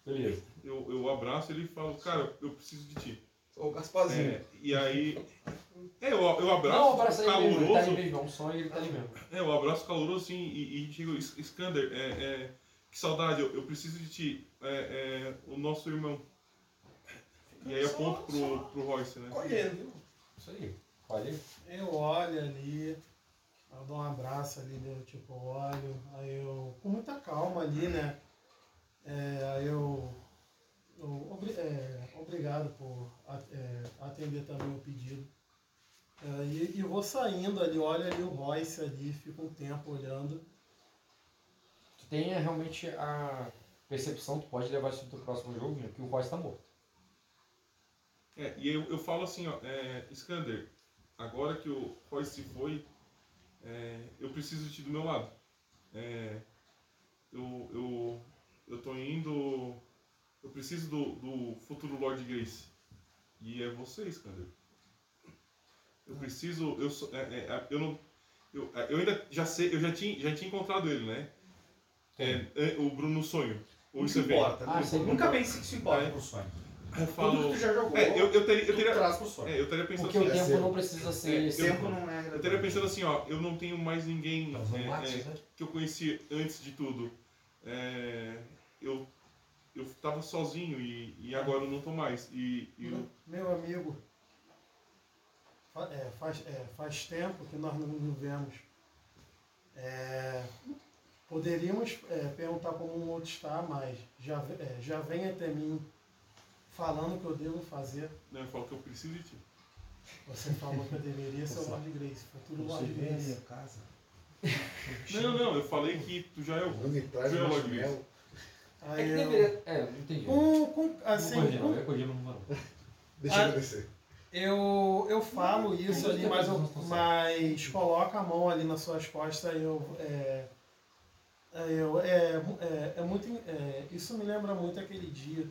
Beleza. Eu, eu abraço ele e falo, cara, eu preciso de ti. Ô, Gasparzinho. É, e aí. É, eu, eu abraço Não, abraça ele mesmo, ele tá ali caloroso. mesmo, é um sonho e ele tá ali mesmo. É, o abraço caloroso assim e, e digo, "Is- Iskander, é, é, que saudade, eu, eu preciso de ti, é, é, o nosso irmão. E aí aponto pro, pro Royce, né? Colhendo, viu? Isso aí. Olha aí. Eu olho ali, eu dou um abraço ali, né? Tipo, eu olho, aí eu, com muita calma ali, né? É, aí eu, eu obri- é, obrigado por é, atender também o pedido. É, e, e vou saindo ali, olho ali o Royce ali, fico um tempo olhando. Tu tem é, realmente a percepção, tu pode levar isso pro teu próximo jogo, né, que o Royce tá morto. É, e eu, eu falo assim, ó, é, Iskander, agora que o Royce se foi, é, eu preciso de ti do meu lado. É, eu, eu, eu tô indo. Eu preciso do, do futuro Lord Grace. E é você, Iskander. Eu preciso. Eu, sou- é, é, eu não. Eu, é, eu ainda já sei, eu já tinha, já tinha encontrado ele, né? É, é, o Bruno no sonho. Ou Não isso é importa. Ah. Nunca pense que isso importa É. pro sonho. Eu falo. Tudo que tu já jogou, É, eu, eu teria. Eu teria traz pro sonho. é, eu estaria pensando Porque o assim. tempo seu. não precisa ser É, esse. eu- tempo não é Eu estaria pensando assim, ó, eu não tenho mais ninguém usando é, é, né? que eu conheci antes de tudo. É, eu eu tava sozinho e, e agora eu não tô mais. E, e eu- Meu amigo, fa- é, faz, é, faz tempo que nós não nos vemos. É, poderíamos é, perguntar como um outro está, mas já, é, já vem até mim falando o que eu devo fazer. né, eu falo que eu preciso de ti. Você falou que eu deveria ser o Lord Grace, futuro Você Lord Grace. minha casa. Não, não, eu falei que tu já é o. Me traz tu já é o um Lord Grace. marshmallow. É Aí que eu- deveria. É, não entendi. com, com, não assim, não, com- eu não não. Deixa Ah, eu descer. Eu, eu falo isso ali, mas, eu, mas coloca a mão ali nas suas costas e eu. É, é, eu é, é, é muito. é, isso me lembra muito aquele dia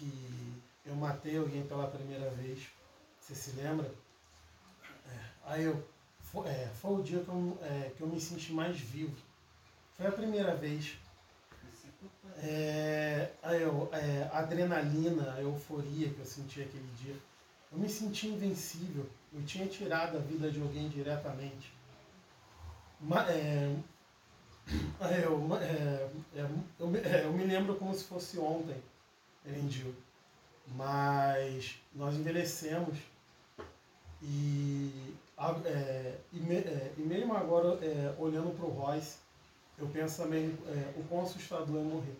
que eu matei alguém pela primeira vez. Você se lembra? É, aí eu. Foi, é, foi o dia que eu, é, que eu me senti mais vivo. Foi a primeira vez. É, a, eu, é, a adrenalina, a euforia que eu senti aquele dia. Eu me senti invencível. Eu tinha tirado a vida de alguém diretamente. Ma- é, (coughs) é, eu, é, é, eu, é, eu me lembro como se fosse ontem, Erendil. Mas nós envelhecemos E, é, e, me- é, e mesmo agora, é, olhando pro Royce, eu penso também é, o quão assustador é morrer.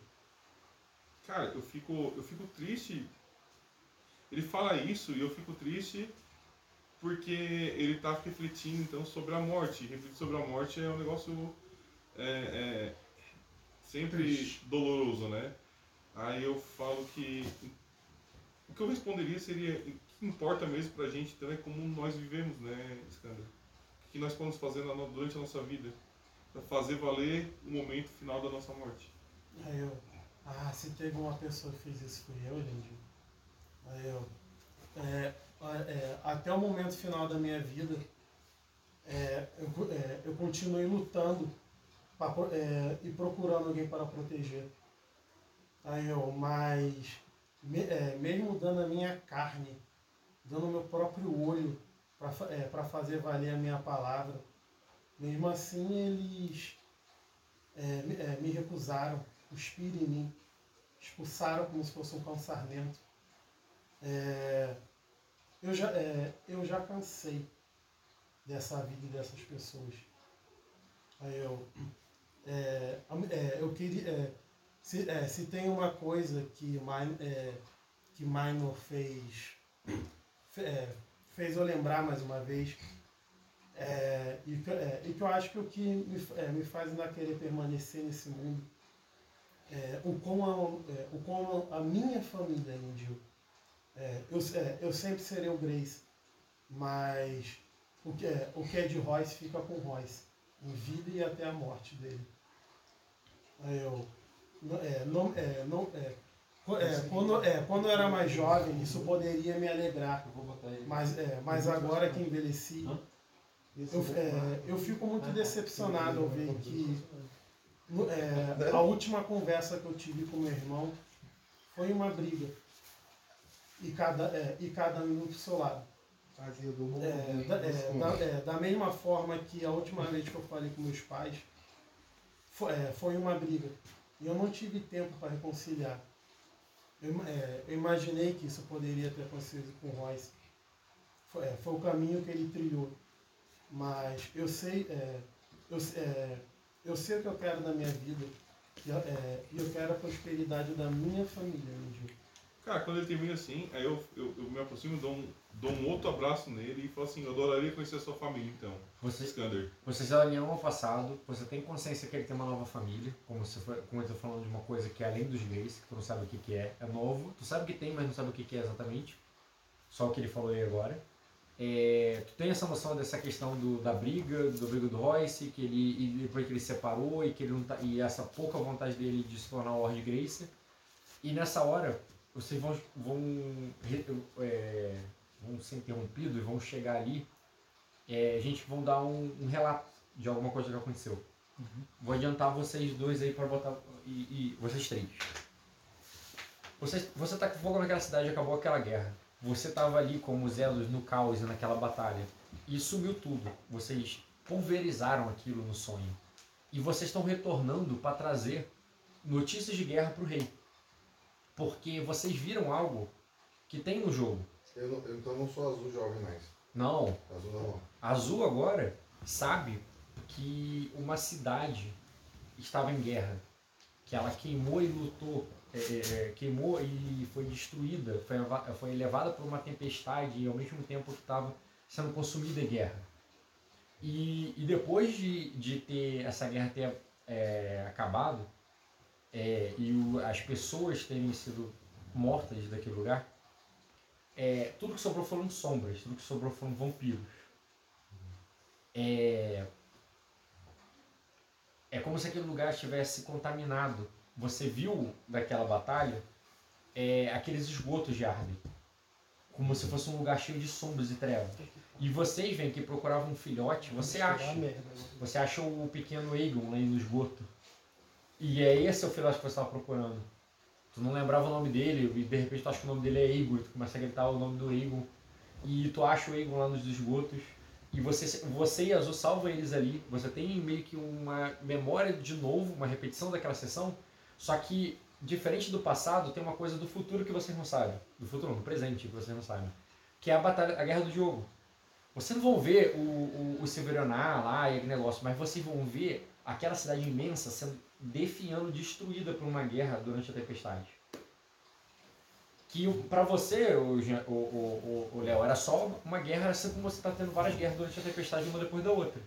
Cara, eu fico, eu fico triste. Ele fala isso e eu fico triste porque ele tá refletindo então sobre a morte. Refletir sobre a morte é um negócio é, é, sempre doloroso, né? Aí eu falo que o que eu responderia seria o que importa mesmo pra gente então é como nós vivemos, né, Skander? O que nós podemos fazer na, durante a nossa vida para fazer valer o momento final da nossa morte. Aí eu, ah, se teve uma pessoa que fez isso fui eu, Lindy. Aí eu, é, é, até o momento final da minha vida, é, eu, é, eu continuei lutando pra é, e procurando alguém para proteger. Aí eu, mas me- é, mesmo dando a minha carne, dando o meu próprio olho para fazer valer a minha palavra, mesmo assim eles é, me, é, me recusaram, cuspiram em mim, expulsaram como se fosse um sarmento. É, eu, já, é, eu já cansei dessa vida e dessas pessoas. Aí eu, é, é, eu queria, é, se, é, se tem uma coisa que, é, que Minor fez, fe- é, fez eu lembrar mais uma vez, é, e, que, é, e que eu acho que o que me, é, me faz ainda querer permanecer nesse mundo é, o, como a, é, o como a minha família índio. É, eu, é, eu sempre serei o Grace, mas o que, é, o que é de Royce fica com Royce, em vida e até a morte dele. Aí eu. É, não, é, não, é, é, quando, é, quando eu era mais jovem, isso poderia me alegrar. Mas, é, mas agora que envelheci, eu, é, eu fico muito decepcionado ao ver que no- é, a última conversa que eu tive com meu irmão foi uma briga. E cada, é, e cada um do seu lado. É, da, é, da- é, mesma forma que a última vez que eu falei com meus pais, foi, é, foi uma briga. E eu não tive tempo para reconciliar. Eu, é, eu imaginei que isso poderia ter acontecido com o Royce. Foi, é, foi o caminho que ele trilhou. Mas eu sei, é, eu, é, eu sei o que eu quero da minha vida. E é, e eu quero a prosperidade da minha família, Índio. Cara, quando ele termina assim, aí eu, eu, eu me aproximo, dou um, dou um outro abraço nele e falo assim, eu adoraria conhecer a sua família então. Você- Skander. Você se alinhou ao passado, você tem consciência que ele tem uma nova família, como você foi, como eu tô falando de uma coisa que é além dos gays, que tu não sabe o que, que é, é novo, tu sabe que tem, mas não sabe o que, que é exatamente, só o que ele falou aí agora. É, tu tem essa noção dessa questão do, da briga, do briga do Royce, que ele, e depois que ele se separou e que ele não tá, e essa pouca vontade dele de se tornar o Lord Grace. E nessa hora, vocês vão, vão, é, vão ser interrompidos e vão chegar ali é, a gente vão dar um, um relato de alguma coisa que aconteceu. Vou adiantar vocês dois aí para botar. E, e vocês três. Você, você tá com fogo naquela cidade, acabou aquela guerra. Você tava ali como os elos no caos e naquela batalha. E sumiu tudo. Vocês pulverizaram aquilo no sonho. E vocês estão retornando para trazer notícias de guerra pro rei. Porque vocês viram algo que tem no jogo. Eu, não- eu então não sou azul jovem mais. Não, Azul não. Azul agora sabe que uma cidade estava em guerra, que ela queimou e lutou, é, é, queimou e foi destruída, foi, foi levada por uma tempestade e ao mesmo tempo estava sendo consumida em guerra. E, e depois de, de ter essa guerra ter é, acabado é, e o- as pessoas terem sido mortas daquele lugar, é, tudo que sobrou foram sombras, tudo que sobrou foram vampiros. É, é como se aquele lugar estivesse contaminado. Você viu daquela batalha é, aqueles esgotos de Arden, como se fosse um lugar cheio de sombras e trevas. E vocês veem que procuravam um filhote, você acha. Você acha o pequeno Aegon aí no esgoto. E é esse o filhote que você estava procurando. Tu não lembrava o nome dele, e de repente tu acha que o nome dele é e tu começa a gritar o nome do Aegon. E tu acha o Aegon lá nos esgotos. E você, você e Azul salva eles ali. Você tem meio que uma memória de novo, uma repetição daquela sessão. Só que, diferente do passado, tem uma coisa do futuro que vocês não sabem. Do futuro do presente que vocês não sabem. Que é a batalha, a guerra do jogo. Vocês não vão ver o, o, o Silverionar lá e aquele negócio, mas vocês vão ver aquela cidade imensa sendo definhando, destruída por uma guerra durante a tempestade. Que pra você, o, Léo, era só uma guerra, assim como você tá tendo várias guerras durante a tempestade, uma depois da outra.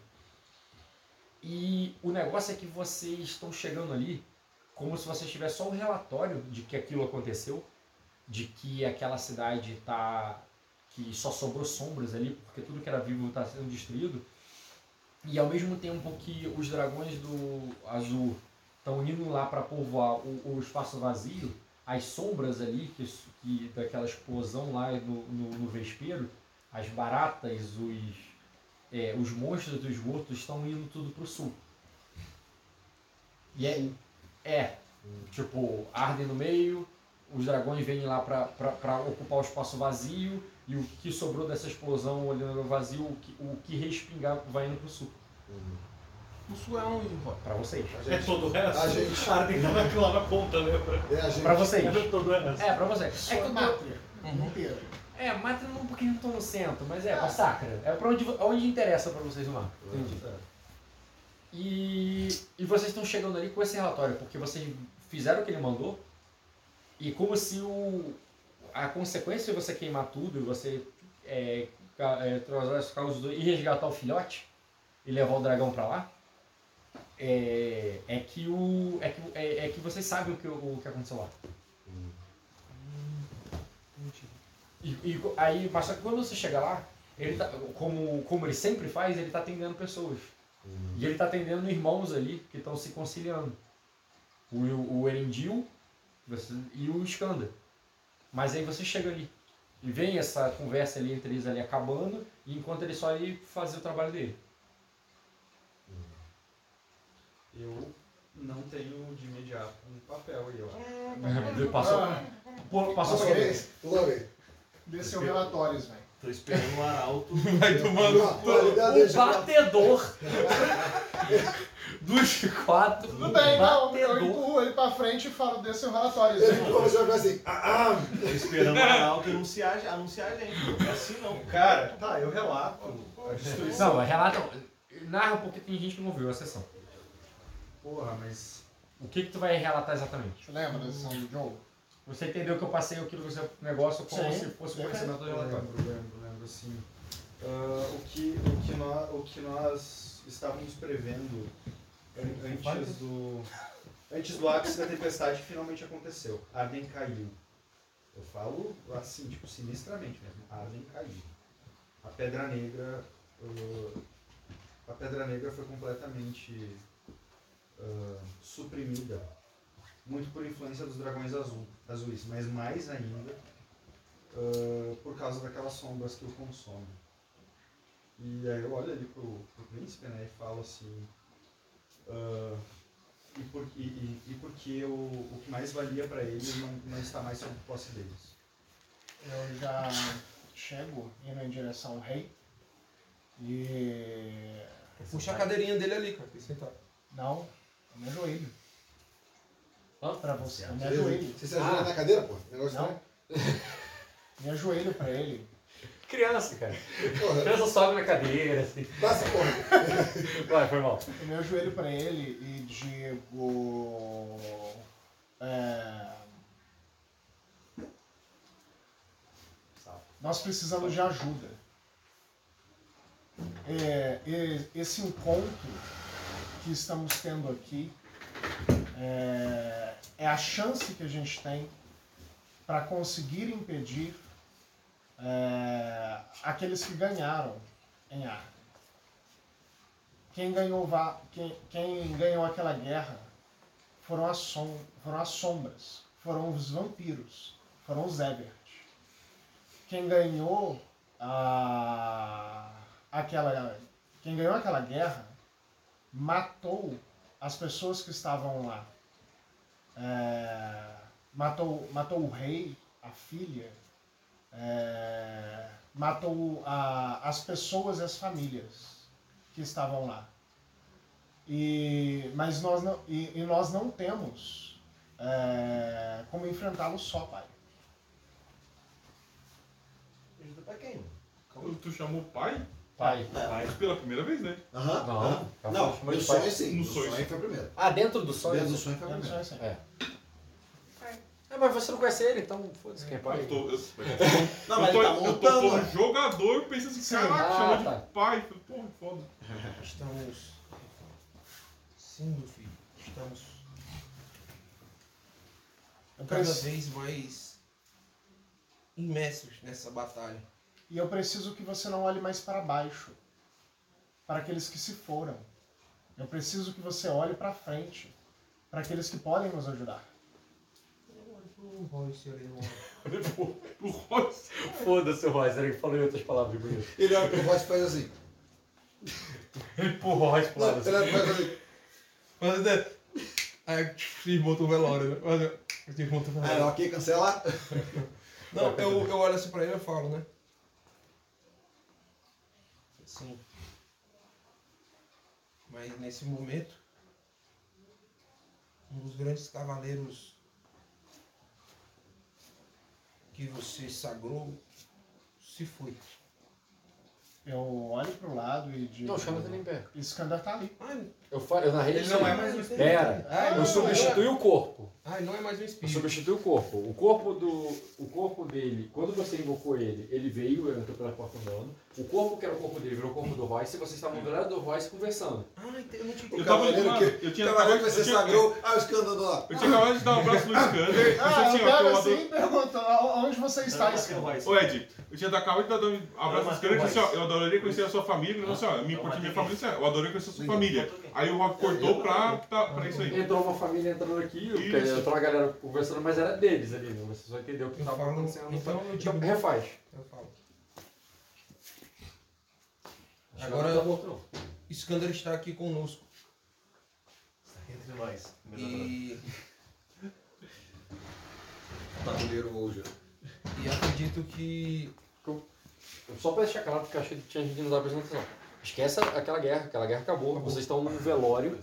E o negócio é que vocês estão chegando ali como se você tivesse só um relatório de que aquilo aconteceu, de que aquela cidade tá que só sobrou sombras ali, porque tudo que era vivo está sendo destruído. E ao mesmo tempo que os dragões do azul estão indo lá para povoar o, o espaço vazio, as sombras ali, que, que daquela explosão lá no, no, no vespeiro, as baratas, os, é, os monstros do esgoto estão indo tudo pro sul. E é, é tipo, ardem no meio, os dragões vêm lá pra ocupar o espaço vazio, e o que sobrou dessa explosão olhando no vazio, o que, o que respingar vai indo pro sul. O sul é onde, Rod? Pra vocês. É todo o resto. A gente- Ah, tem que estar lá na ponta, lembra? É, a gente. Pra vocês. É todo o resto. É, pra vocês. Só É que eu tô- mátria. Inteiro. É, mata não porque não tô no centro, mas é pra Sacra. É pra onde, onde interessa pra vocês no mapa. Entendi. E, e vocês estão chegando ali com esse relatório, porque vocês fizeram o que ele mandou, e como se o, a consequência de você queimar tudo e você é, é, trazer as causas do, e resgatar o filhote e levar o dragão pra lá, é, é que o é que, o- é, é que vocês sabem o que, o que aconteceu lá. E, e aí, mas só que quando você chega lá, ele tá, como, como ele sempre faz, ele tá atendendo pessoas. E ele tá atendendo irmãos ali que estão se conciliando. O, o Erendil você- e o Skanda. Mas aí você chega ali. E vem essa conversa ali entre eles ali acabando, e enquanto ele só ali fazer o trabalho dele. Eu não tenho de imediato um papel aí, ó. (laughs) Ele passou. Ah, Pô, passou uma vez? Vez. Desceu relatórios, velho. Tô esperando o arauto. (laughs) Vai tomando. O batedor (laughs) dos quatro. Tudo bem, não. Eu empurro ele pra frente e falo, desceu relatórios. Ele velho. começou a ficar assim. Ah, ah. Tô esperando o arauto anunciar, anunciar a gente. Não é assim não. Cara, tá, eu relato a destruição. Não, mas relata. Narra porque tem gente que não viu a sessão. Porra, mas. O que, que tu vai relatar exatamente? Você lembra da sessão do Joe? Você entendeu que eu passei aquilo do seu negócio como Sim. se fosse o conhecimento do relatório. lembro, lembro, lembro sim. Ah, o, que, o, que nós, o que nós estávamos prevendo an- antes do, antes do ápice da tempestade finalmente aconteceu. Arden caiu. Eu falo assim, tipo, sinistramente mesmo. Arden caiu. A Pedra Negra. ah, a Pedra Negra foi completamente suprimida. Muito por influência dos dragões azul, azuis, mas mais ainda ah, por causa daquelas sombras que o consomem. E aí eu olho ali pro, pro príncipe né, e falo assim. ah, e, por, e, e, e porque o, o que mais valia para ele não, não está mais sob posse deles. Eu já chego indo em direção ao rei. E. Puxa a cadeirinha dele ali, cara. Sentar. Não, eu me ajoelho. Hã? Pra você. Eu me Beleza. ajoelho. Você se ajoelha na cadeira, pô? Negócio Não. (laughs) Me ajoelho pra ele. Criança, cara. Porra, Criança sobe na cadeira, assim. passa, porra. (laughs) Vai, foi mal. Eu me ajoelho pra ele e digo. é, nós precisamos de ajuda. É, e- esse encontro que estamos tendo aqui é, é a chance que a gente tem para conseguir impedir é, aqueles que ganharam em Arden. Quem ganhou, quem, quem ganhou aquela guerra foram as, som, foram as sombras, foram os vampiros, foram os Ebert. Quem ganhou a, aquela, quem ganhou aquela guerra matou as pessoas que estavam lá. É, matou, matou o rei, a filha, é, matou a- as pessoas e as famílias que estavam lá. E, mas nós não, e, e nós não temos é, como enfrentá-lo só, pai. Ajuda pra quem? Tu chamou pai? Pai. Pai. Pela primeira vez, né? Aham. Não, tá Não, falando no de sonho pai. sim. No sonho, sim. foi primeiro. Ah, dentro do sonho? Dentro do sonho foi É, primeiro. assim. É. É, mas você não conhece ele, então foda-se quem é pai. Eu tô, eu, Não, eu mas tô, ele tá eu tô como jogador pensando assim, Sim. caraca, Ah, chama de tá. pai. Falei, Porra, foda. (laughs) Estamos. Sim, meu filho. Estamos. Cada vez mais. imersos nessa batalha. E eu preciso que você não olhe mais para baixo, para aqueles que se foram. Eu preciso que você olhe para frente, para aqueles que podem nos ajudar. O Royce. Foda-se o Royce, ele falou em outras palavras bonitas. Ele olha pro Royce e faz assim. Ele empurrou o Royce pro lado assim. ele olha pro Royce e faz assim. Mas é. Aí firmou o velório, né? Mas eu- eu firmou o Ah, velório. ok, cancelar. Não, eu, eu olho assim pra ele e falo, né? Sim. Mas nesse momento, um dos grandes cavaleiros que você sagrou se foi. Eu olho pro lado e digo. Não, chama ele em pé. Iskandar tá ali. Ah, Eu, eu narrei ele isso não aí. é mais um espírito. Pera, Ah, eu não, substituí o corpo. Ah, ele não é mais um Eu espírito. substituí o corpo. O corpo do. O corpo dele, quando você invocou ele, ele veio, ele entrou pela porta andando. O corpo que era o corpo dele virou o corpo do Royce e vocês estavam do lado do Royce conversando. Ah, ente- eu não tinha Eu tava do que, eu tinha o cavaleiro que acabado- você eu sagrou. Ah, o escândalo lá. Eu tinha acabado de dar um abraço no. Eu disse Ah, assim, eu eu assim e "A- onde você está, Iskandar? Ô Ed, eu tinha acabado de dar um abraço no Scanner e disse, ó, eu adoraria conhecer a sua família. Ele disse, ó, me importa minha família, disse, ó, eu adoraria conhecer a sua família. Aí o Rock cortou pra, pra, pra isso aí. Entrou uma família entrando aqui, Isso. entrou uma galera conversando, mas era deles ali, né? Você só entendeu o que estava acontecendo. então eu Então, refaz. Eu falo. Agora Agora, tá bom, Iskander está aqui conosco. Entre nós. E, Tabuleiro hoje. e acredito que Só pra deixar claro, porque eu achei que tinha gente que não dá apresentação. Esquece aquela guerra, aquela guerra acabou. Vocês estão num velório.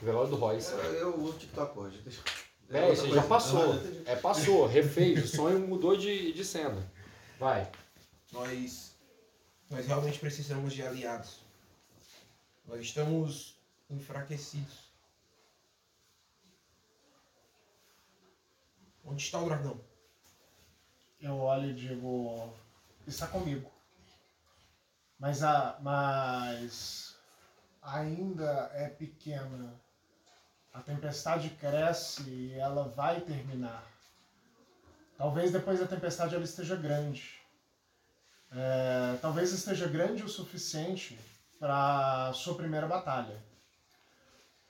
Velório do Royce. Eu, eu uso TikTok hoje. Deixa... É, outra isso já passou. É, passou, refez. O sonho mudou de, de cena. Vai. nós, nós realmente precisamos de aliados. Nós estamos enfraquecidos. Onde está o dragão? Eu olho e digo, está comigo. Mas, a, mas ainda é pequena. A tempestade cresce e ela vai terminar. Talvez depois da tempestade ela esteja grande. É, talvez esteja grande o suficiente para sua primeira batalha.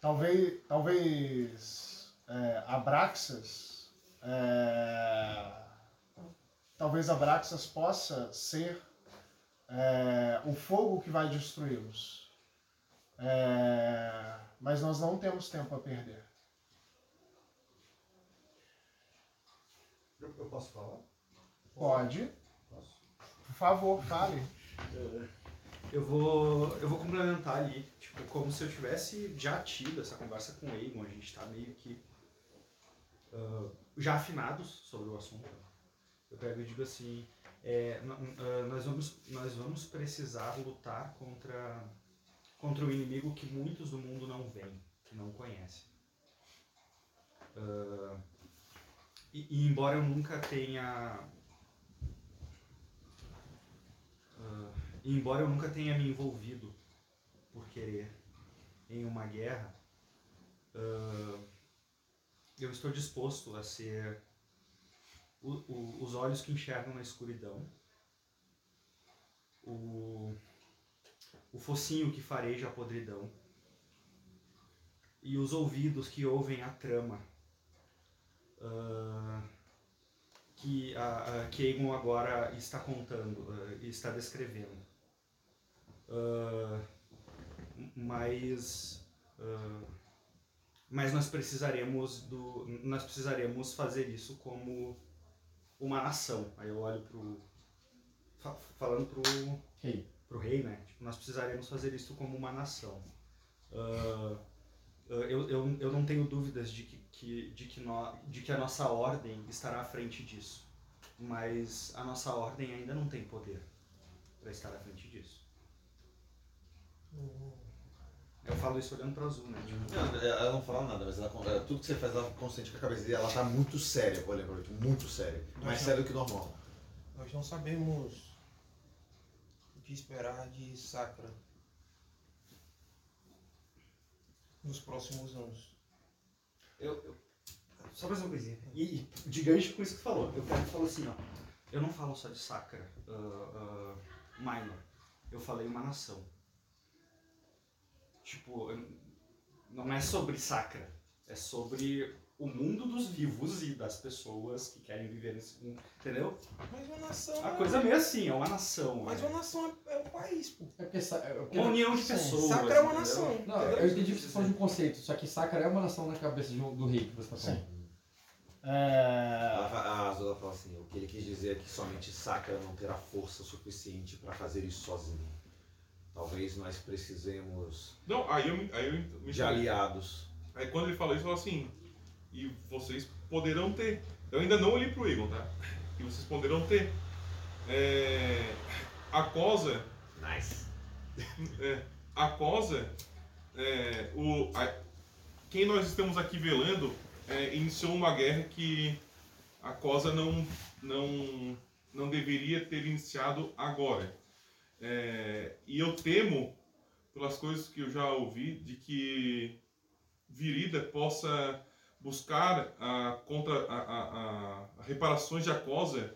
Talvez, talvez é, Abraxas é, talvez Abraxas possa ser é, o fogo que vai destruí-los. É, mas nós não temos tempo a perder. Eu, posso falar? Pode? Por favor, fale. Eu vou, eu vou complementar ali, tipo, como se eu tivesse já tido essa conversa com o Egon, a gente tá meio que ah, já afinados sobre o assunto. Eu pego e digo assim, é, ah, nós, vamos, nós vamos precisar lutar contra, contra um inimigo que muitos do mundo não veem, que não conhecem. Ah, e, e embora eu nunca tenha e embora eu nunca tenha me envolvido por querer em uma guerra, ah, eu estou disposto a ser o- o- os olhos que enxergam na escuridão, o, o focinho que fareja a podridão e os ouvidos que ouvem a trama ah, que, a, a, que Egon agora está contando e está descrevendo. Ah, mas mas nós precisaremos do nós precisaremos fazer isso como uma nação. Aí eu olho pro fa- falando pro Rei. pro rei né? Tipo, nós precisaremos fazer isso como uma nação. Ah, eu, eu, eu não tenho dúvidas de que, que, de, que nó, de que a nossa ordem estará à frente disso. Mas a nossa ordem ainda não tem poder pra estar à frente disso. Eu falo isso olhando pro azul, né? Tipo, Não, ela não fala nada, mas ela, ela- tudo que você faz, ela consciente com a cabeça dela, ela tá muito séria, olha pra muito séria. Mais séria do que normal. Nós não sabemos o que esperar de Sakura nos próximos anos. Eu, eu- só mais uma coisinha. E, e de gancho com isso que falou. Eu quero que falo assim, ó. Eu não falo só de Sakura, uh, Minor. Eu falei uma nação. Tipo, não é sobre Sakura. É sobre o mundo dos vivos e das pessoas que querem viver nesse mundo. Entendeu? Mas uma nação. A é- coisa é meio assim, é uma nação. Mas é. uma nação é, é um país, pô. É porque, é porque- Uma união de Sim. pessoas. Sakura é uma entendeu? nação. Não, eu entendi que você falou de um conceito, só que Sakura é uma nação na cabeça de um- do rei que você tá falando. Ela É... a Azula fala assim, o que ele quis dizer é que somente Sakura não terá força suficiente para fazer isso sozinho. Talvez nós precisemos Não, aí eu, aí eu me de aliados. Aí quando ele falou isso, ele falou assim, e vocês poderão ter. Eu ainda não olhei pro Egon, tá? E vocês poderão ter. É, a Cosa. Nice. (laughs) É, a Cosa. é, o, a- quem nós estamos aqui velando é, iniciou uma guerra que a Cosa não, não, não deveria ter iniciado agora. É, e eu temo, pelas coisas que eu já ouvi, de que Virida possa buscar a, contra a, a, a- reparações de Acosa,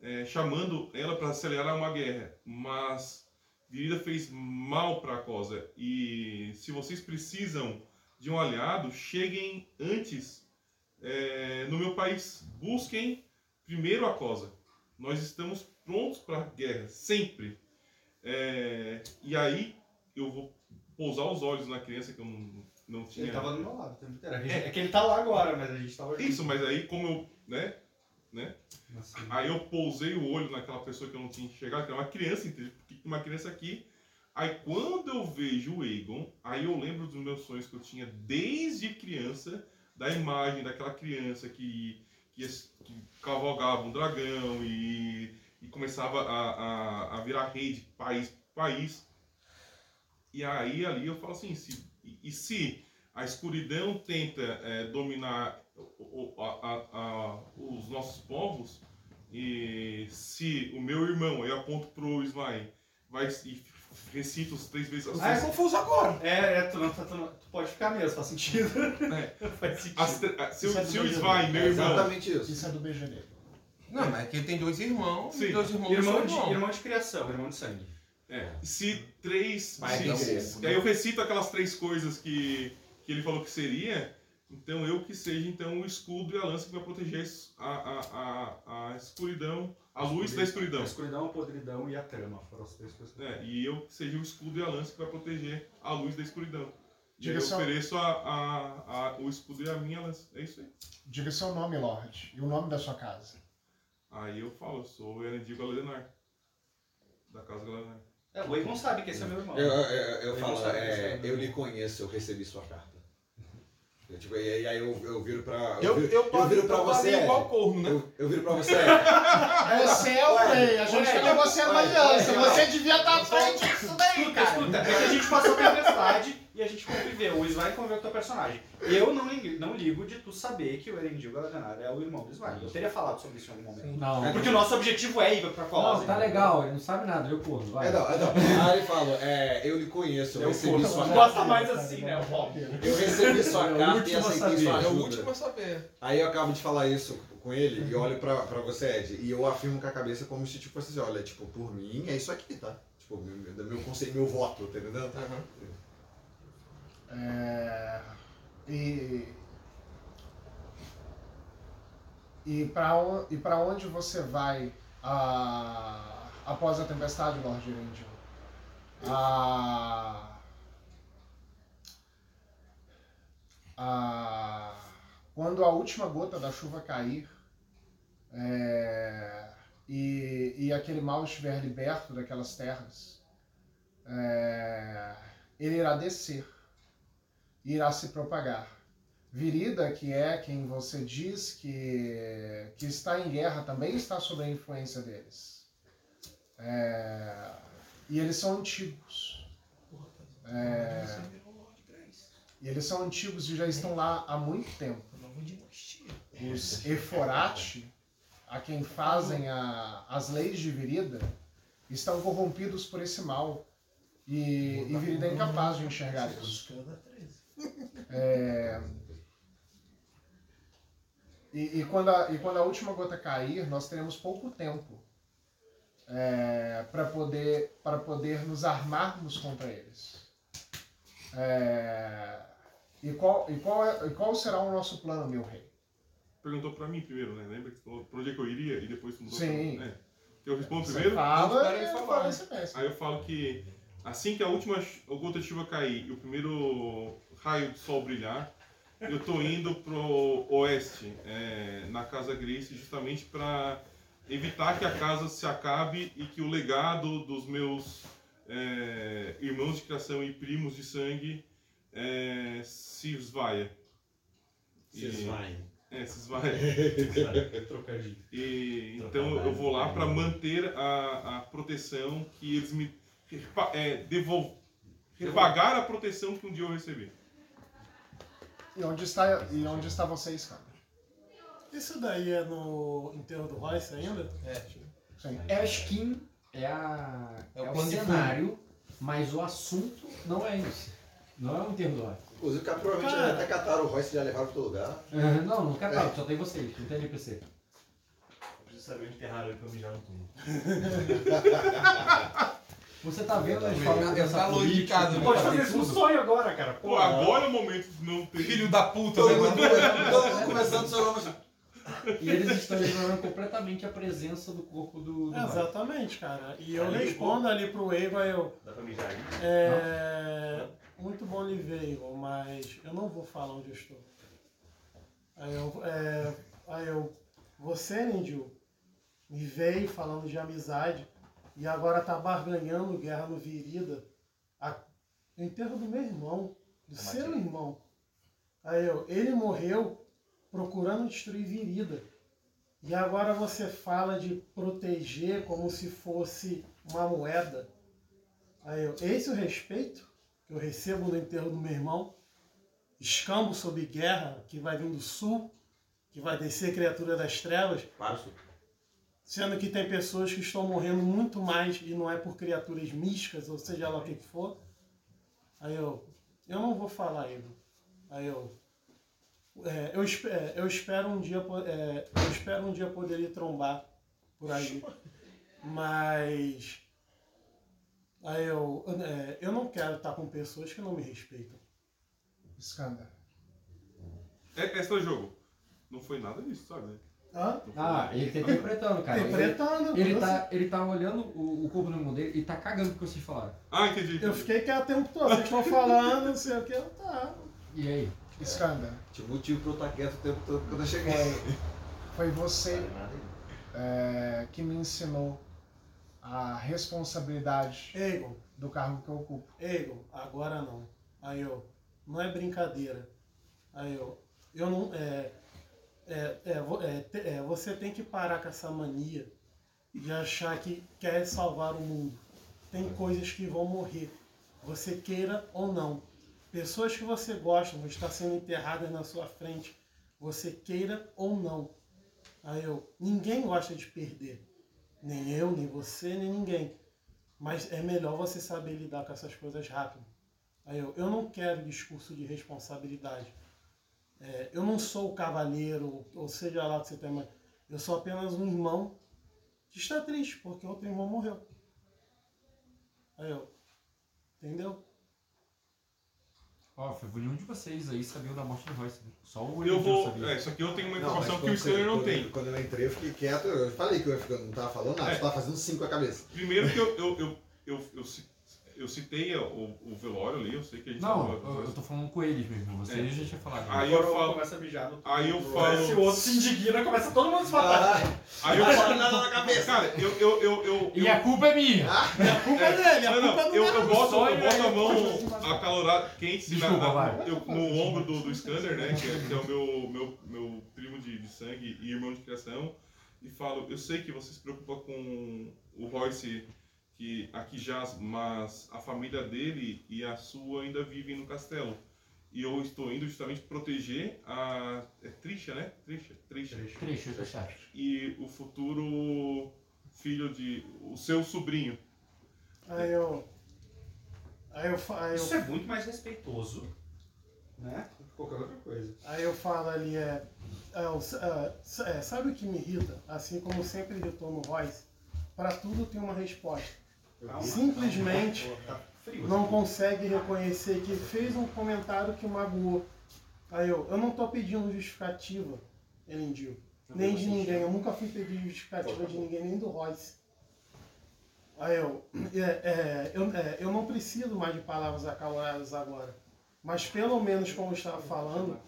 eh, chamando ela para acelerar uma guerra. Mas Virida fez mal para Acosa. E se vocês precisam de um aliado, cheguem antes eh, no meu país. Busquem primeiro Acosa. Nós estamos prontos para a guerra, sempre. Eh, e aí eu vou pousar os olhos na criança que eu não, não tinha. Ele tava do meu lado o tempo inteiro. É que ele tá lá agora, mas a gente tava junto. Isso, mas aí como eu, né, né? Assim. Aí eu pousei o olho naquela pessoa que eu não tinha enxergado, que era uma criança, entendeu? Uma criança aqui. Aí quando eu vejo o Egon, aí eu lembro dos meus sonhos que eu tinha desde criança, da imagem daquela criança que, que, que cavalgava um dragão e, e começava a, a, a virar rei de país país. E aí ali eu falo assim, se, e, se a escuridão tenta eh, dominar o- o- a- a- a- os nossos povos, e se o meu irmão, eu aponto pro Ismael, vai e recita os três vezes as Ah, é três- confuso agora. É, é tu, não, tu, não- tu pode ficar mesmo, faz sentido. É. (laughs) faz sentido. as ah, se, o- é se o BGD. Ismael, meu É irmão, exatamente isso. Isso é do BGD. Não, mas é que ele tem dois irmãos Sim. e dois irmãos Irmão de, irmãos. irmão de criação, irmão de sangue. é, se três, Mas se, não, se- aí eu recito aquelas três coisas que, que ele falou que seria, então eu que seja então o escudo e a lança que vai proteger a, a, a, a escuridão, a luz da escuridão. A escuridão, a podridão e a trama foram as três coisas. É, e eu que seja o escudo e a lança que vai proteger a luz da escuridão. E eu ofereço a, a, a- o escudo e a minha lança. É isso aí. Diga seu nome, Lorde, e o nome da sua casa. Aí eu falo, eu sou o Erendir Galenar. Da casa Galenar. É, o Egon sabe que esse é meu irmão. Eu, eu, eu, eu falo, é, é eu lhe conheço, eu recebi sua carta. Eu, tipo, e aí eu, eu viro pra. Eu, viro, eu, eu viro pra eu você. falei igual corno, né? Eu, eu viro pra você. (laughs) Você é o rei, a gente tá negociando uma aliança. Você devia estar à frente disso daí, Escuta, cara. escuta, é que a gente passou tempestade e a gente conviveu. O Ismael conviveu com o teu personagem. Eu não, ligo- não ligo de tu saber que o Erendil Galadenar é o irmão do Ismael. Eu teria falado sobre isso em algum momento. Não, Porque o nosso objetivo é ir pra Colossus. não, tá legal, ele não sabe nada, eu corro, vai. É, não, é, não. Aí ele fala, é, eu lhe conheço, eu, Eu recebi corro. sua carta. Gosta mais assim, né? Óbvio. Eu recebi sua É o carta e aceitei saber. sua É o ajuda. último a saber. Aí eu acabo de falar isso com ele e olho pra, pra você, Ed, e eu afirmo com a cabeça como se tipo fosse assim, olha, tipo, por mim é isso aqui, tá? Tipo, meu, meu, meu conselho, meu voto, tá entendendo? É, e e para e onde você vai ah, após a tempestade, Lord Erendil? Ah, ah, quando a última gota da chuva cair é, e, e aquele mal estiver liberto daquelas terras, é, ele irá descer irá se propagar. Virida, que é quem você diz que, que está em guerra, também está sob a influência deles. É, e eles são antigos. É, e eles são antigos e já estão lá há muito tempo. Os Eforate, a quem fazem a- as leis de Virida, estão corrompidos por esse mal. E, e Virida é incapaz de enxergar isso. É, e, e quando a, e quando a última gota cair, nós teremos pouco tempo para poder, para poder nos armarmos contra eles. É, e, qual, e, qual é, e qual será o nosso plano, meu rei? Perguntou pra mim primeiro, né? Lembra que você falou pra onde é que eu iria e depois mudou Sim. pra... É. Eu respondo Você primeiro? fala eu falar. falo. Aí eu falo que assim que a última gota de chuva cair e o primeiro raio de sol brilhar, eu tô indo pro oeste, é, na Casa Grace, justamente para evitar que a casa se acabe e que o legado dos meus é, irmãos de criação e primos de sangue é, se esvaia. Se E- esvaem. É, se esvaia. (laughs) (laughs) Trocadilho. E, então eu vou lá para manter a, a proteção que eles me é, devol, repagar a proteção que um dia eu recebi. E onde está, e onde está você, Scan? Isso daí é no enterro do Royce ainda? É. Sim. É a skin, é, a, É o é o cenário, mas o assunto não é isso. Não é um termo do Royce. Inclusive, cara, provavelmente Cara. até cataram o Royce e já levaram para outro lugar. Ah, Não, não catalogo, só tem vocês, não tem NPC. Eu preciso saber onde enterraram ele pra eu mijar no túmulo. (laughs) Você tá vendo eles Ele falando tá- tá longe de casa, que né? pode Pode fazer fazer tudo? sonho agora, cara. Pô, agora é o momento de não ter. Filho da puta, Todo né, mundo, mano? (laughs) todo mundo começando a chorar, mas... E eles estão ignorando completamente a presença do corpo do, do. Exatamente, cara. E eu Ali respondo ali pro aí eu. Dá pra mijar aí? É. Muito bom lhe ver, mas eu não vou falar onde eu estou. Aí eu. É, aí eu. Você, Nindio, me veio falando de amizade e agora tá barganhando guerra no Virida. A, o enterro do meu irmão, do seu irmão. Aí eu, ele morreu procurando destruir Virida. E agora você fala de proteger como se fosse uma moeda. Aí eu, esse é o respeito que eu recebo no enterro do meu irmão. Escambo sob guerra, que vai vir do sul, que vai descer criatura das trevas. Sendo que tem pessoas que estão morrendo muito mais e não é por criaturas místicas, ou seja lá o que que for. Aí eu, eu não vou falar, Igor. Aí eu, é, eu, é, eu espero um dia, é, eu espero um dia poder ir trombar por aí. Mas aí eu, é, eu não quero estar com pessoas que não me respeitam. Skanda. É, esse foi o jogo. Não foi nada disso, sabe? Hã? Foi Ah, ele tá interpretando, cara. Interpretando, Ele, ele, você- tá, ele tá olhando o, o corpo do irmão dele e tá cagando porque vocês falaram. Ah, entendi. Eu fiquei quieto o tempo todo, vocês estão falando, não sei o que, eu tá. E aí? Skanda. Tinha motivo pra eu estar quieto o tempo todo quando eu cheguei. Foi você vale nada aí. é, que me ensinou a responsabilidade Egon, do cargo que eu ocupo. Egon, agora não. Aí eu, não é brincadeira. Aí eu, eu não. É, é, é, é, é, você tem que parar com essa mania de achar que quer salvar o mundo. Tem coisas que vão morrer, você queira ou não. Pessoas que você gosta vão estar sendo enterradas na sua frente, você queira ou não. Aí eu, ninguém gosta de perder. Nem eu, nem você, nem ninguém. Mas é melhor você saber lidar com essas coisas rápido. Aí eu, eu não quero discurso de responsabilidade. É, eu não sou o cavaleiro, ou seja lá o que você tem, mas eu sou apenas um irmão que está triste porque outro irmão morreu. Aí eu, entendeu? Ó, foi nenhum de vocês aí sabia da morte do Royce. né? Só o Eu vou. sabia. É, isso aqui eu tenho uma Não, informação que quando o você- não quando- tem. Quando eu entrei, eu fiquei quieto. Eu falei que eu, não tava falando nada, É. eu tava fazendo cinco com a cabeça. Primeiro que eu, eu, eu, eu, eu, eu citei o, o velório ali, eu sei que a gente Não, eu, eu tô falando com eles mesmo. Você É. já tinha falado. Aí eu falo. começa a mijar no Aí eu falo- Se o outro se indigna, começa todo mundo a se matar. Aí eu falo. nada na cabeça. Cara, eu. eu, eu, eu, E a culpa é minha! A culpa é dele, a Não, não, culpa não eu, é eu boto, eu boto a depois mão acalorada, quente na- Desculpa, na- vai. eu- no ombro do, do Scanner, né? Que é, que é o meu, meu, meu primo de, de sangue e irmão de criação. e falo, eu sei que você se preocupa com o Royce que aqui jaz, mas a família dele e a sua ainda vivem no castelo. E eu estou indo justamente proteger a. É Trisha, né? Trisha. Trisha. Trisha, Trisha. E o futuro filho de. O seu sobrinho. Aí eu. Aí eu, aí eu Isso é muito mais respeitoso, né? do que Qualquer outra coisa. Aí eu falo ali, é, é, é, é, sabe o que me irrita? Assim como sempre irritou no Royce, para tudo tem uma resposta. Simplesmente não consegue reconhecer que fez um comentário que magoou. Aí eu, eu não tô pedindo justificativa, Elendil. Nem de ninguém, eu nunca fui pedir justificativa de ninguém, nem do Royce. Aí eu, é, é, eu, é, eu não preciso mais de palavras acaloradas agora. Mas pelo menos como eu estava falando,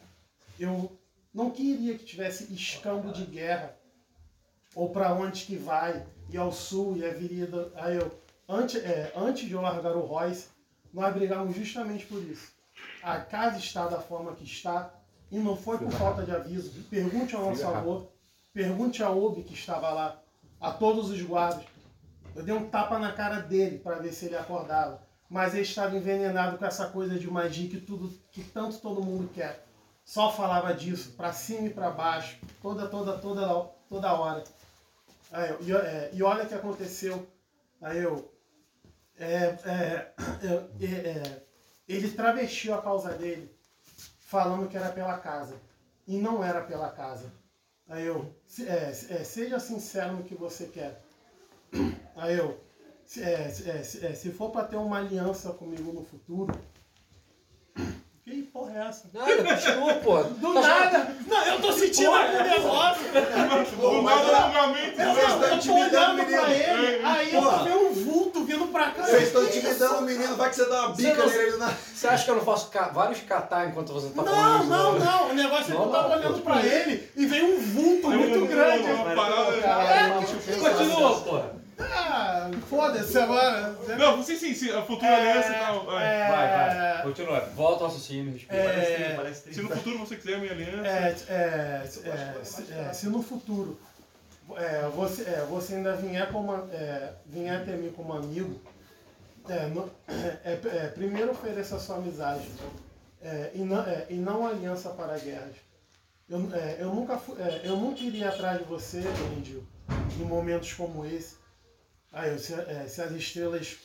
eu não queria que tivesse escambo de guerra. Ou para onde que vai, e ao sul, e a avenida. Aí eu, antes, é, antes de eu largar o Royce, nós brigamos justamente por isso. A casa está da forma que está, e não foi por falta de aviso. Pergunte ao nosso avô, pergunte a Obi que estava lá, a todos os guardas. Eu dei um tapa na cara dele para ver se ele acordava. Mas ele estava envenenado com essa coisa de magia que tudo, que tanto todo mundo quer. Só falava disso, para cima e para baixo, toda, toda, toda, toda hora. Aí e, é, e olha o que aconteceu. Aí eu. É, é, é, é, ele travestiu a causa dele, falando que era pela casa. E não era pela casa. Aí eu. é, é, seja sincero no que você quer. (clears throat) Aí eu. Se, é, é, é, for pra ter uma aliança comigo no futuro. (clears throat) Que porra é essa? Nada, continua, pô. Do nada! Não, eu tô sentindo algum (laughs) negócio! Do nada julgamento. Eu, Vocês estão eu tô intimidando olhando pra ele, aí eu vi um vulto vindo pra cá. Vocês estão intimidando o menino, vai que você dá uma Você bica não- nele na. Você acha que eu não faço ca- vários catar enquanto você tá Não, falando isso? não, não. O negócio é que eu tava olhando pra ele e veio um vulto muito grande. É, Continua, pô. Ah, foda-se agora. Não, você sim, sim, a futura aliança e tal. vai. É, Vai, vai. Continua. Volta ao raciocínio, respeita. É, Se no futuro você quiser a minha aliança. É, é, é, se, é, se no futuro é, você, é, você ainda vier, como, é, vier até mim como amigo, é, no- é, é, primeiro ofereça sua amizade é, e, não, é, e não aliança para guerras. Eu, é, eu, nunca, fu- é, eu nunca iria atrás de você, Endil, em momentos como esse. Aí, se, é, se as estrelas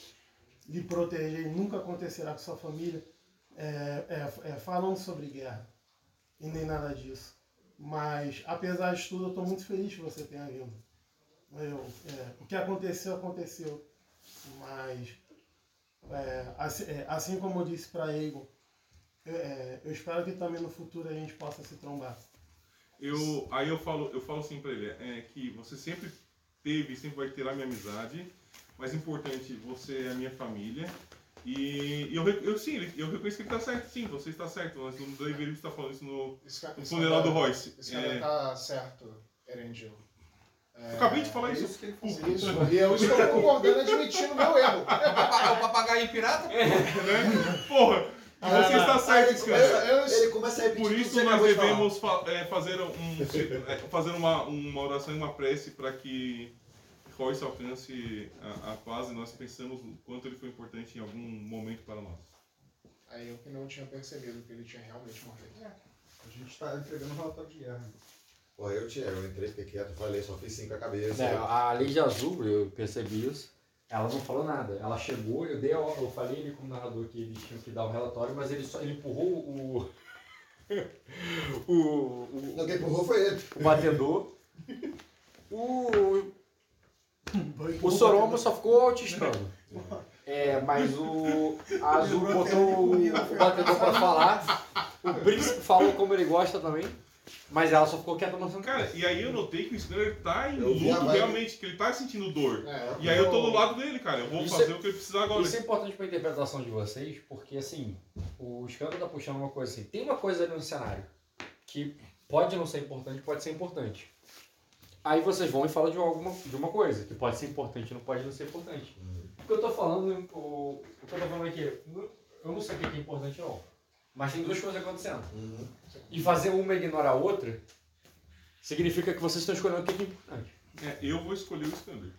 lhe protegerem, nunca acontecerá com sua família. É, é, é, falando sobre guerra e nem nada disso. Mas, apesar de tudo, eu estou muito feliz que você tenha vindo. Eu, é, o que aconteceu, aconteceu. Mas, é, assim, é, assim como eu disse para Egon, eu, é, eu espero que também no futuro a gente possa se trombar. Eu, aí eu falo, eu falo assim pra ele, é que você sempre teve e sempre vai ter a minha amizade, mas importante, você é a minha família. E eu, re- eu sim, eu reconheço que ele tá certo, sim, você está certo, mas não deveria estar falando isso no, Isso no funeral do Royce. Isso cara É, tá certo, Erendil. É, eu acabei de falar É isso. isso que ele Isso, falou. e eu estou concordando admitindo o meu erro. (laughs) É o papagaio pirata? né? Porra! E você Ah, está certo, cara. eu, Ele começa a repetir Por isso que você nós de devemos fa- é, fazer, um, é, fazer uma, uma oração e uma prece para que Royce alcance a, a paz e nós pensamos o quanto ele foi importante em algum momento para nós. Aí eu que não tinha percebido que ele tinha realmente morrido. A gente tá entregando um relatório de guerra. Pô, eu, tinha, eu entrei, fiquei quieto, falei, só fiz cinco a cabeça. É, a Lady Azul, eu percebi isso. Ela não falou nada. Ela chegou, eu dei a, eu falei ali como narrador que eles tinham que dar um relatório, mas ele só ele empurrou o (laughs) o, o, Não, quem empurrou foi ele. o batedor. O o Sorombo só ficou autistando. É, mas o a (laughs) Azul botou o, o batedor pra falar. O príncipe falou como ele gosta também. Mas ela só ficou quieta mostrando Cara, e aí eu notei que o Skinner tá em Eu luto realmente, que ele tá sentindo dor. É, E aí eu tô do lado dele, cara. Eu vou Isso fazer é- o que ele precisar agora. Isso é importante pra interpretação de vocês, porque assim, o escândalo tá puxando uma coisa assim. Tem uma coisa ali no cenário que pode não ser importante, pode ser importante. Aí vocês vão e falam de, alguma, de uma coisa que pode ser importante não pode não ser importante. O que eu tô falando, o, o que eu tô falando aqui, eu não sei o que é importante não. Mas tem duas coisas acontecendo. E fazer uma ignorar a outra significa que vocês estão escolhendo o que é importante. É, eu vou escolher o Skander.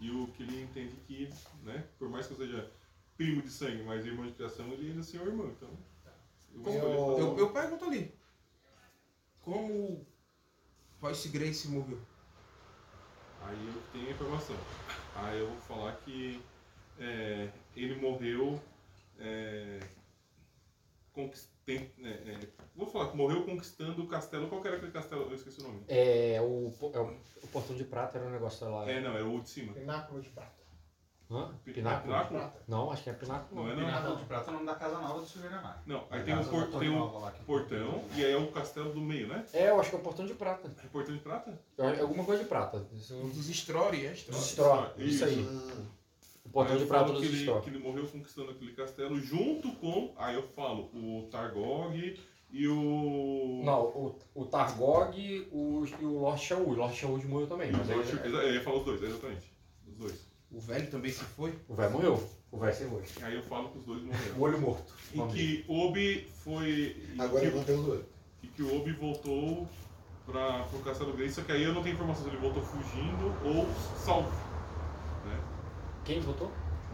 E o que ele entende que, né, por mais que eu seja primo de sangue, mas irmão de criação, ele ainda é seu irmão, então. Eu. Eu, eu, eu pergunto ali. Como Voice Grace morreu? Aí eu tenho a informação. Aí eu vou falar que é, ele morreu. É, conquist- tem- é, é, vou falar que morreu conquistando o castelo. Qual que era aquele castelo? Eu esqueci o nome. É o, é o, o portão de prata era um negócio lá. É, não, é o de cima. Pináculo de prata. Hã? Pi- Pináculo? é Pináculo? Não, acho que é pináculo. Não é Pináculo não. de Prata é o nome da casa nova do Silveranar. Não, aí tem o, casa por- tem portão e aí é o castelo do meio, né? É, eu acho que é o portão de prata. É portão de prata? É alguma coisa de prata. Isso, Dos Story, é Story. Straw, isso aí. O portão Aí de eu prata falo dos que ele, que ele morreu conquistando aquele castelo junto com. Aí eu falo o Targog e o. Não, o, o Targog o, e o Lord Shaul. O Lord Shaul morreu também. E o Mas aí, Lord- exa- Eu ia falar os dois, exatamente. Os dois. O velho também se foi? o velho morreu. O velho sem hoje. Aí eu falo que os dois O morreram. olho morto. E que Obi foi. e Agora eu que, vou ter os dois. e que o Obi voltou pra, pro Castelo Grey, só que aí eu não tenho informação se ele voltou fugindo ou salvo. Quem votou?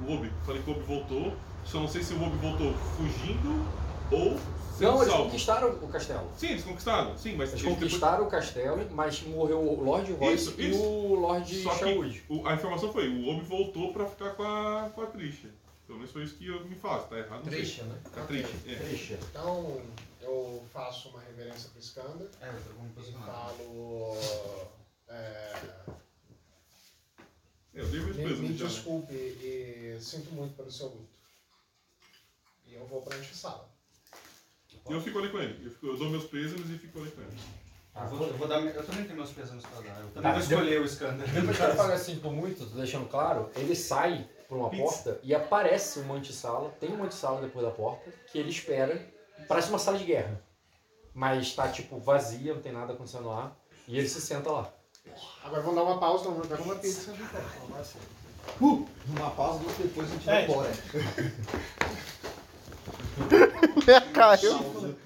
O Obi. Falei que o Obi voltou, só não sei se o Obi voltou fugindo ou sendo Não, eles salvo. conquistaram o castelo. Sim, eles conquistaram, sim, mas Eles eles depois- conquistaram o castelo, mas morreu o Lord Royce Isso, e isso. o Lord Só que Shawood. o- a informação foi, o Obi voltou pra ficar com a, com a Trisha. Pelo menos foi isso que eu me falo, se tá errado. não sei. Trisha, né? A Trisha, é. Trisha. Então, eu faço uma reverência pro Skander É, eu tô com e falo. É, É, eu me, pesos me já, né? desculpe e sinto muito pelo seu luto. E eu vou pra antessala. E eu fico ali com ele. Eu, fico- eu dou meus pêsames e fico ali com ele. Eu, vou, eu, vou dar, eu também tenho meus pesos pra dar. Eu também Tá, vou escolher o Skander. Depois que falo assim por muito, tô deixando claro, ele sai por uma porta e aparece uma antessala, tem uma antessala depois da porta, que ele espera, parece uma sala de guerra. Mas tá tipo vazia, não tem nada acontecendo lá, e ele se senta lá. Agora vamos dar uma pausa, vamos pegar uma pizza. Uh, uma pausa e depois a gente vai É. embora. (laughs) Caiu.